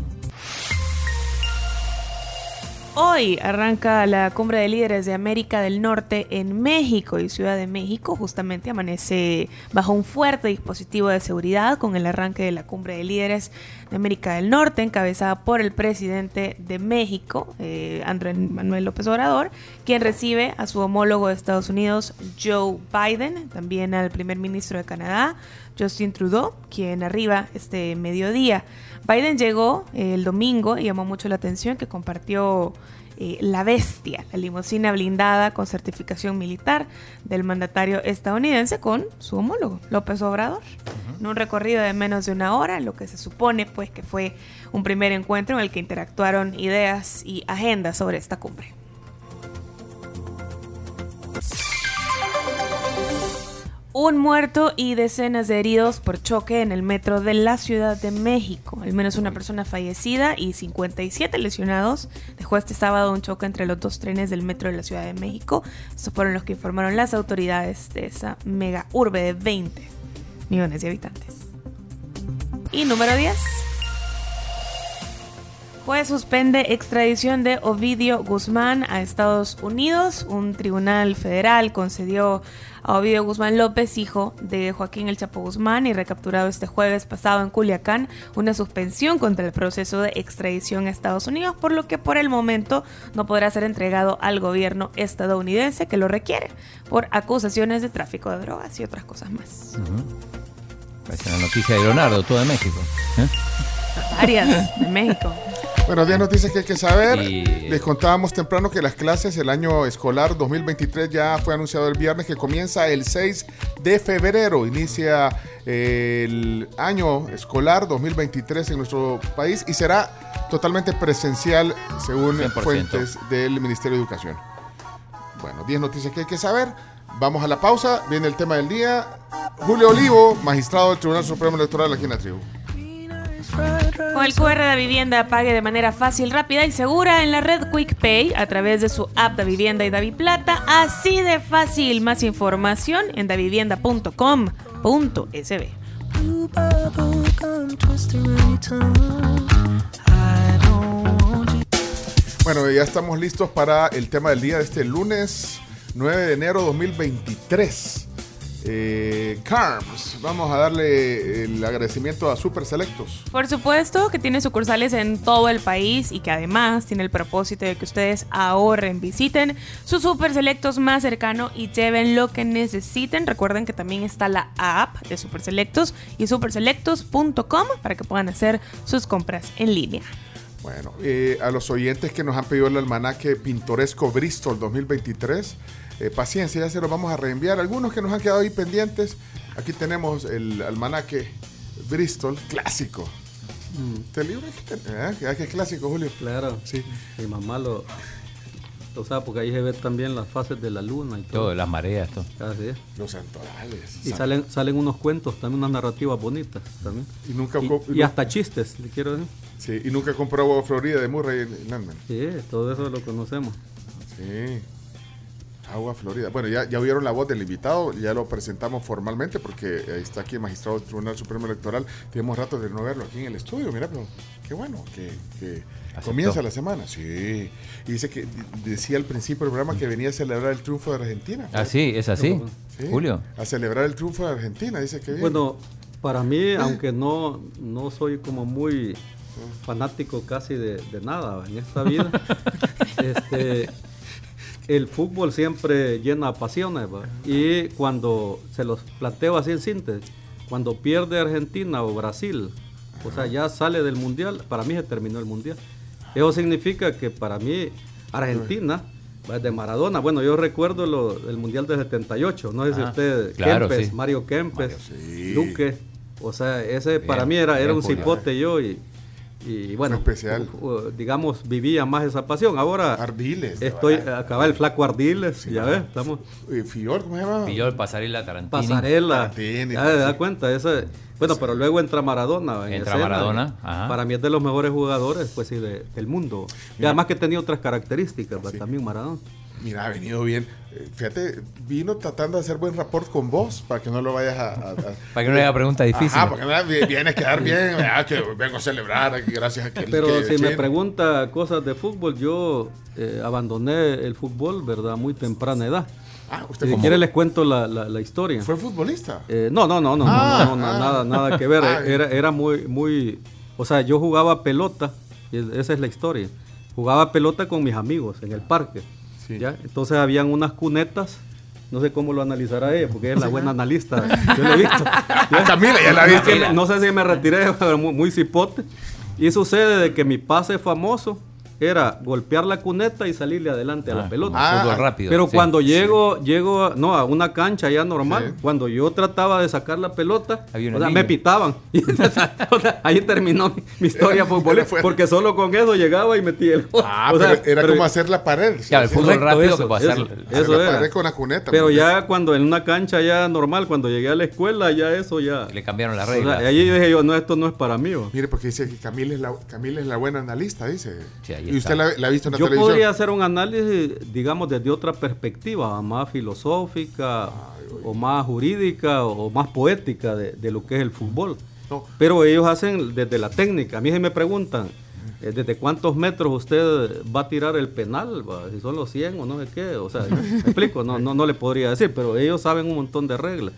Hoy arranca la cumbre de líderes de América del Norte en México y Ciudad de México. Justamente amanece bajo un fuerte dispositivo de seguridad con el arranque de la cumbre de líderes de América del Norte encabezada por el presidente de México, eh, Andrés Manuel López Obrador, quien recibe a su homólogo de Estados Unidos, Joe Biden, también al primer ministro de Canadá, Justin Trudeau, quien arriba este mediodía. Biden llegó eh, el domingo y llamó mucho la atención que compartió eh, la bestia, la limusina blindada con certificación militar del mandatario estadounidense con su homólogo, López Obrador, en un recorrido de menos de una hora, lo que se supone pues que fue un primer encuentro en el que interactuaron ideas y agendas sobre esta cumbre. Un muerto y decenas de heridos por choque en el metro de la Ciudad de México. Al menos una persona fallecida y 57 lesionados dejó este sábado un choque entre los dos trenes del metro de la Ciudad de México. Estos fueron los que informaron las autoridades de esa mega urbe de 20 millones de habitantes. Y número 10. Juez suspende extradición de Ovidio Guzmán a Estados Unidos. Un tribunal federal concedió a Ovidio Guzmán López, hijo de Joaquín El Chapo Guzmán y recapturado este jueves pasado en Culiacán, una suspensión contra el proceso de extradición a Estados Unidos, por lo que por el momento no podrá ser entregado al gobierno estadounidense que lo requiere por acusaciones de tráfico de drogas y otras cosas más. Parece una noticia de Leonardo, todo de México. ¿eh? Arias, de México. Bueno, 10 noticias que hay que saber. Les contábamos temprano que las clases, el año escolar 2023 ya fue anunciado el viernes que comienza el 6 de febrero. Inicia eh, el año escolar 2023 en nuestro país y será totalmente presencial según 100%. fuentes del Ministerio de Educación. Bueno, 10 noticias que hay que saber. Vamos a la pausa. Viene el tema del día. Julio Olivo, magistrado del Tribunal Supremo Electoral aquí en la tribu. Con el QR de vivienda pague de manera fácil, rápida y segura en la red QuickPay a través de su app de vivienda y Daviplata. Así de fácil. Más información en davivienda.com.sb. Bueno, ya estamos listos para el tema del día de este lunes 9 de enero 2023. Eh, Carms, vamos a darle el agradecimiento a Super Selectos. Por supuesto que tiene sucursales en todo el país y que además tiene el propósito de que ustedes ahorren, visiten sus super selectos más cercano y lleven lo que necesiten. Recuerden que también está la app de Super Selectos y superselectos.com para que puedan hacer sus compras en línea. Bueno, eh, a los oyentes que nos han pedido el almanaque pintoresco Bristol 2023, eh, paciencia, ya se los vamos a reenviar. Algunos que nos han quedado ahí pendientes, aquí tenemos el almanaque Bristol clásico. Este libro que, ten- ¿eh? que- que es clásico, Julio. Claro, sí. Mi mamá lo. O sea, porque ahí se ve también las fases de la luna y todo. Todo, las mareas, todo. Así es. Los santorales. Y salen, salen unos cuentos, también unas narrativas bonitas también. Y nunca y, co- y hasta chistes, le quiero decir. Sí, y nunca compró agua Florida de Murray en Landman. Sí, todo eso lo conocemos. Sí. Agua Florida. Bueno, ya, ya oyeron la voz del invitado, ya lo presentamos formalmente porque está aquí el magistrado del Tribunal Supremo Electoral. Tenemos rato de no verlo aquí en el estudio, mira, pero qué bueno que, comienza la semana. Sí. Y dice que decía al principio del programa que venía a celebrar el triunfo de Argentina. Ah, sí, es así. Sí, Julio. A celebrar el triunfo de Argentina, dice que. Bueno, para mí, aunque no, no soy como muy fanático casi de, de nada en esta vida, este, el fútbol siempre llena pasiones. ¿va? Y cuando se los planteo así en síntesis, cuando pierde Argentina o Brasil, o sea, ya sale del mundial, para mí se terminó el mundial. Eso significa que para mí Argentina va de Maradona. Bueno, yo recuerdo lo, el mundial del 78, no sé si Ajá. usted, Claro, Kempes, sí. Mario Kempes, Duque. O sea, ese para mí era, era un cipote yo y, y bueno, especial. digamos, vivía más esa pasión. Ahora Ardiles. estoy acaba el flaco Ardiles, ya ves, estamos Eh, Fior, ¿cómo se llama? El pasarela Tarantini. pasarela. Tarantini, ya se da sí. cuenta, ese- bueno, pero luego entra Maradona. en Entra escena, Maradona, ajá. Para mí es de los mejores jugadores, pues sí, de- del mundo. Y además que tenía otras características, pues, también Maradona. Mira, ha venido bien. Fíjate, vino tratando de hacer buen rapport con vos para que no lo vayas a. a- a- Para que no haga preguntas difíciles. Ajá, porque no, vi- viene a quedar bien. ah, que vengo a celebrar gracias a que. Pero que- si me pregunta cosas de fútbol, yo eh, abandoné el fútbol, ¿verdad? Muy temprana edad. Ah, usted si como- quiere les cuento la, la- la historia. ¿Fue futbolista? Eh, no, no, no, no, Ah, no, no, no, ah. nada, nada que ver. Ah, Era, era muy, muy, o sea, yo jugaba pelota, y esa es la historia. Jugaba pelota con mis amigos en el parque. ¿Ya? Entonces habían unas cunetas. No sé cómo lo analizará ella, porque ella es la buena analista. Yo la he visto. Camila, ya la viste. sé- No sé si me retiré, pero muy, muy cipote. Y sucede de que mi pase famoso era golpear la cuneta y salirle adelante a la Ah, pelota. como fútbol rápido, Pero sí. cuando llego, llego no, a una cancha ya normal, cuando yo trataba de sacar la pelota, o sea, me pitaban. O sea, ahí terminó mi, mi historia futbolística, porque solo con eso llegaba y metía el gol. Ah, O sea, pero era pero- como hacer la pared. Claro, el fútbol rápido eso, hacer. eso, Hacer eso la era. pared con la cuneta. Pero ya cuando en una cancha ya normal, cuando llegué a la escuela, ya eso ya. Le cambiaron las O sea, reglas. ahí dije yo, no, esto no es para mí. ¿o? Mire, porque dice que Camila es la, Camila es la buena analista, dice. Sí, ahí y usted la, la ha visto en la Yo televisión. podría hacer un análisis, digamos, desde otra perspectiva, más filosófica, o más jurídica, o más poética de, de lo que es el fútbol. No. Pero ellos hacen desde la técnica. A mí se me preguntan, eh, ¿desde cuántos metros usted va a tirar el penal? va? Si son los 100 o no sé qué. O sea, me explico, no, no, no le podría decir, pero ellos saben un montón de reglas.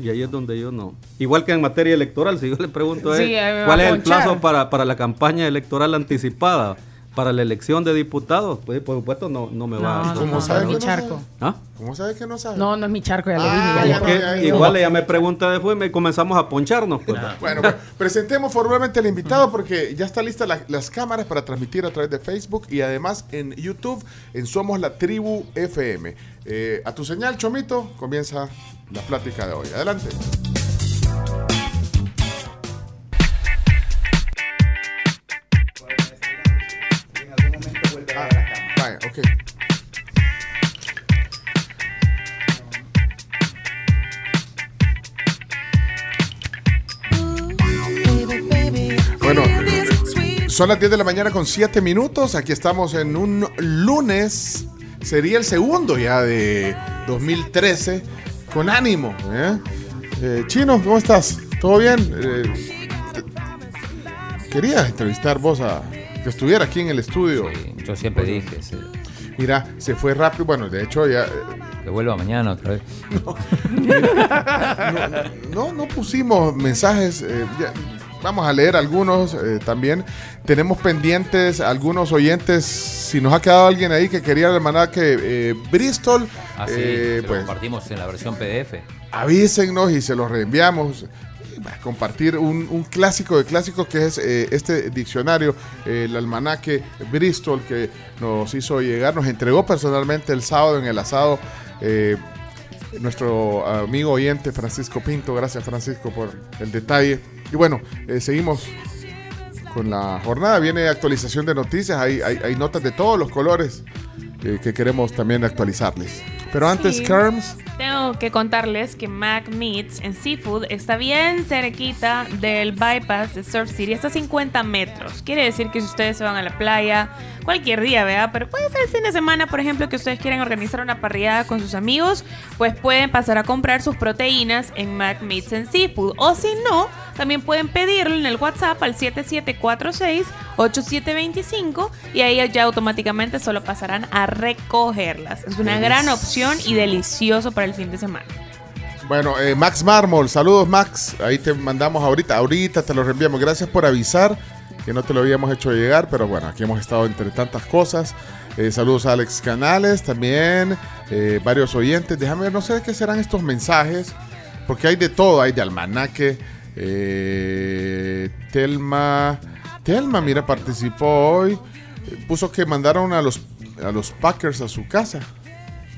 Y ahí es donde yo no. Igual que en materia electoral, si yo le pregunto a él, ¿cuál a es el plazo para, para la campaña electoral anticipada? Para la elección de diputados, pues por supuesto no, no me va No, a... no, ¿Cómo no, sabe no que es mi no charco. ¿Ah? ¿Cómo sabe que no sabe? No, no es mi charco, ya lo Ah, dije. ya ya lo- no, Que ya, ya. igual ella me pregunta después y me comenzamos a poncharnos. Pues. Bueno, pues, presentemos formalmente al invitado porque ya está lista la- las cámaras para transmitir a través de Facebook y además en YouTube en Somos la Tribu FM. Eh, a tu señal, Chomito, comienza la plática de hoy. Adelante. Son las 10 de la mañana con 7 minutos. Aquí estamos en un lunes. Sería el segundo ya de 2013. Con ánimo. ¿eh? Eh, Chino, ¿cómo estás? ¿Todo bien? Eh, te- quería entrevistar vos a que estuviera aquí en el estudio. Sí, yo siempre dije, sí. Mira, se fue rápido. Bueno, de hecho, ya eh, Que vuelva mañana otra vez. No, no pusimos mensajes. ya- vamos a leer algunos eh, también. Tenemos pendientes algunos oyentes. Si nos ha quedado alguien ahí que quería el almanaque eh, Bristol, eh, se lo pues compartimos en la versión PDF. avísennos y se los reenviamos. Compartir un, un clásico de clásicos que es eh, este diccionario, eh, el almanaque Bristol, que nos hizo llegar, nos entregó personalmente el sábado en el asado. eh, nuestro amigo oyente Francisco Pinto, gracias Francisco por el detalle. Y bueno, eh, seguimos con la jornada. Viene actualización de noticias, hay, hay, hay notas de todos los colores eh, que queremos también actualizarles. Pero antes, Sí. Carms. Tengo que contarles que Mac Meats en Seafood está bien cerquita del bypass de Surf City, está a 50 metros. Quiere decir que si ustedes se van a la playa, cualquier día, ¿verdad? Pero puede ser el fin de semana, por ejemplo, que ustedes quieren organizar una parrillada con sus amigos, pues pueden pasar a comprar sus proteínas en Mac Meats en Seafood. O si no, también pueden pedirlo en el WhatsApp al 7746-8725 y ahí ya automáticamente solo pasarán a recogerlas. Es una gran opción y delicioso para el fin de semana. Bueno, eh, Max Mármol, saludos Max. Ahí te mandamos ahorita, ahorita te lo reenviamos. Gracias por avisar que no te lo habíamos hecho llegar, pero bueno, aquí hemos estado entre tantas cosas. Eh, saludos a Alex Canales también, eh, varios oyentes. Déjame ver, no sé qué serán estos mensajes, porque hay de todo, hay de almanaque. Eh, Telma, Telma, mira, participó hoy. Eh, Puso que mandaron a los, a los Packers a su casa.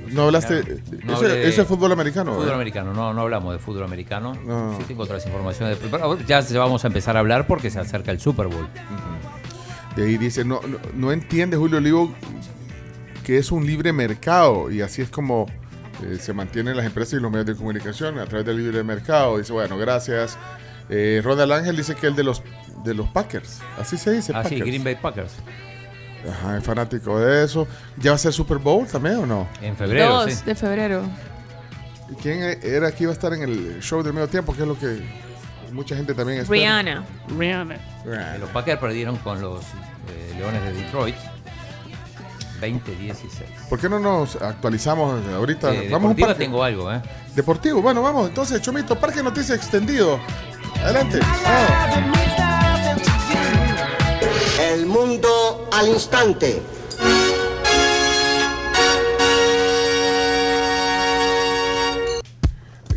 No hablaste. No ese, ese es fútbol americano. Fútbol ¿verdad? americano, no, no hablamos de fútbol americano. No. Sí tengo otras informaciones. Ya vamos a empezar a hablar porque se acerca el Super Bowl. De ahí dice, no, no, no entiende Julio Olivo que es un libre mercado y así es como eh, se mantienen las empresas y los medios de comunicación a través del libre mercado. Dice, bueno, gracias. Eh, Ronald Ángel dice que el de los de los Packers, así se dice. Ah, sí, Packers. Green Bay Packers. Ajá, es fanático de eso. ¿Ya va a ser Super Bowl también o no? En febrero, 2 sí. de febrero. ¿Y ¿Quién era que iba a estar en el show del medio tiempo? Que es lo que mucha gente también espera. Rihanna. Rihanna. Eh, Los Packers perdieron con los eh, Leones de Detroit 20-16. ¿Por qué no nos actualizamos ahorita? Eh, vamos a un tengo algo, ¿eh? Deportivo, bueno, vamos. Entonces, Chomito, Parque Noticias Extendido. Adelante. El mundo al instante.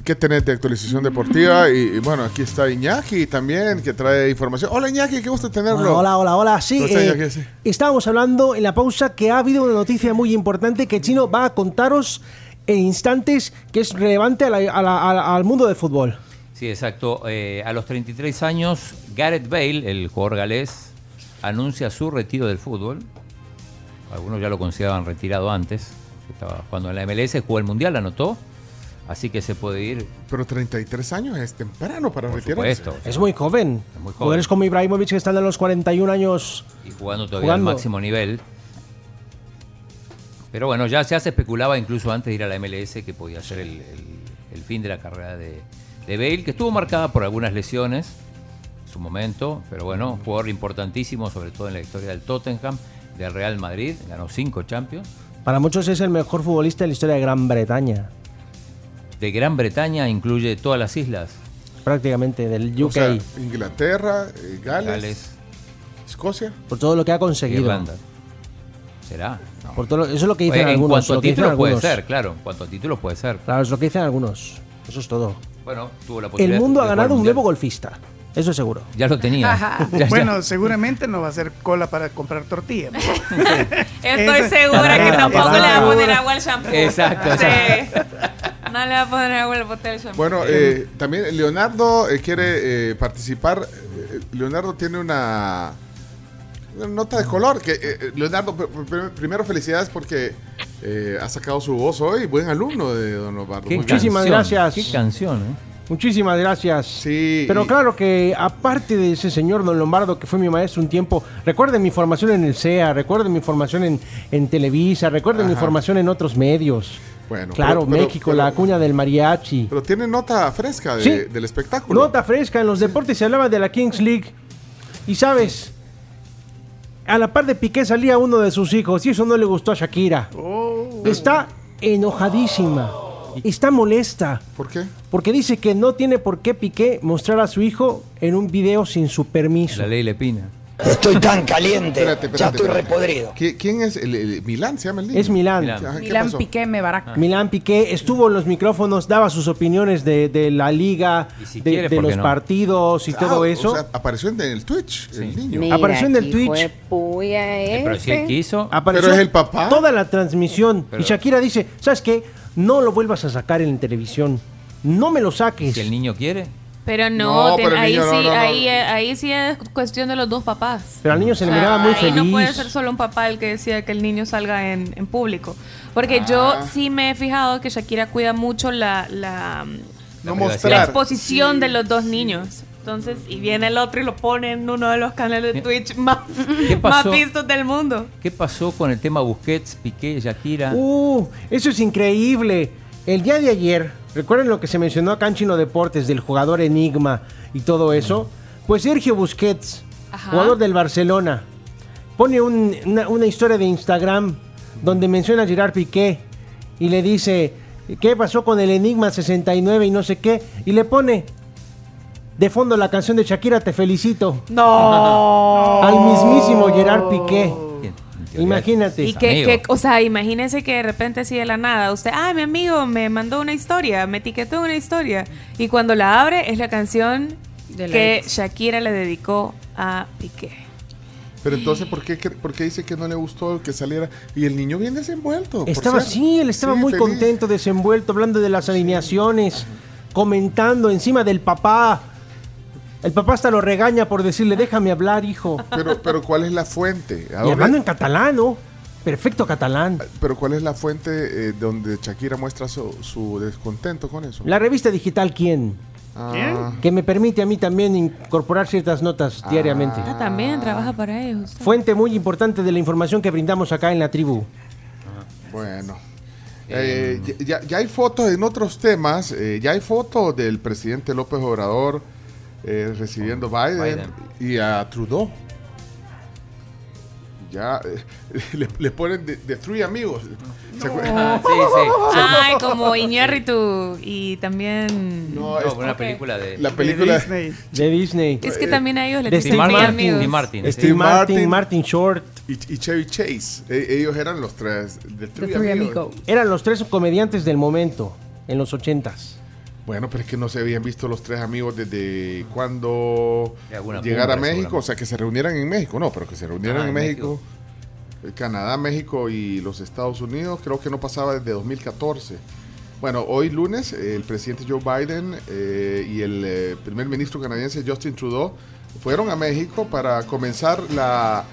¿Qué tenés de actualización deportiva? Y, y bueno, aquí está Iñaki también, que trae información. Hola Iñaki, qué gusto tenerlo. Hola, hola, hola. Sí, ¿Cómo está, eh, Iñaki? Sí. estábamos hablando en la pausa que ha habido una noticia muy importante que Chino va a contaros en instantes que es relevante a la- a la- a la- al mundo del fútbol. Sí, exacto. Eh, a los 33 años, Gareth Bale, el jugador galés, anuncia su retiro del fútbol. Algunos ya lo consideraban retirado antes. Estaba jugando en la MLS, jugó el Mundial, anotó. Así que se puede ir. Pero 33 años es temprano para retirarse. supuesto. Es muy joven. muy joven. Jugadores como Ibrahimovic que están a los 41 años. y jugando todavía Jugando. al máximo nivel. Pero bueno, ya, ya se especulaba incluso antes de ir a la MLS que podía ser el, el- el fin de la carrera de, de Bale, que estuvo marcada por algunas lesiones en su momento, pero bueno, jugador importantísimo, sobre todo en la historia del Tottenham, del Real Madrid, ganó cinco Champions. Para muchos es el mejor futbolista de la historia de Gran Bretaña. De Gran Bretaña incluye todas las islas. Prácticamente, del UK. O sea, Inglaterra, eh, Gales, Gales. Escocia. por todo lo que ha conseguido. Irlanda. ¿Será? No. Por todo lo- eso es lo que dicen en algunos. cuanto a títulos puede ser, claro. En cuanto a títulos puede ser. Claro, es lo que dicen algunos. Eso es todo. Bueno, tuvo la El posibilidad mundo ha de ganado un nuevo golfista. Eso es seguro. Ya lo tenía. Ya. Bueno, seguramente no va a hacer cola para comprar tortilla. Estoy segura que tampoco le va a poner agua al shampoo. Exacto, Sí. No le va a poner agua al bote del shampoo. Bueno, eh, también Leonardo eh, quiere eh, participar. Eh, Leonardo tiene una, una nota de color. Que, eh, eh, Leonardo, pr- pr- primero felicidades porque eh, ha sacado su voz hoy. Buen alumno de Don Osvaldo. Bien. Muchísimas canción, gracias. Qué canción, ¿eh? Muchísimas gracias. Sí. Pero y- claro que aparte de ese señor Don Lombardo que fue mi maestro un tiempo, recuerden mi formación en el CEA, recuerden mi formación en, en Televisa, recuerden mi formación en otros medios. Bueno, Claro, pero- pero- México, pero- la cuña del mariachi. Pero tiene nota fresca de- Sí. del espectáculo. Nota fresca, en los deportes se hablaba de la Kings League. Y sabes, a la par de Piqué salía uno de sus hijos y eso no le gustó a Shakira. Oh. Está enojadísima. Está molesta. ¿Por qué? Porque dice que no tiene por qué Piqué mostrar a su hijo en un video sin su permiso. La ley Lepina. Estoy tan caliente. Espérate, espérate, ya estoy espérate. repodrido. ¿Qui- ¿Quién es? El, el- Milán se llama el niño. Es Milán. Ajá, ¿qué Milán pasó? Piqué Mebarak. Milán Piqué estuvo en los micrófonos, daba sus opiniones de, de la liga, si de, quiere, de ¿por qué los no? partidos y Ah, todo o eso. sea, apareció en el Twitch, el niño. Mira, Apareció en el qué hijo Twitch. Puya Pero si él quiso. Apareció Pero es el papá. Toda la transmisión. Pero- y Shakira dice, ¿sabes qué? No lo vuelvas a sacar en televisión. No me lo saques. Si el niño quiere. Pero no, No, ten- pero ahí, niño sí, no, no. Ahí, eh, ahí sí es cuestión de los dos papás. Pero al niño se le miraba muy ahí feliz. no puede ser solo un papá el que decía que el niño salga en, en público. Porque yo Ah. sí me he fijado que Shakira cuida mucho la, la, No la exposición de los dos niños. Entonces, y viene el otro y lo pone en uno de los canales de Twitch más, ¿Qué más vistos del mundo. ¿Qué pasó con el tema Busquets, Piqué, Shakira? Uh, eso es increíble. El día de ayer, ¿recuerdan lo que se mencionó acá en Chino Deportes del jugador Enigma y todo eso? Pues Sergio Busquets, Ajá. jugador del Barcelona, pone un- una, una historia de Instagram donde menciona a Gerard Piqué y le dice, ¿qué pasó con el Enigma 69 y no sé qué? Y le pone de fondo la canción de Shakira, Te felicito. No. Al mismísimo Gerard Piqué. Imagínate. Y que, que, o sea, imagínense que de repente así de la nada, usted, ah, mi amigo me mandó una historia, me etiquetó una historia. Y cuando la abre es la canción De la que ex. Shakira le dedicó a Piqué. Pero entonces, ¿por qué, por qué dice que no le gustó que saliera? Y el niño bien desenvuelto. Estaba ser. sí, él estaba Sí, muy feliz. contento, desenvuelto, hablando de las alineaciones, comentando encima del papá. El papá hasta lo regaña por decirle, déjame hablar, hijo. Pero, pero ¿cuál es la fuente? ¿A Y hablando en catalán, ¿no? Perfecto catalán. Pero ¿cuál es la fuente eh, donde Shakira muestra su, su descontento con eso? La revista digital, ¿quién? Ah. Que me permite a mí también incorporar ciertas notas diariamente. Ah, también trabaja para ellos. Fuente muy importante de la información que brindamos acá en la tribu. Bueno. Eh, ya, ya hay fotos en otros temas. eh, ya hay fotos del presidente López Obrador eh, recibiendo Biden, y a Trudeau. Ya eh, le, le ponen de, de three amigos. ¿Se acuerdan? Ah, sí, sí. Ay, como Iñárritu y también... No, No, es- una película de. la película Disney. De Disney. Es que también a ellos les De dicen Steve Martin. amigos. Steve Martin. Steve Martin, Short. y, y Chevy Chase. Eh, ellos eran los tres de The three Three amigos. Amigos. Eran los tres comediantes del momento, en los ochentas. Bueno, pero es que no se habían visto los tres amigos desde cuando De alguna llegar a México, o sea, que se reunieran en México, no, pero que se reunieran Ah, en México, eh, Canadá, México y los Estados Unidos, creo que no pasaba desde 2014. Bueno, hoy lunes el presidente Joe Biden eh, y el eh, primer ministro canadiense Justin Trudeau fueron a México para comenzar la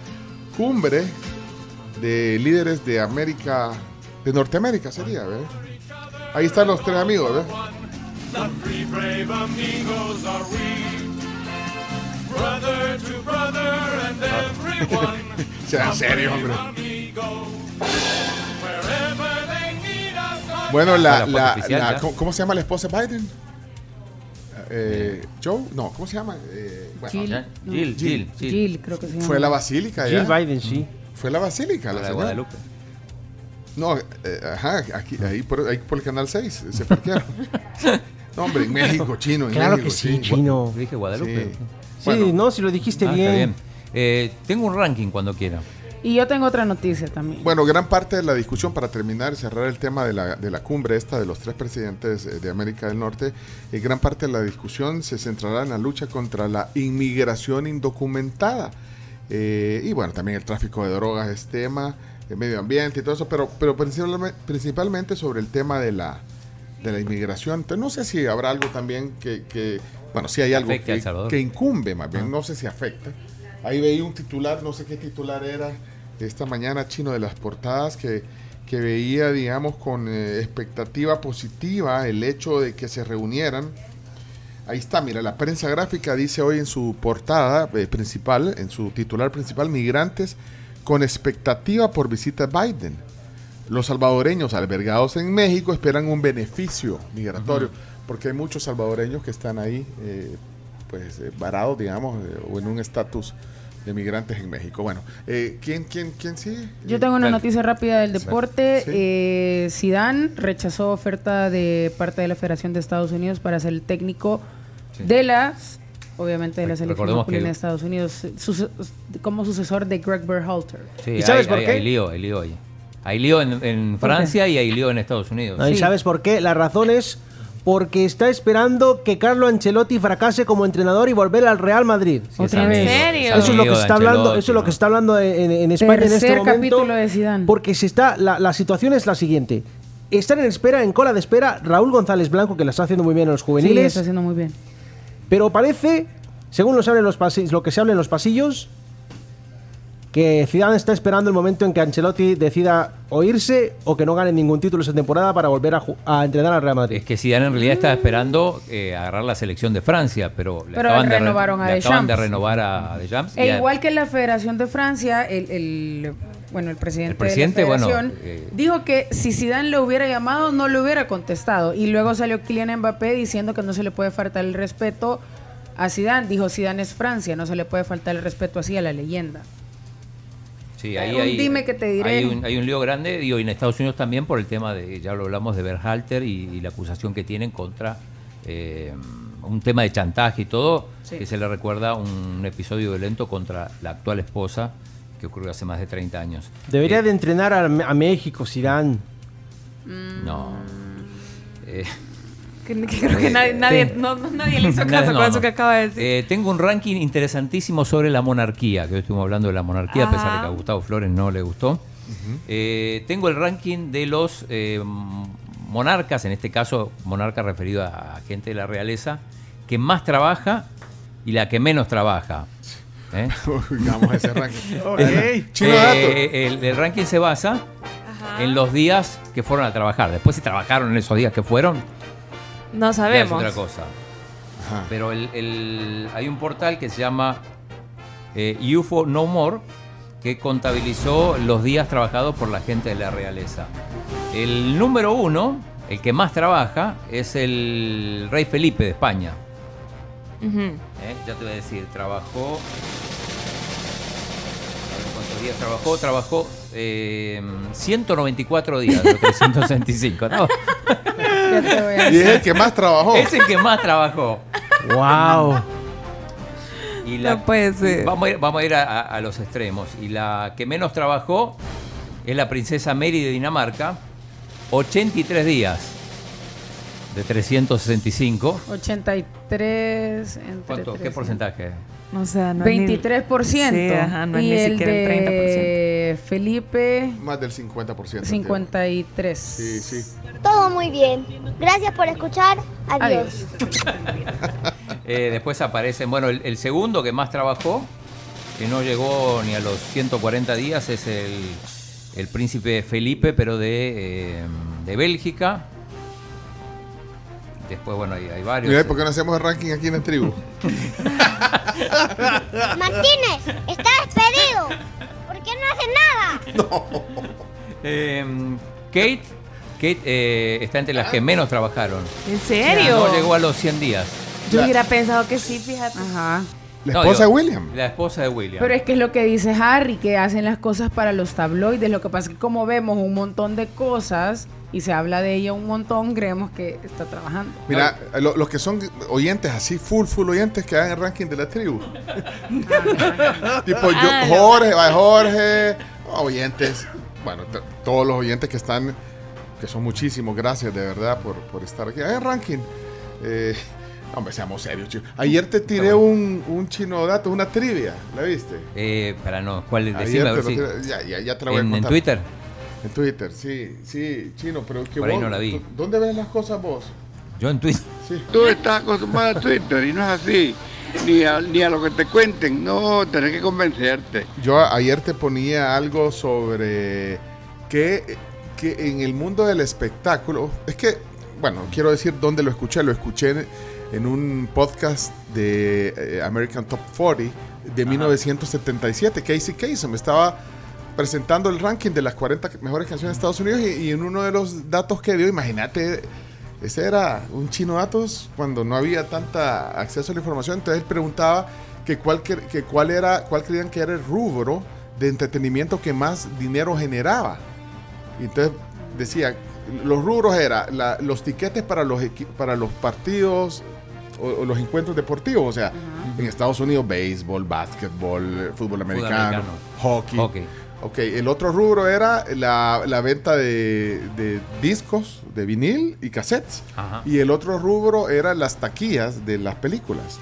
cumbre de líderes de América, de Norteamérica sería, ¿ves? Ahí están los tres amigos, ¿ves? The three brave amigos are we. Brother to brother and everyone. Sean serios, hombre. Bueno, la, La la- oficial, la- ya. ¿cómo, cómo se llama la esposa de Biden? Eh, Joe, no, ¿cómo se llama? Eh, bueno, Jill. Ya, Jill, Jill, Jill. Jill, creo que se llama. Fue a la basílica Jill ya. Biden, sí. Fue la basílica, la La señora. Guadalupe. No, eh, ajá, aquí, ahí, por, ahí por el canal 6, se parquearon. hombre, en México, chino, en Claro México, que sí, chino. Dije Guadalupe. Sí. Sí, no, si lo dijiste Ah, bien. está bien. Eh, tengo un ranking cuando quiera. Y yo tengo otra noticia también. Bueno, gran parte de la discusión para terminar y cerrar el tema de la, de la cumbre esta de los tres presidentes eh, de América del Norte, eh, gran parte de la discusión se centrará en la lucha contra la inmigración indocumentada. Eh, y bueno, también el tráfico de drogas es tema, el medio ambiente y todo eso, pero, pero principalmente, principalmente sobre el tema de la, de la inmigración. Entonces no sé si habrá algo también que, que bueno, si hay algo que, incumbe más bien, Ah. no sé si afecta. Ahí veía un titular, no sé qué titular era, esta mañana chino de las portadas que, que veía, digamos, con eh, expectativa positiva el hecho de que se reunieran. Ahí está, mira, la prensa gráfica dice hoy en su portada eh, principal, en su titular principal, migrantes con expectativa por visita Biden. Los salvadoreños albergados en México esperan un beneficio migratorio, porque hay muchos salvadoreños que están ahí, eh, pues, eh, varados, digamos, eh, o en un estatus de migrantes en México. Bueno, eh, ¿quién, quién, quién sigue? Yo tengo una Dale. noticia rápida del deporte. Sí. Eh, Zidane rechazó oferta de parte de la Federación de Estados Unidos para ser el técnico de las, obviamente de la selección que- de Estados Unidos, su- como sucesor de Greg Berhalter. Sí, ¿Y sabes hay, por hay- qué? Hay lío, hay lío ahí. Hay lío en. Francia y hay lío en Estados Unidos. ¿Y sabes por qué? La razón es porque está esperando que Carlo Ancelotti fracase como entrenador y volver al Real Madrid. Otra vez. ¿En serio? Eso es lo que está hablando, eso es lo que está hablando en, en España en este Tercer momento. capítulo de Zidane. Porque se está la, la situación es la siguiente. Están en espera, en cola de espera, Raúl González Blanco, que la está haciendo muy bien en los Sí, juveniles. está haciendo muy bien. Pero parece, según lo, se habla en los pasillos, lo que se habla en los pasillos, que Zidane está esperando el momento en que Ancelotti decida o irse o que no gane ningún título esa temporada para volver a, a entrenar al Real Madrid. Es que Zidane en realidad estaba esperando eh, agarrar la selección de Francia, pero le Pero acaban, de, re- a le acaban de renovar a Deschamps. E a- igual que la Federación de Francia, el, el- bueno, el presidente, El presidente, de la bueno, federación eh, dijo que si Zidane le hubiera llamado no le hubiera contestado y luego salió Kylian Mbappé diciendo que no se le puede faltar el respeto a Zidane. Dijo Zidane es Francia, no se le puede faltar el respeto así a la leyenda. Sí, ahí Un hay, dime que te diré. Hay un, hay un lío grande, digo, y en Estados Unidos también por el tema de, ya lo hablamos, de Berhalter y, y la acusación que tienen contra eh, un tema de chantaje y todo, Sí. que se le recuerda un episodio violento contra la actual esposa que ocurrió hace más de 30 años. Debería de entrenar a, a México, Zidane. No. Eh, Que, que creo que nadie, nadie, no, no- nadie le hizo caso No, con no. eso que acaba de decir. Eh, tengo un ranking interesantísimo sobre la monarquía, que hoy estuvimos hablando de la monarquía, a pesar de que a Ajá. Gustavo Flores no le gustó. Eh, tengo el ranking de los eh, monarcas, en este caso monarca referido a, a gente de la realeza, que más trabaja y la que menos trabaja. ¿Eh? Vamos a ese ranking. Eh, el, el ranking se basa en los días que fueron a trabajar. Después si trabajaron en esos días que fueron, No ya es sabemos. otra cosa. Pero el, el- hay un portal que se llama eh, UFO No More que contabilizó los días trabajados por la gente de la realeza. El número uno, el que más trabaja, es el rey Felipe de España. ¿eh? Ya te voy a decir, trabajó... a ver ¿Cuántos días trabajó? Trabajó eh, 194 días, de 365. ¿no? Y es el que más trabajó. Es el que más trabajó. ¡Wow! Y la, No puede ser. Vamos a ir, vamos a, ir a, a- a los extremos. Y la que menos trabajó es la princesa Mary de Dinamarca, 83 días de 365. 83 entre ¿Cuánto? ¿Qué 300. porcentaje? O sea, no es ni- 23%. Sí, ajá, no es y ni el siquiera el 30%. de Felipe, Más del 50%. 53. Sí, sí. Todo muy bien. Gracias por escuchar. Adiós. Eh, después aparecen, bueno, el, el segundo que más trabajó, que no llegó ni a los 140 días, es el, el príncipe Felipe, pero de, eh, de Bélgica. Después, bueno, hay, hay varios. Mira, ¿por qué no hacemos el ranking aquí en la tribu? Martínez, está despedido. ¿Por qué no hace nada? Eh, Kate, Kate eh, está entre las que menos trabajaron. ¿En serio? No llegó a los 100 días. Yo hubiera pensado que sí, fíjate. Ajá. La No, esposa digo, de William. La esposa de William. Pero es que es lo que dice Harry, que hacen las cosas para los tabloides. Lo que pasa es que como vemos un montón de cosas y se habla de ella un montón, creemos que está trabajando. Mira, lo- los que son oyentes así, full, full oyentes, que hagan el ranking de la tribu. tipo yo, Ah. Jorge, va Jorge, oyentes. Bueno, todos los oyentes que están, que son muchísimos, gracias de verdad por, por estar aquí. Hagan ranking. Eh, hombre, seamos serios, chicos. Ayer te tiré un, un chino dato, una trivia, ¿la viste? Eh, para no, ¿cuál es? Ayer Decime a ver si- ya, ya, ya te la voy a ¿En. Twitter? En Twitter, sí, sí, chino, pero que Por ahí vos- no la vi. ¿Dónde ves las cosas vos? Yo en Twitter. Tú estás acostumbrado a Twitter y no es así. Ni a, ni a lo que te cuenten, no, tenés que convencerte. Yo ayer te ponía algo sobre que, que en el mundo del espectáculo, es que, bueno, quiero decir dónde lo escuché, lo escuché en, en un podcast de eh, American Top 40 de 1977, Casey Kasem estaba presentando el ranking de las 40 mejores canciones de Estados Unidos y, y en uno de los datos que dio, imagínate, ese era un chino datos cuando no había tanta acceso a la información, entonces él preguntaba que cuál, que cuál, era, cuál creían que era el rubro de entretenimiento que más dinero generaba. Y entonces decía, los rubros eran los tiquetes para los, para los partidos o, o los encuentros deportivos, o sea, en Estados Unidos, béisbol, básquetbol, fútbol americano, americano. hockey. Hockey. Ok, el otro rubro era la, la venta de, de discos, de vinil y cassettes. Ajá. Y el otro rubro era las taquillas de las películas.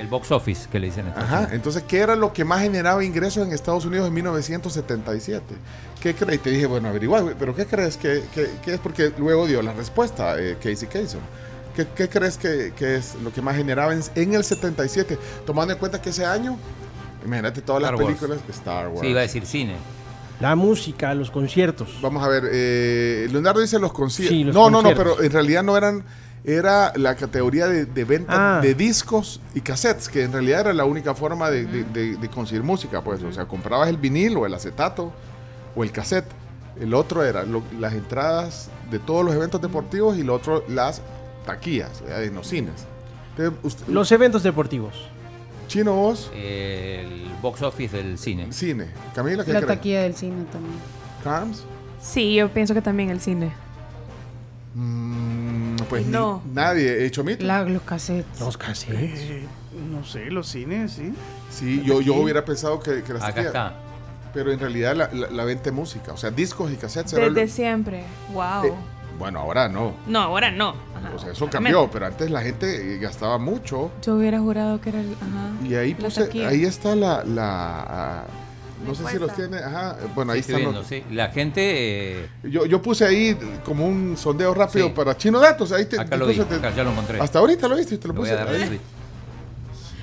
El box office que le dicen. Ajá, entonces, ¿qué era lo que más generaba ingresos en Estados Unidos en 1977? ¿Qué crees? Y te dije, bueno, averiguar, güey, pero ¿qué crees que, que- que es? Porque luego dio la respuesta eh, Casey Kasem. ¿Qué, qué crees que, que es lo que más generaba en, en el 77? Tomando en cuenta que ese año, imagínate todas las Wars. películas de Star Wars. Sí, iba a decir cine. La música, los conciertos. Vamos a ver, eh, Leonardo dice los conciertos. Sí, los no, no, no, conciertos. pero en realidad no eran. Era la categoría de, de venta Ah. de discos y cassettes, que en realidad era la única forma de, de- de- de conseguir música, pues. O sea, comprabas el vinil o el acetato o el cassette. El otro era lo- las entradas de todos los eventos deportivos y lo otro las taquillas en los cines. Entonces, usted- Los eventos deportivos. Chino, vos, El box office del cine. cine. Camila, ¿qué La crees? taquilla del cine también. Carms. Sí, yo pienso que también el cine. Mm, pues ni- No. nadie. ¿Hecho mito? La- los cassettes. Los cassettes. Eh, no sé, los cines, sí. Sí, yo, yo hubiera pensado que, que las Acá taquillas- está. Pero en realidad la, la, la venta de música, o sea, discos y cassettes Desde lo- siempre. Wow. Eh, Bueno, ahora no. no, ahora no. Ajá. O sea, eso cambió, pero antes la gente eh, gastaba mucho. Yo hubiera jurado que era el. Ajá. Y ahí puse, ahí está la, la ah, no sé si los tiene, ajá, bueno, ahí Estoy están viendo, los- sí. La gente. eh, yo, yo puse ahí como un sondeo rápido Sí. para Chino Datos, ahí te, acá lo vi, te- acá ya lo encontré. hasta ahorita lo viste, te lo, Lo voy puse. a dar ahí.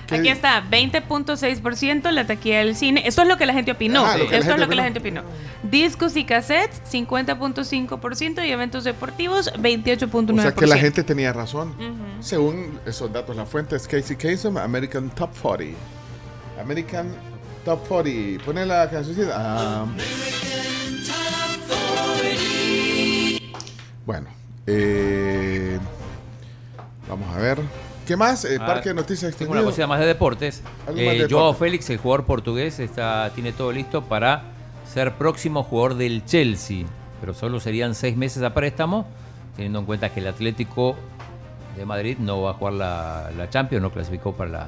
Retweet. ¿Qué- Aquí está, 20.6% la taquilla del cine. Esto es lo que la gente opinó. La Esto es lo que la gente opinó. Discos y cassettes, 50.5% y eventos deportivos, 28.9%. O sea que la gente tenía razón. Según esos datos, la fuente es Casey Kasem, American Top 40. American Top 40. Pone la canción. Ah. bueno, eh, vamos a ver. ¿Qué más? Eh, Ah, Parque de Noticias Tengo una Extendido. cosita más de deportes. Eh, más de Joao deporte. Félix, el jugador portugués, está, tiene todo listo para ser próximo jugador del Chelsea. Pero solo serían seis meses a préstamo, teniendo en cuenta que el Atlético de Madrid no va a jugar la, la Champions, no clasificó para la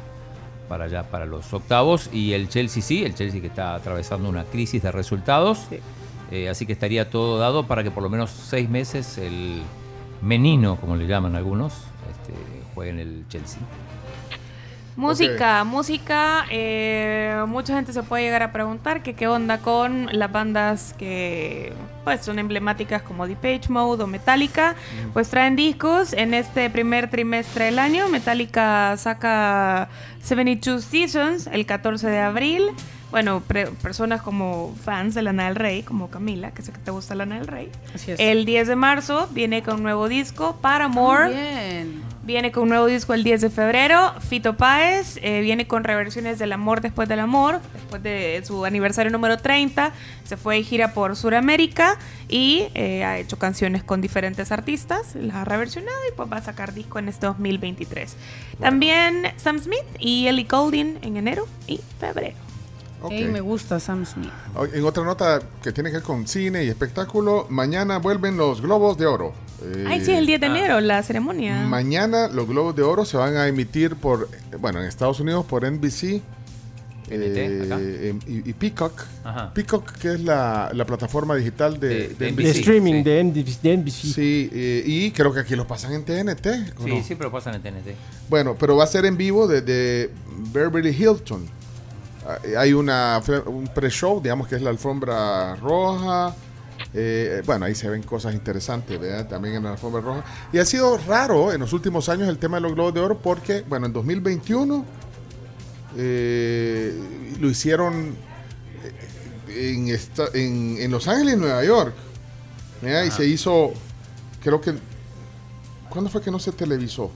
para allá para los octavos y el Chelsea sí, el Chelsea que está atravesando una crisis de resultados, Eh, así que estaría todo dado para que por lo menos seis meses el menino, como le llaman algunos, este, juegue en el Chelsea. Música, música. eh, mucha gente se puede llegar a preguntar que qué onda con las bandas que pues son emblemáticas como Depeche Mode o Metallica. Pues traen discos en este primer trimestre del año. Metallica saca 72 Seasons el 14 de abril. Bueno, pre- personas como fans de Lana del Rey, como Camila, que sé que te gusta Lana del Rey. Así es. El 10 de marzo viene con un nuevo disco, Paramore. Muy bien. Viene con un nuevo disco el 10 de febrero. Fito Páez eh, viene con reversiones del amor después del amor. Después de su aniversario número 30, se fue de gira por Sudamérica y eh, ha hecho canciones con diferentes artistas. Las ha reversionado y pues va a sacar disco en este 2023. También Sam Smith y Ellie Goulding en enero y febrero. Ok. Ey, me gusta Sam Smith. En otra nota que tiene que ver con cine y espectáculo, mañana vuelven los Globos de Oro. Eh, Ay, sí, el 10 de enero, la ceremonia. Mañana los Globos de Oro se van a emitir por, bueno, en Estados Unidos por NBC eh, acá. em- y, y Peacock. Ajá. Peacock, que es la, la plataforma digital de, De- de de NBC. De streaming de NBC. de NBC. Sí, eh, y creo que aquí lo pasan en TNT. ¿o Sí, no? sí, pero pasan en TNT. Bueno, pero va a ser en vivo desde Beverly Hilton. Ah, Hay una, un pre-show, digamos que es la alfombra roja. Eh, bueno, ahí se ven cosas interesantes, ¿verdad? También en la alfombra roja. Y ha sido raro en los últimos años el tema de los Globos de Oro porque, bueno, en 2021 eh, lo hicieron eh, en, esta- en, en Los Ángeles Nueva York. ¿verdad? Y se hizo, creo que, ¿cuándo fue que no se televisó?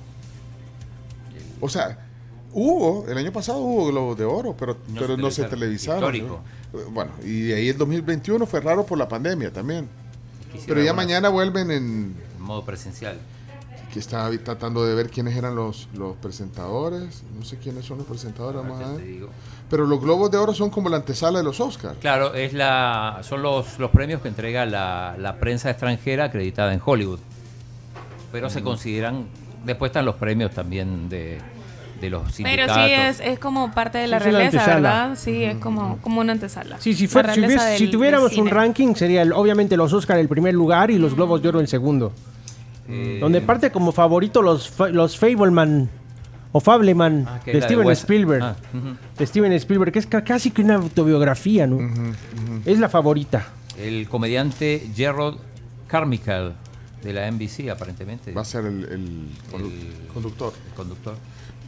O sea, hubo, el año pasado hubo Globos de Oro, pero No pero se no se televisaron. televisaron. Histórico. ¿no? Bueno, y de ahí el 2021 fue raro por la pandemia también. Quisiera Pero ya mañana vuelven en... En modo presencial. que estaba tratando de ver quiénes eran los, los presentadores. No sé quiénes son los presentadores, vamos a ver. Pero los Globos de Oro son como la antesala de los Oscars. Claro, es la, son los, los premios que entrega la, la prensa extranjera acreditada en Hollywood. Pero se Mm. consideran, después están los premios también de, de los Pero sí es, es como parte de la Sí, realeza, antesala. ¿verdad? Sí, es como, como una antesala. Sí, si, fuera- si, tuviéramos un ranking, sería el- obviamente los Oscar el primer lugar y los Globos de Oro el segundo. Eh, Donde parte como favorito los, los Fableman o Fableman Ah, de Steven Spielberg. Ah. De Steven Spielberg, que es ca- casi que una autobiografía, ¿no? Es la favorita. El comediante Gerald Carmichael de la NBC, aparentemente. Va a ser el, el condu- conductor. conductor.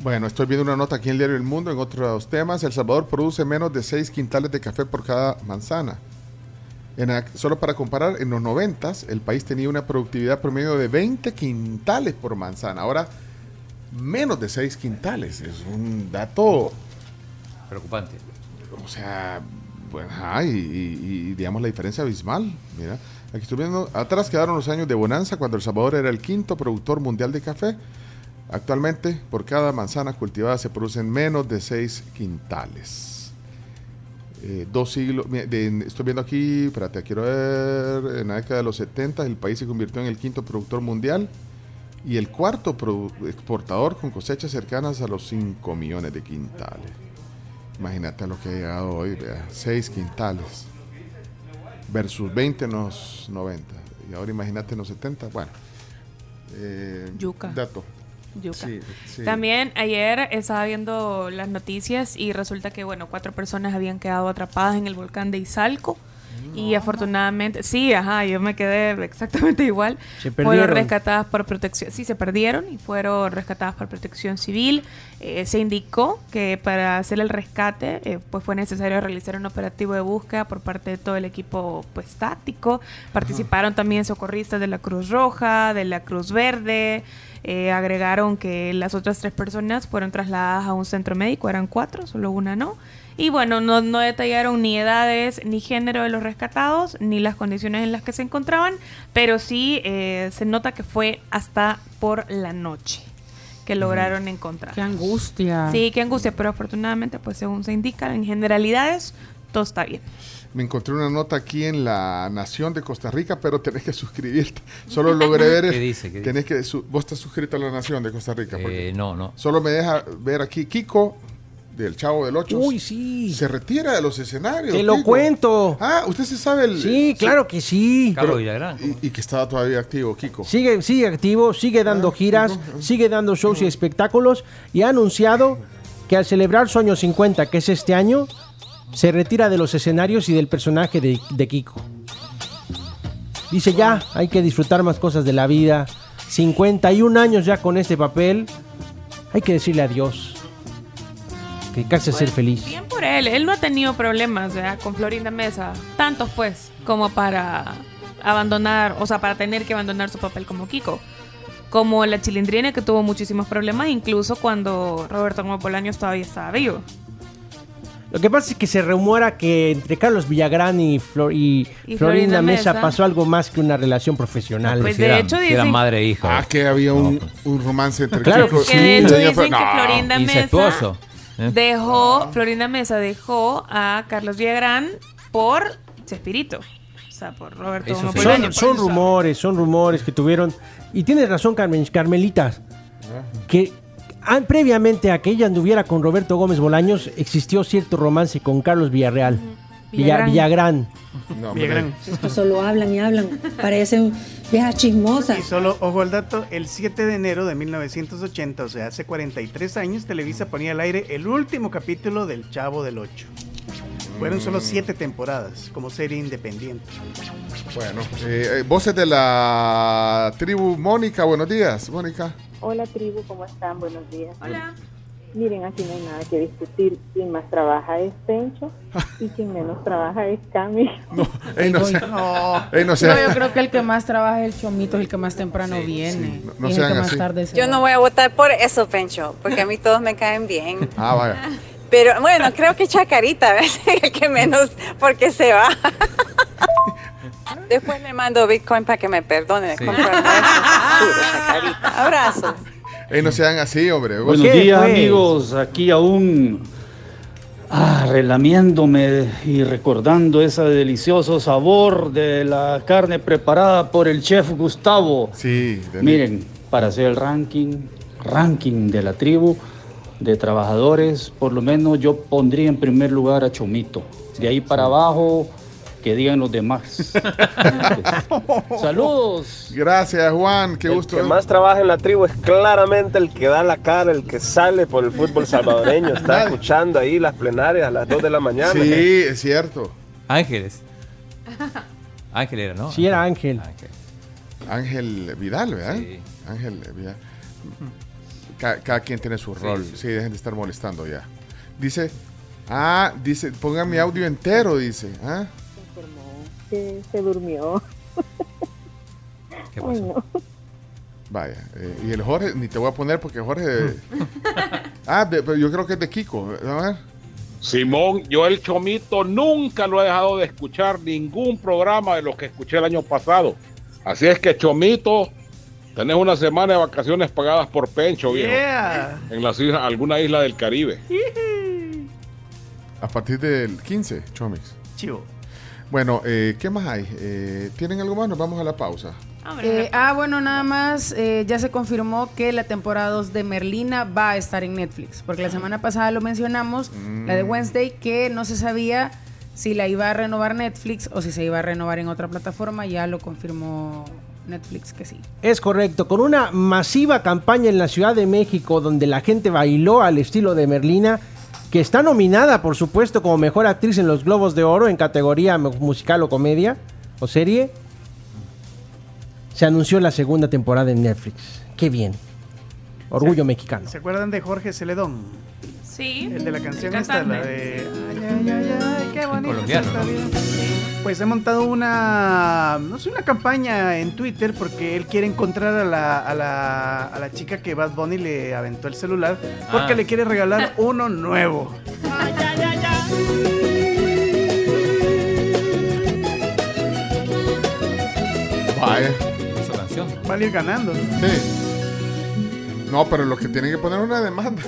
Bueno, estoy viendo una nota aquí en el diario El Mundo en otros temas. El Salvador produce menos de 6 quintales de café por cada manzana. En solo para comparar, en los 90 el país tenía una productividad promedio de 20 quintales por manzana. Ahora, menos de 6 quintales. Es un dato, Preocupante. o sea, bueno, ajá, y, y- y digamos la diferencia abismal. Mira, aquí estoy viendo, atrás quedaron los años de bonanza cuando El Salvador era el quinto productor mundial de café. Actualmente, por cada manzana cultivada se producen menos de 6 quintales. Eh, dos siglos, de- estoy viendo aquí, espérate, quiero ver, en la década de los 70 el país se convirtió en el quinto productor mundial y el cuarto exportador con cosechas cercanas a los 5 millones de quintales. Imagínate a lo que ha llegado hoy, vea, 6 quintales versus 20 en los 90 y ahora imagínate en los 70, bueno. eh, Yuca. Dato. Yuca. Sí, sí. También ayer estaba viendo las noticias y resulta que, bueno, cuatro personas habían quedado atrapadas en el volcán de Izalco. Y afortunadamente, sí, ajá, yo me quedé exactamente igual. Se Fueron rescatadas por protección, sí, se perdieron y fueron rescatadas por protección civil. Eh, se indicó que para hacer el rescate, eh, pues fue necesario realizar un operativo de búsqueda por parte de todo el equipo, pues táctico. Participaron también socorristas de la Cruz Roja, de la Cruz Verde. Eh, agregaron que las otras tres personas fueron trasladadas a un centro médico, eran cuatro, solo una no. Y bueno, no, no detallaron ni edades, ni género de los rescatados, ni las condiciones en las que se encontraban, pero sí eh, se nota que fue hasta por la noche que lograron encontrar. Qué angustia. Sí, qué angustia, pero afortunadamente, pues según se indica, en generalidades, todo está bien. Me encontré una nota aquí en la Nación de Costa Rica, pero tenés que suscribirte. Solo logré ver. ¿Qué dice? ¿Qué dice? tenés que su- vos estás suscrito a la Nación de Costa Rica. porque Eh, no, no. Solo me deja ver aquí Kiko del Chavo del Ocho. Uy, sí. Se retira de los escenarios. Te lo Kiko. cuento. Ah, usted se sabe el. Sí, claro que sí. Villagrán. Y, y que estaba todavía activo, Kiko. Sigue, sigue activo, sigue dando Ah, giras, sigue dando shows y espectáculos y ha anunciado que al celebrar su año 50, que es este año, se retira de los escenarios y del personaje de, de Kiko. Dice ya, hay que disfrutar más cosas de la vida. 51 años ya con este papel. Hay que decirle adiós. Dedicarse a ser feliz. Bien por él, él no ha tenido problemas ¿verdad? con Florinda Mesa, tantos pues, como para abandonar, o sea, para tener que abandonar su papel como Kiko. Como la chilindrina que tuvo muchísimos problemas, incluso cuando Roberto Gómez Bolaños todavía estaba vivo. Lo que pasa es que se rumora que entre Carlos Villagrán y, Flor- y Y Florinda Mesa Mesa. pasó algo más que una relación profesional. Pues de hecho dicen madre e hijo. Ah, que había un, un romance entre Claro Kiko que que de y hecho dicen que. Florinda Mesa. ¿eh? dejó, Florinda Mesa dejó a Carlos Villagrán por Chespirito. O sea, por Roberto Eso Gómez sí. Bolaños. Son, son rumores, son rumores que tuvieron. Y tienes razón, Carmen, Carmelita, que previamente a que ella anduviera con Roberto Gómez Bolaños, existió cierto romance con Carlos Villarreal. Villa- Villagrán. Villagrán. No. Villagrán. Solo hablan y hablan, parecen viejas chismosas. Y solo, ojo al dato, el 7 de enero de 1980, o sea, hace 43 años, Televisa ponía al aire el último capítulo del Chavo del Ocho. Fueron solo siete temporadas como serie independiente. Bueno, eh, eh, voces de la tribu Mónica, buenos días, Mónica. Hola tribu, ¿cómo están? Buenos días. Hola. Miren, aquí no hay nada que discutir. Quien más trabaja es Pencho y quien menos trabaja es Cami. No, ey, no, sea- No, ey, no yo creo que el que más trabaja es el chomito, es el que más temprano viene. sí, no- no y es sean el que así. más tarde se Yo va. no voy a votar por eso, Pencho, porque a mí todos me caen bien. Ah, vaya. Pero bueno, creo que Chacarita, ¿ves? El que menos, porque se va. Después le mando Bitcoin para que me perdone. Sí. Abrazos. Ey, no sean así, hombre. Buenos días amigos, aquí aún ah, relamiéndome y recordando ese delicioso sabor de la carne preparada por el chef Gustavo. Sí, Miren, para hacer el ranking, ranking de la tribu de trabajadores, por lo menos yo pondría en primer lugar a Chomito. De ahí para abajo, que digan los demás. Saludos. Gracias, Juan. Qué el gusto. que más trabaja en la tribu es claramente el que da la cara, el que sale por el fútbol salvadoreño. Está escuchando ahí las plenarias a las 2 de la mañana. Sí, es cierto. Ángeles. Ángel era, ¿no? Sí, era Ángel. Ángel Vidal, ¿verdad? Ángel Vidal. Ca- Cada, quien tiene su rol. Sí, dejen de estar molestando ya. Dice, ah, dice, pongan mi audio entero, dice. ¿ah? Que se durmió. ¿Qué Ay, no. Vaya. eh, y el Jorge, ni te voy a poner porque Jorge. ah, de- pero yo creo que es de Kiko. A ver. Simón, yo el Chomito nunca lo he dejado de escuchar ningún programa de los que escuché el año pasado. Así es que Chomito, tenés una semana de vacaciones pagadas por Pencho, viejo. Yeah. En las islas, alguna isla del Caribe. A partir del 15, Chomix. Chivo. Bueno, eh, ¿qué más hay? Eh, ¿Tienen algo más? Nos vamos a la pausa. Eh, ah, bueno, nada más, eh, ya se confirmó que la temporada 2 de Merlina va a estar en Netflix, porque la semana pasada lo mencionamos, la de Wednesday, que no se sabía si la iba a renovar Netflix o si se iba a renovar en otra plataforma, ya lo confirmó Netflix que sí. Es correcto, con una masiva campaña en la Ciudad de México donde la gente bailó al estilo de Merlina, que está nominada, por supuesto, como mejor actriz en los Globos de Oro en categoría mu- musical o comedia o serie. Se anunció la segunda temporada en Netflix. Qué bien. Orgullo mexicano. ¿Se acuerdan de Jorge Celedón? Sí. El de la canción esta, la de... Ay, ay, ay, ay, qué bonito colombiano, está bien. Pues he montado una, no sé, una campaña en Twitter porque él quiere encontrar a la, a la, a la chica que Bad Bunny le aventó el celular porque Ah. le quiere regalar uno nuevo. Vaya. Esa canción. Va a ir ganando. Sí. No, pero lo que tienen que poner una demanda.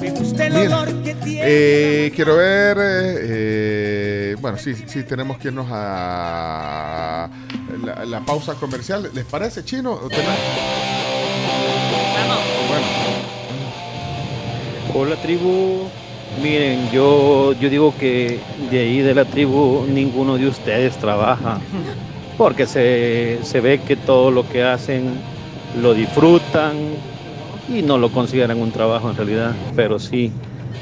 Me gusta el Bien. olor que tiene. Eh, quiero ver. eh, eh, bueno, sí, sí, tenemos que irnos a la, la pausa comercial. ¿Les parece, chino? ¿O tenemos- Bueno, Hola tribu, miren, yo, yo digo que de ahí de la tribu ninguno de ustedes trabaja, porque se, se ve que todo lo que hacen lo disfrutan y no lo consideran un trabajo en realidad, pero sí,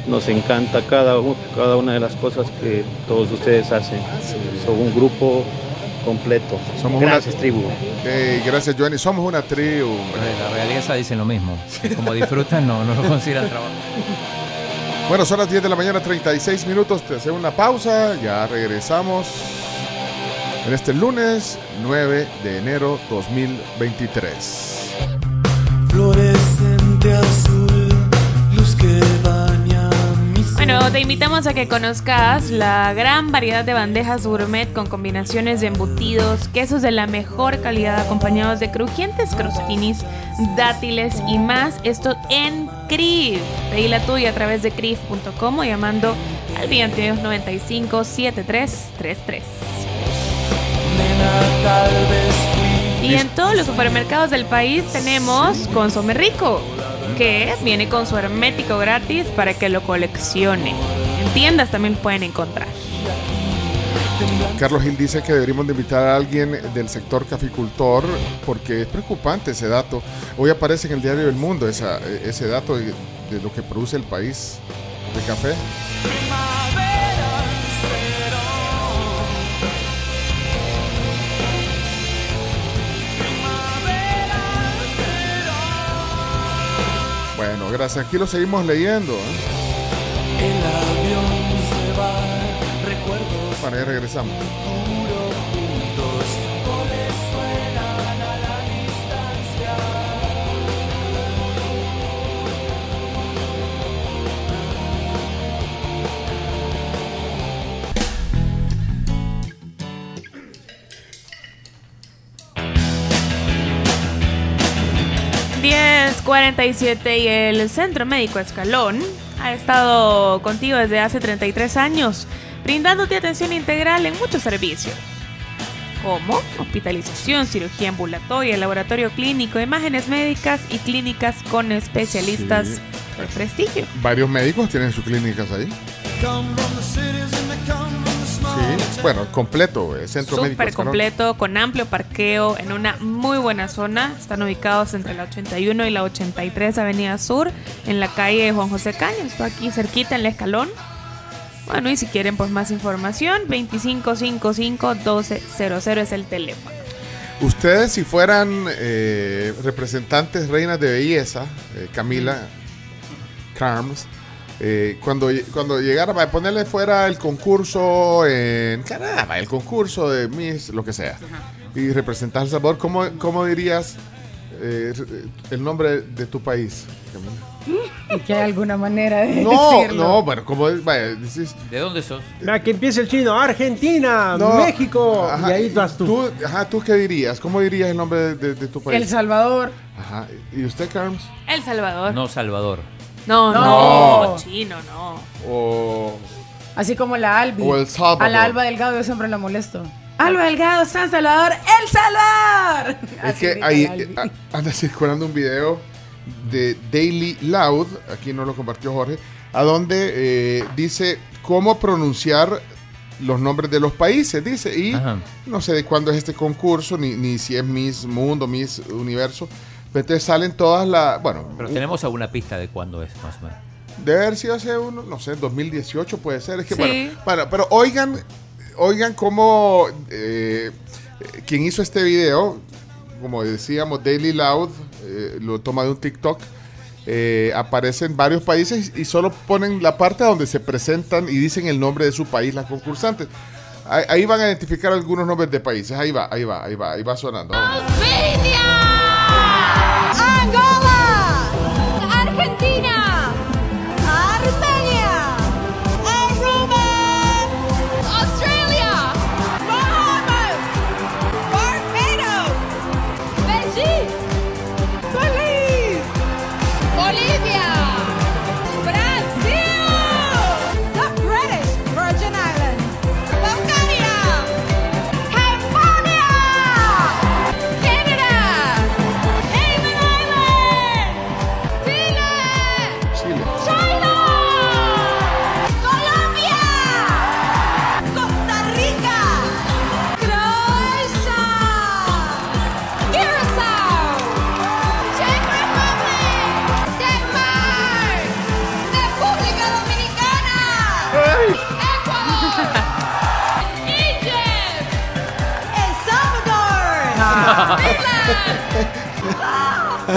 nos encanta cada, cada una de las cosas que todos ustedes hacen. Son un grupo completo. Somos Gracias una- tribu. eh, gracias, Johnny. Somos una tribu. La realeza dicen lo mismo. Como disfrutan, no, no lo consideran trabajo. Bueno, son las 10 de la mañana, 36 minutos. Te hacemos una pausa. Ya regresamos en este lunes 9 de enero 2023. Bueno, te invitamos a que conozcas la gran variedad de bandejas gourmet con combinaciones de embutidos, quesos de la mejor calidad acompañados de crujientes crostinis, dátiles y más. Esto en CRIF. Pedí la tuya a través de CRIF.com o llamando al 2295 7333. nena, tal vez fui. Y en todos los supermercados del país tenemos Consome Rico, que viene con su hermético gratis para que lo coleccione. En tiendas también pueden encontrar. Carlos Gil dice que deberíamos de invitar a alguien del sector caficultor porque es preocupante ese dato. Hoy aparece en el diario del Mundo esa- ese dato de, de lo que produce el país de café. Bueno, gracias. Aquí lo seguimos leyendo. ¿eh? El avión se va, recuerdos Bueno, ya regresamos. 47 y el Centro Médico Escalón ha estado contigo desde hace 33 años, brindándote atención integral en muchos servicios. Como hospitalización, cirugía ambulatoria, laboratorio clínico, imágenes médicas y clínicas con especialistas Sí. de prestigio. Varios médicos tienen sus clínicas ahí. Sí, bueno, completo, eh, centro médico. Súper completo, con amplio parqueo, en una muy buena zona. Están ubicados entre la 81 y la 83 Avenida Sur, en la calle Juan José Caño. Está aquí cerquita en el escalón. Bueno, y si quieren pues más información, 2555-1200 es el teléfono. Ustedes, si fueran eh, representantes reinas de belleza, eh, Camila, Carms, eh, cuando, cuando llegara, para ponerle fuera el concurso en Canadá, el concurso de Miss, lo que sea, y representar a El Salvador, ¿cómo, cómo dirías eh, el nombre de tu país? Camila? Y que hay alguna manera de No, decirlo. no, bueno, como es, vaya, dices- ¿De dónde sos? Vea que empieza el chino. Argentina, No, México. ajá, y ahí vas tú. Ajá, ¿tú qué dirías? ¿Cómo dirías el nombre de, de- de tu país? El Salvador. Ajá, ¿y usted, Carms? El Salvador. No, Salvador. No, no, No. chino, no. O... Así como la Albi. O El Salvador. A la Alba Delgado yo siempre la molesto. Alba Delgado, San Salvador, El Salvador. Es Así que ahí eh, anda circulando un video de Daily Loud, aquí no lo compartió Jorge, a donde eh, dice cómo pronunciar los nombres de los países, dice, y Ajá. no sé de cuándo es este concurso, ni, ni si es Miss Mundo, Miss Universo, entonces salen todas las, bueno, Pero tenemos alguna pista de cuándo es, más o menos. Debe haber sido hace uno, no sé, 2018 puede ser. Es que Sí. bueno, bueno, pero oigan, oigan cómo eh, quien hizo este video, como decíamos, Daily Loud, eh, lo toma de un TikTok. eh, aparece en varios países y solo ponen la parte donde se presentan y dicen el nombre de su país las concursantes. Ahí, ahí van a identificar algunos nombres de países. Ahí va, ahí va, ahí va, ahí va sonando. Vamos. I'm going.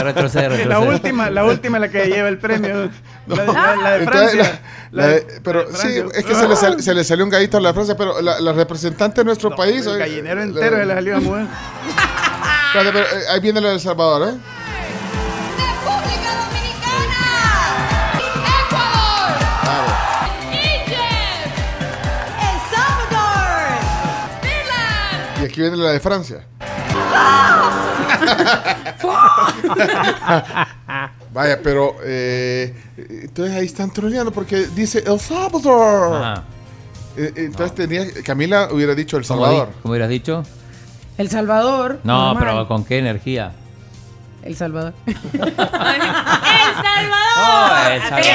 Retrocede, retrocede. La última, la última la que lleva el premio. La, la- la de Entonces, Francia. la- la de- pero sí, es que se le, sal- se le salió un gallito a la Francia, pero la, la representante de nuestro país. El gallinero la- entero se le salió a mover. Espérate, pero, eh, ahí viene la de El Salvador, ¿eh? República Dominicana, Ecuador, Claro. Egypt, El Salvador, Finland. Y aquí viene la de Francia. Vaya, pero eh, entonces ahí están troleando porque dice El Salvador. Ajá. Eh, eh, entonces tenía Camila hubiera dicho El ¿Cómo, Salvador. di- cómo hubieras dicho? El Salvador. No, normal. pero ¿con qué energía? El Salvador. ¡El Salvador! Oh, El Salvador.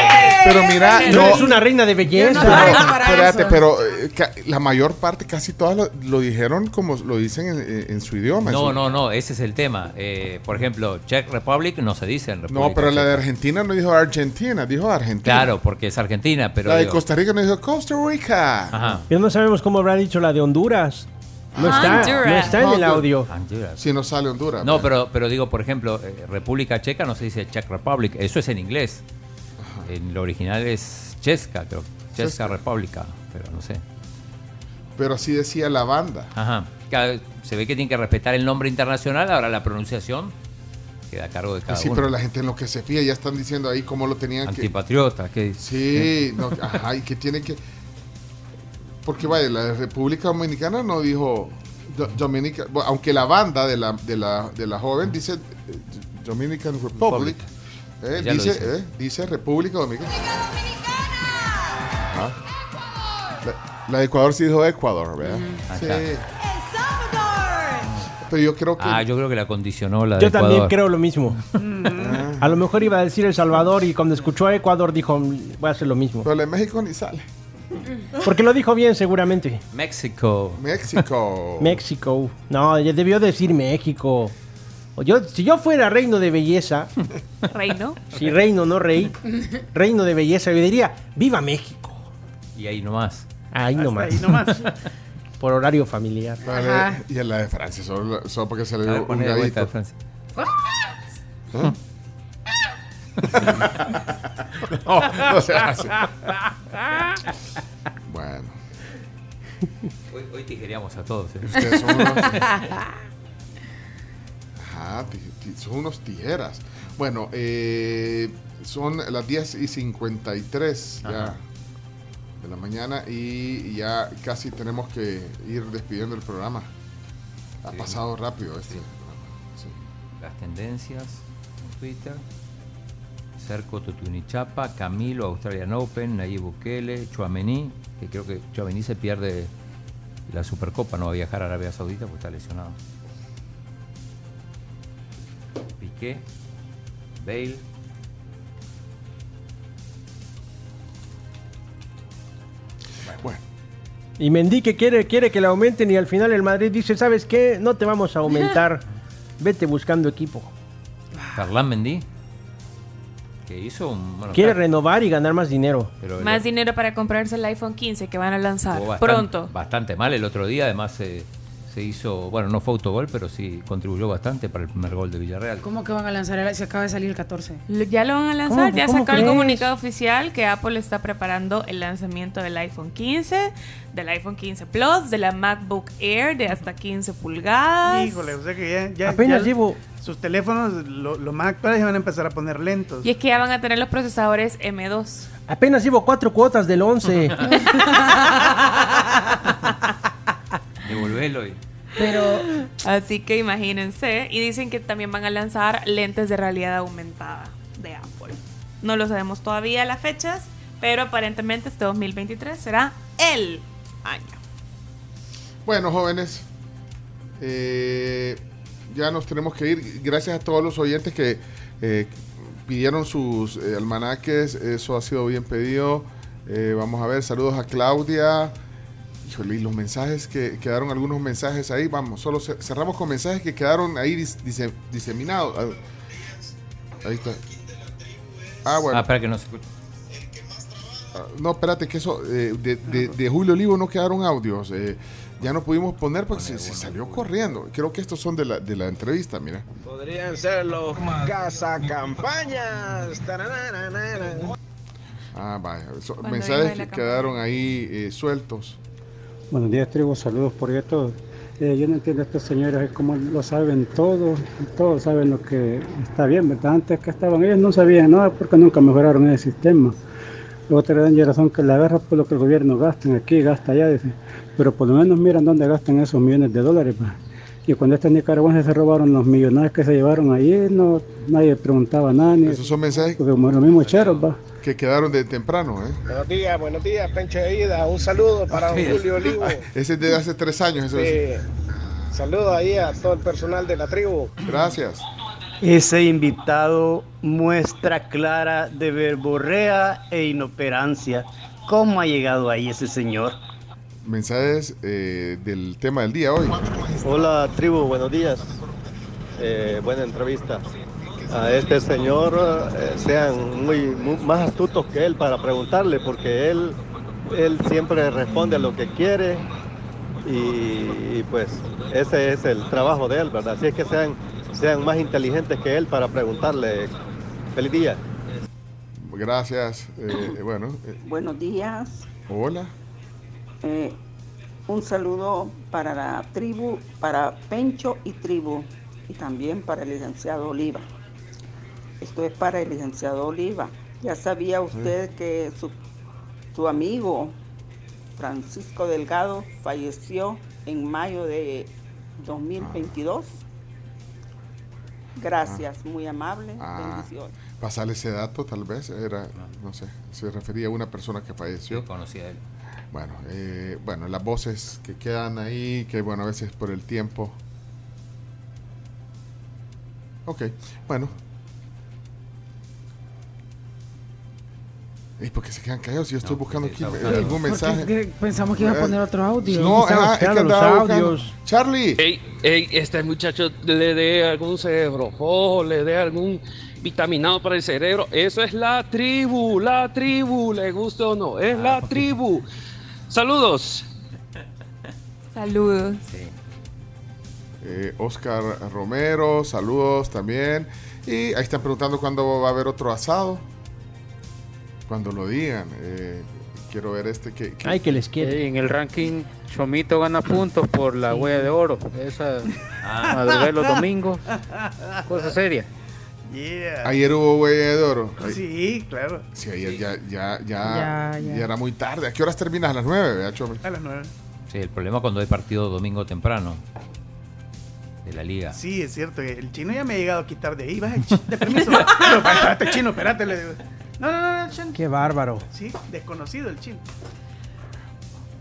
Pero mira, No no, es una reina de belleza. Para espérate, eso. pero eh, ca- la mayor parte, casi todas lo, lo dijeron como lo dicen en, su idioma. No, su- no, no, ese es el tema. Eh, por ejemplo, Czech Republic no se dice en República No, pero la de. Argentina no dijo Argentina, dijo Argentina. Claro, porque es Argentina, pero. la de digo- Costa Rica no dijo Costa Rica. Ajá. Pero no sabemos cómo habrá dicho la de Honduras. No está, no está en el audio. Honduras. Si no sale Honduras. No, pues. pero, pero digo, por ejemplo, eh, República Checa no se dice Czech Republic, eso es en inglés. En lo original es Cheska, creo. República, pero no sé. Pero así decía la banda. Ajá. Se ve que tienen que respetar el nombre internacional, ahora la pronunciación queda a cargo de cada sí, uno. pero la gente en lo que se fía ya están diciendo ahí cómo lo tenían que. Antipatriota, ¿qué dice? Sí, no, ajá, y que tiene que. Porque vaya, la República Dominicana no dijo Do- Dominica, aunque la banda de la, de la, de la joven dice eh, Dominican Republic, Eh, dice, dice. eh, dice República Dominicana. Ah. La, la de Ecuador sí dijo Ecuador, ¿verdad? Sí. Ajá. Pero yo creo que. Ah, yo creo que la condicionó la de Yo también creo lo mismo. A lo mejor iba a decir El Salvador y cuando escuchó a Ecuador dijo, "Mm, voy a hacer lo mismo. Pero la de México ni sale. Porque lo dijo bien seguramente. México. México. México. No, ya debió decir México. O yo, si yo fuera reino de belleza, Reino. si reino no rey, reino de belleza, yo diría, viva México. Y ahí nomás. Ahí Hasta nomás. ahí nomás. Por horario familiar. Vale, y en la de Francia, solo, solo porque se le dio un poné de no, no se hace. Bueno, Hoy, hoy tijereamos a todos. ¿eh? ustedes son unos. Ajá, ti- ti- son unos tijeras. Bueno, eh, son las 10 y 53 ya Ajá. de la mañana y ya casi tenemos que ir despidiendo el programa. Ha Sí. pasado rápido este. Sí. Sí. Las tendencias en Twitter. Cerco Tutunichapa, Camilo, Australian Open, Nayib Bukele, Chuamení, que creo que Chuamení se pierde la Supercopa, no va a viajar a Arabia Saudita porque está lesionado. Piqué, Bale, Bueno, Y Mendy que quiere, quiere que le aumenten y al final el Madrid dice, ¿sabes qué? No te vamos a aumentar. Vete buscando equipo. Ferland Mendy, que hizo un... Bueno, Quiere claro, renovar y ganar más dinero. pero Más dinero para comprarse el iPhone 15 que van a lanzar bastante- pronto. Bastante mal el otro día, además se, se hizo, bueno, no fue autogol, pero sí contribuyó bastante para el primer gol de Villarreal. ¿Cómo que van a lanzar? el- Se acaba de salir el 14. Lo- Ya lo van a lanzar, ¿Cómo- ya sacó el comunicado oficial que Apple está preparando el lanzamiento del iPhone 15, del iPhone 15 Plus, de la MacBook Air de hasta 15 pulgadas. Híjole, o sea que ya, ya- Apenas ya llevo... sus teléfonos, lo, lo más actuales, ya van a empezar a poner lentos. Y es que ya van a tener los procesadores M2. Apenas llevo cuatro cuotas del 11. Devolvelo y... Pero así que imagínense y dicen que también van a lanzar lentes de realidad aumentada de Apple. No lo sabemos todavía las fechas, pero aparentemente este 2023 será el año. Bueno, jóvenes, eh, ya nos tenemos que ir. Gracias a todos los oyentes que eh, pidieron sus eh, almanaques. Eso ha sido bien pedido. Eh, vamos a ver, saludos a Claudia. Híjole, y los mensajes que quedaron, algunos mensajes ahí. Vamos, solo ce- cerramos con mensajes que quedaron ahí dis- dise- diseminados. Ah, Ahí está. Ah, bueno. Ah, espera que no se escucha. Ah, No, espérate, que eso, eh, de, de- de Julio Olivo no quedaron audios. eh, ya no pudimos poner porque se, se salió corriendo. Creo que estos son de la, de la entrevista, mira. Podrían ser los cazacampañas. Ah, vaya. so- mensajes que campaña. quedaron ahí eh, sueltos. Buenos días, tribu. Saludos por ahí a todos. Eh, yo no entiendo a estos señores es como lo saben todos, todos saben lo que está bien, ¿verdad? Antes que estaban ellos no sabían nada porque nunca mejoraron ese sistema. Luego te dan razón que la guerra por lo que el gobierno gasta aquí, gasta allá, dice. Pero por lo menos miran dónde gastan esos millones de dólares. pues. Y cuando estos nicaragüenses se robaron los millonarios que se llevaron ahí, no, nadie preguntaba nada. Ni, Esos son mensajes como los mismos cheros, va. Que quedaron de temprano, ¿eh? Buenos días, buenos días, Pencho de Ida. Un saludo para don Julio Olivo. Ese es de hace tres años. Eso es. Sí. Saludos ahí a todo el personal de la tribu. Gracias. Ese invitado muestra clara de verborrea e inoperancia. ¿Cómo ha llegado ahí ese señor? Mensajes eh, del tema del día hoy. Hola tribu, buenos días. Eh, buena entrevista. A este señor eh, sean muy, muy- más astutos que él para preguntarle, porque él, él siempre responde a lo que quiere y, y, pues ese es el trabajo de él, ¿verdad? Así es que sean, sean más inteligentes que él para preguntarle. Feliz día. Gracias. eh, bueno, eh, Buenos días. hola. Eh, un saludo para la tribu, para Pencho y tribu, y también para el licenciado Oliva. Esto es para el licenciado Oliva. Ya sabía usted que su, su amigo Francisco Delgado falleció en mayo de 2022. Gracias, muy amable. Ah. Bendiciones. Pasarle ese dato, tal vez, era, no sé, se refería a una persona que falleció. Conocía a él. Bueno, eh, bueno, las voces que quedan ahí, que bueno, a veces por el tiempo. Ok, bueno. ¿Y por qué se quedan callados? Yo estoy buscando aquí Porque algún mensaje. es que pensamos que iba a poner otro audio. No, ah, es que andaba audios. Charlie. Ey, ey, este muchacho le dé algún cerebro, le dé algún vitaminado para el cerebro. Eso es la tribu, la tribu, le guste o no, es la tribu. Saludos. Saludos. Eh, Oscar Romero, saludos también. Y ahí están preguntando cuándo va a haber otro asado. Cuando lo digan. eh, quiero ver este que... que- Ay, que les quiere. en el ranking, Chomito gana puntos por la huella de oro. Esa madrugar los domingos. Cosa seria. Yeah. Ayer hubo huella de oro. Sí, claro. Sí, ayer ya, ya, ya, Ya, ya ya. era muy tarde. ¿A qué horas terminas? A las 9, ¿verdad, Chomi? A las 9. Sí, el problema cuando hay partido domingo temprano de la liga. Sí, es cierto. El chino ya me ha llegado a quitar de ahí. Ch- de permiso. No, espérate, chino, espérate. le digo. No, no, no, no, chan. Qué bárbaro. Sí, desconocido el chino.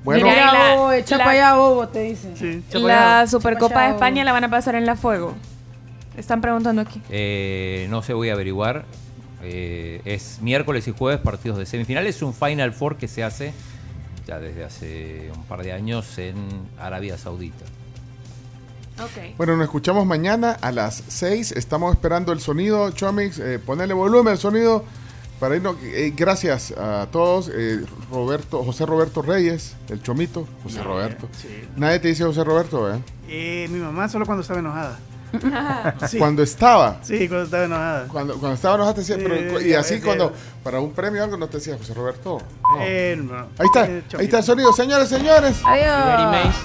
Bueno, Mira, la- bobo, echa la- para allá, bobo, te dicen. La Supercopa de. España la van a pasar en la Fuego. Están preguntando aquí. Eh, no se voy a averiguar. Eh, es miércoles y jueves partidos de semifinales. Es un Final Four que se hace ya desde hace un par de años en Arabia Saudita. Bueno, nos escuchamos mañana a las 6. Estamos esperando el sonido, Chomix. Eh, ponerle volumen al sonido para irnos. Eh, gracias a todos. Eh, Roberto, José Roberto Reyes, el Chomito. José Roberto. Nadie te dice José Roberto. Eh, mi mamá solo cuando estaba enojada. Sí. Cuando estaba. Sí, cuando estaba enojada. Cuando, cuando estaba enojada te decía, Sí, pero, y así cuando, para un premio o algo, no te decía José Roberto. No. Eh, no. Ahí está, Eh, ahí está el sonido, señores, señores. Adiós.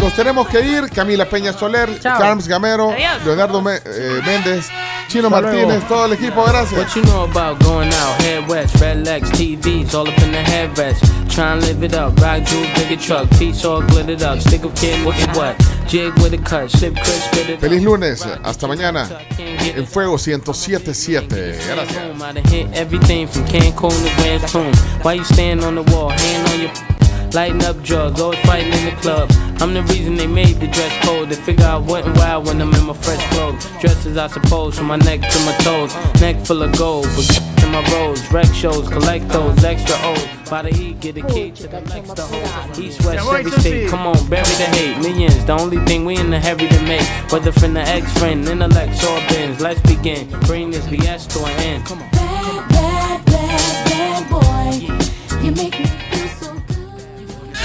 Nos tenemos que ir. Camila Peña Soler, Carms Gamero, Adiós. Leonardo Me- eh, Méndez, Chino Hasta Martínez, luego. todo el equipo, gracias. What you know about going out, head west, red legs, TVs, all up in the headrest. Try and live it up, rock jewel, bigger truck, piece all glittered up, stick of kid, look at what? Jig with a cut, slip crisp, it Feliz lunes, hasta mañana. En Fuego 1077. Gracias. home. I done hit everything from Cancun to Grand Tune. Why you stand on the wall, hand on your lighting up drugs, always fighting in the club. I'm the reason they made the dress code. They figure I went wild when I'm in my fresh clothes. Dresses, I suppose, from my neck to my toes. Neck full of gold, but my rolls. Rec shows, collect those extra O's. By the heat, get a key to the next to hold. East, west, every state. Come on, bury the hate. Millions, the only thing we in the heavy to make. Whether from the ex friend, intellect, or bins. Let's begin. Bring this BS to an end. Come on. Bad, bad, bad boy. You make me feel so good.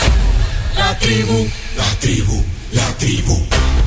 La tribu, la tribu, la tribu.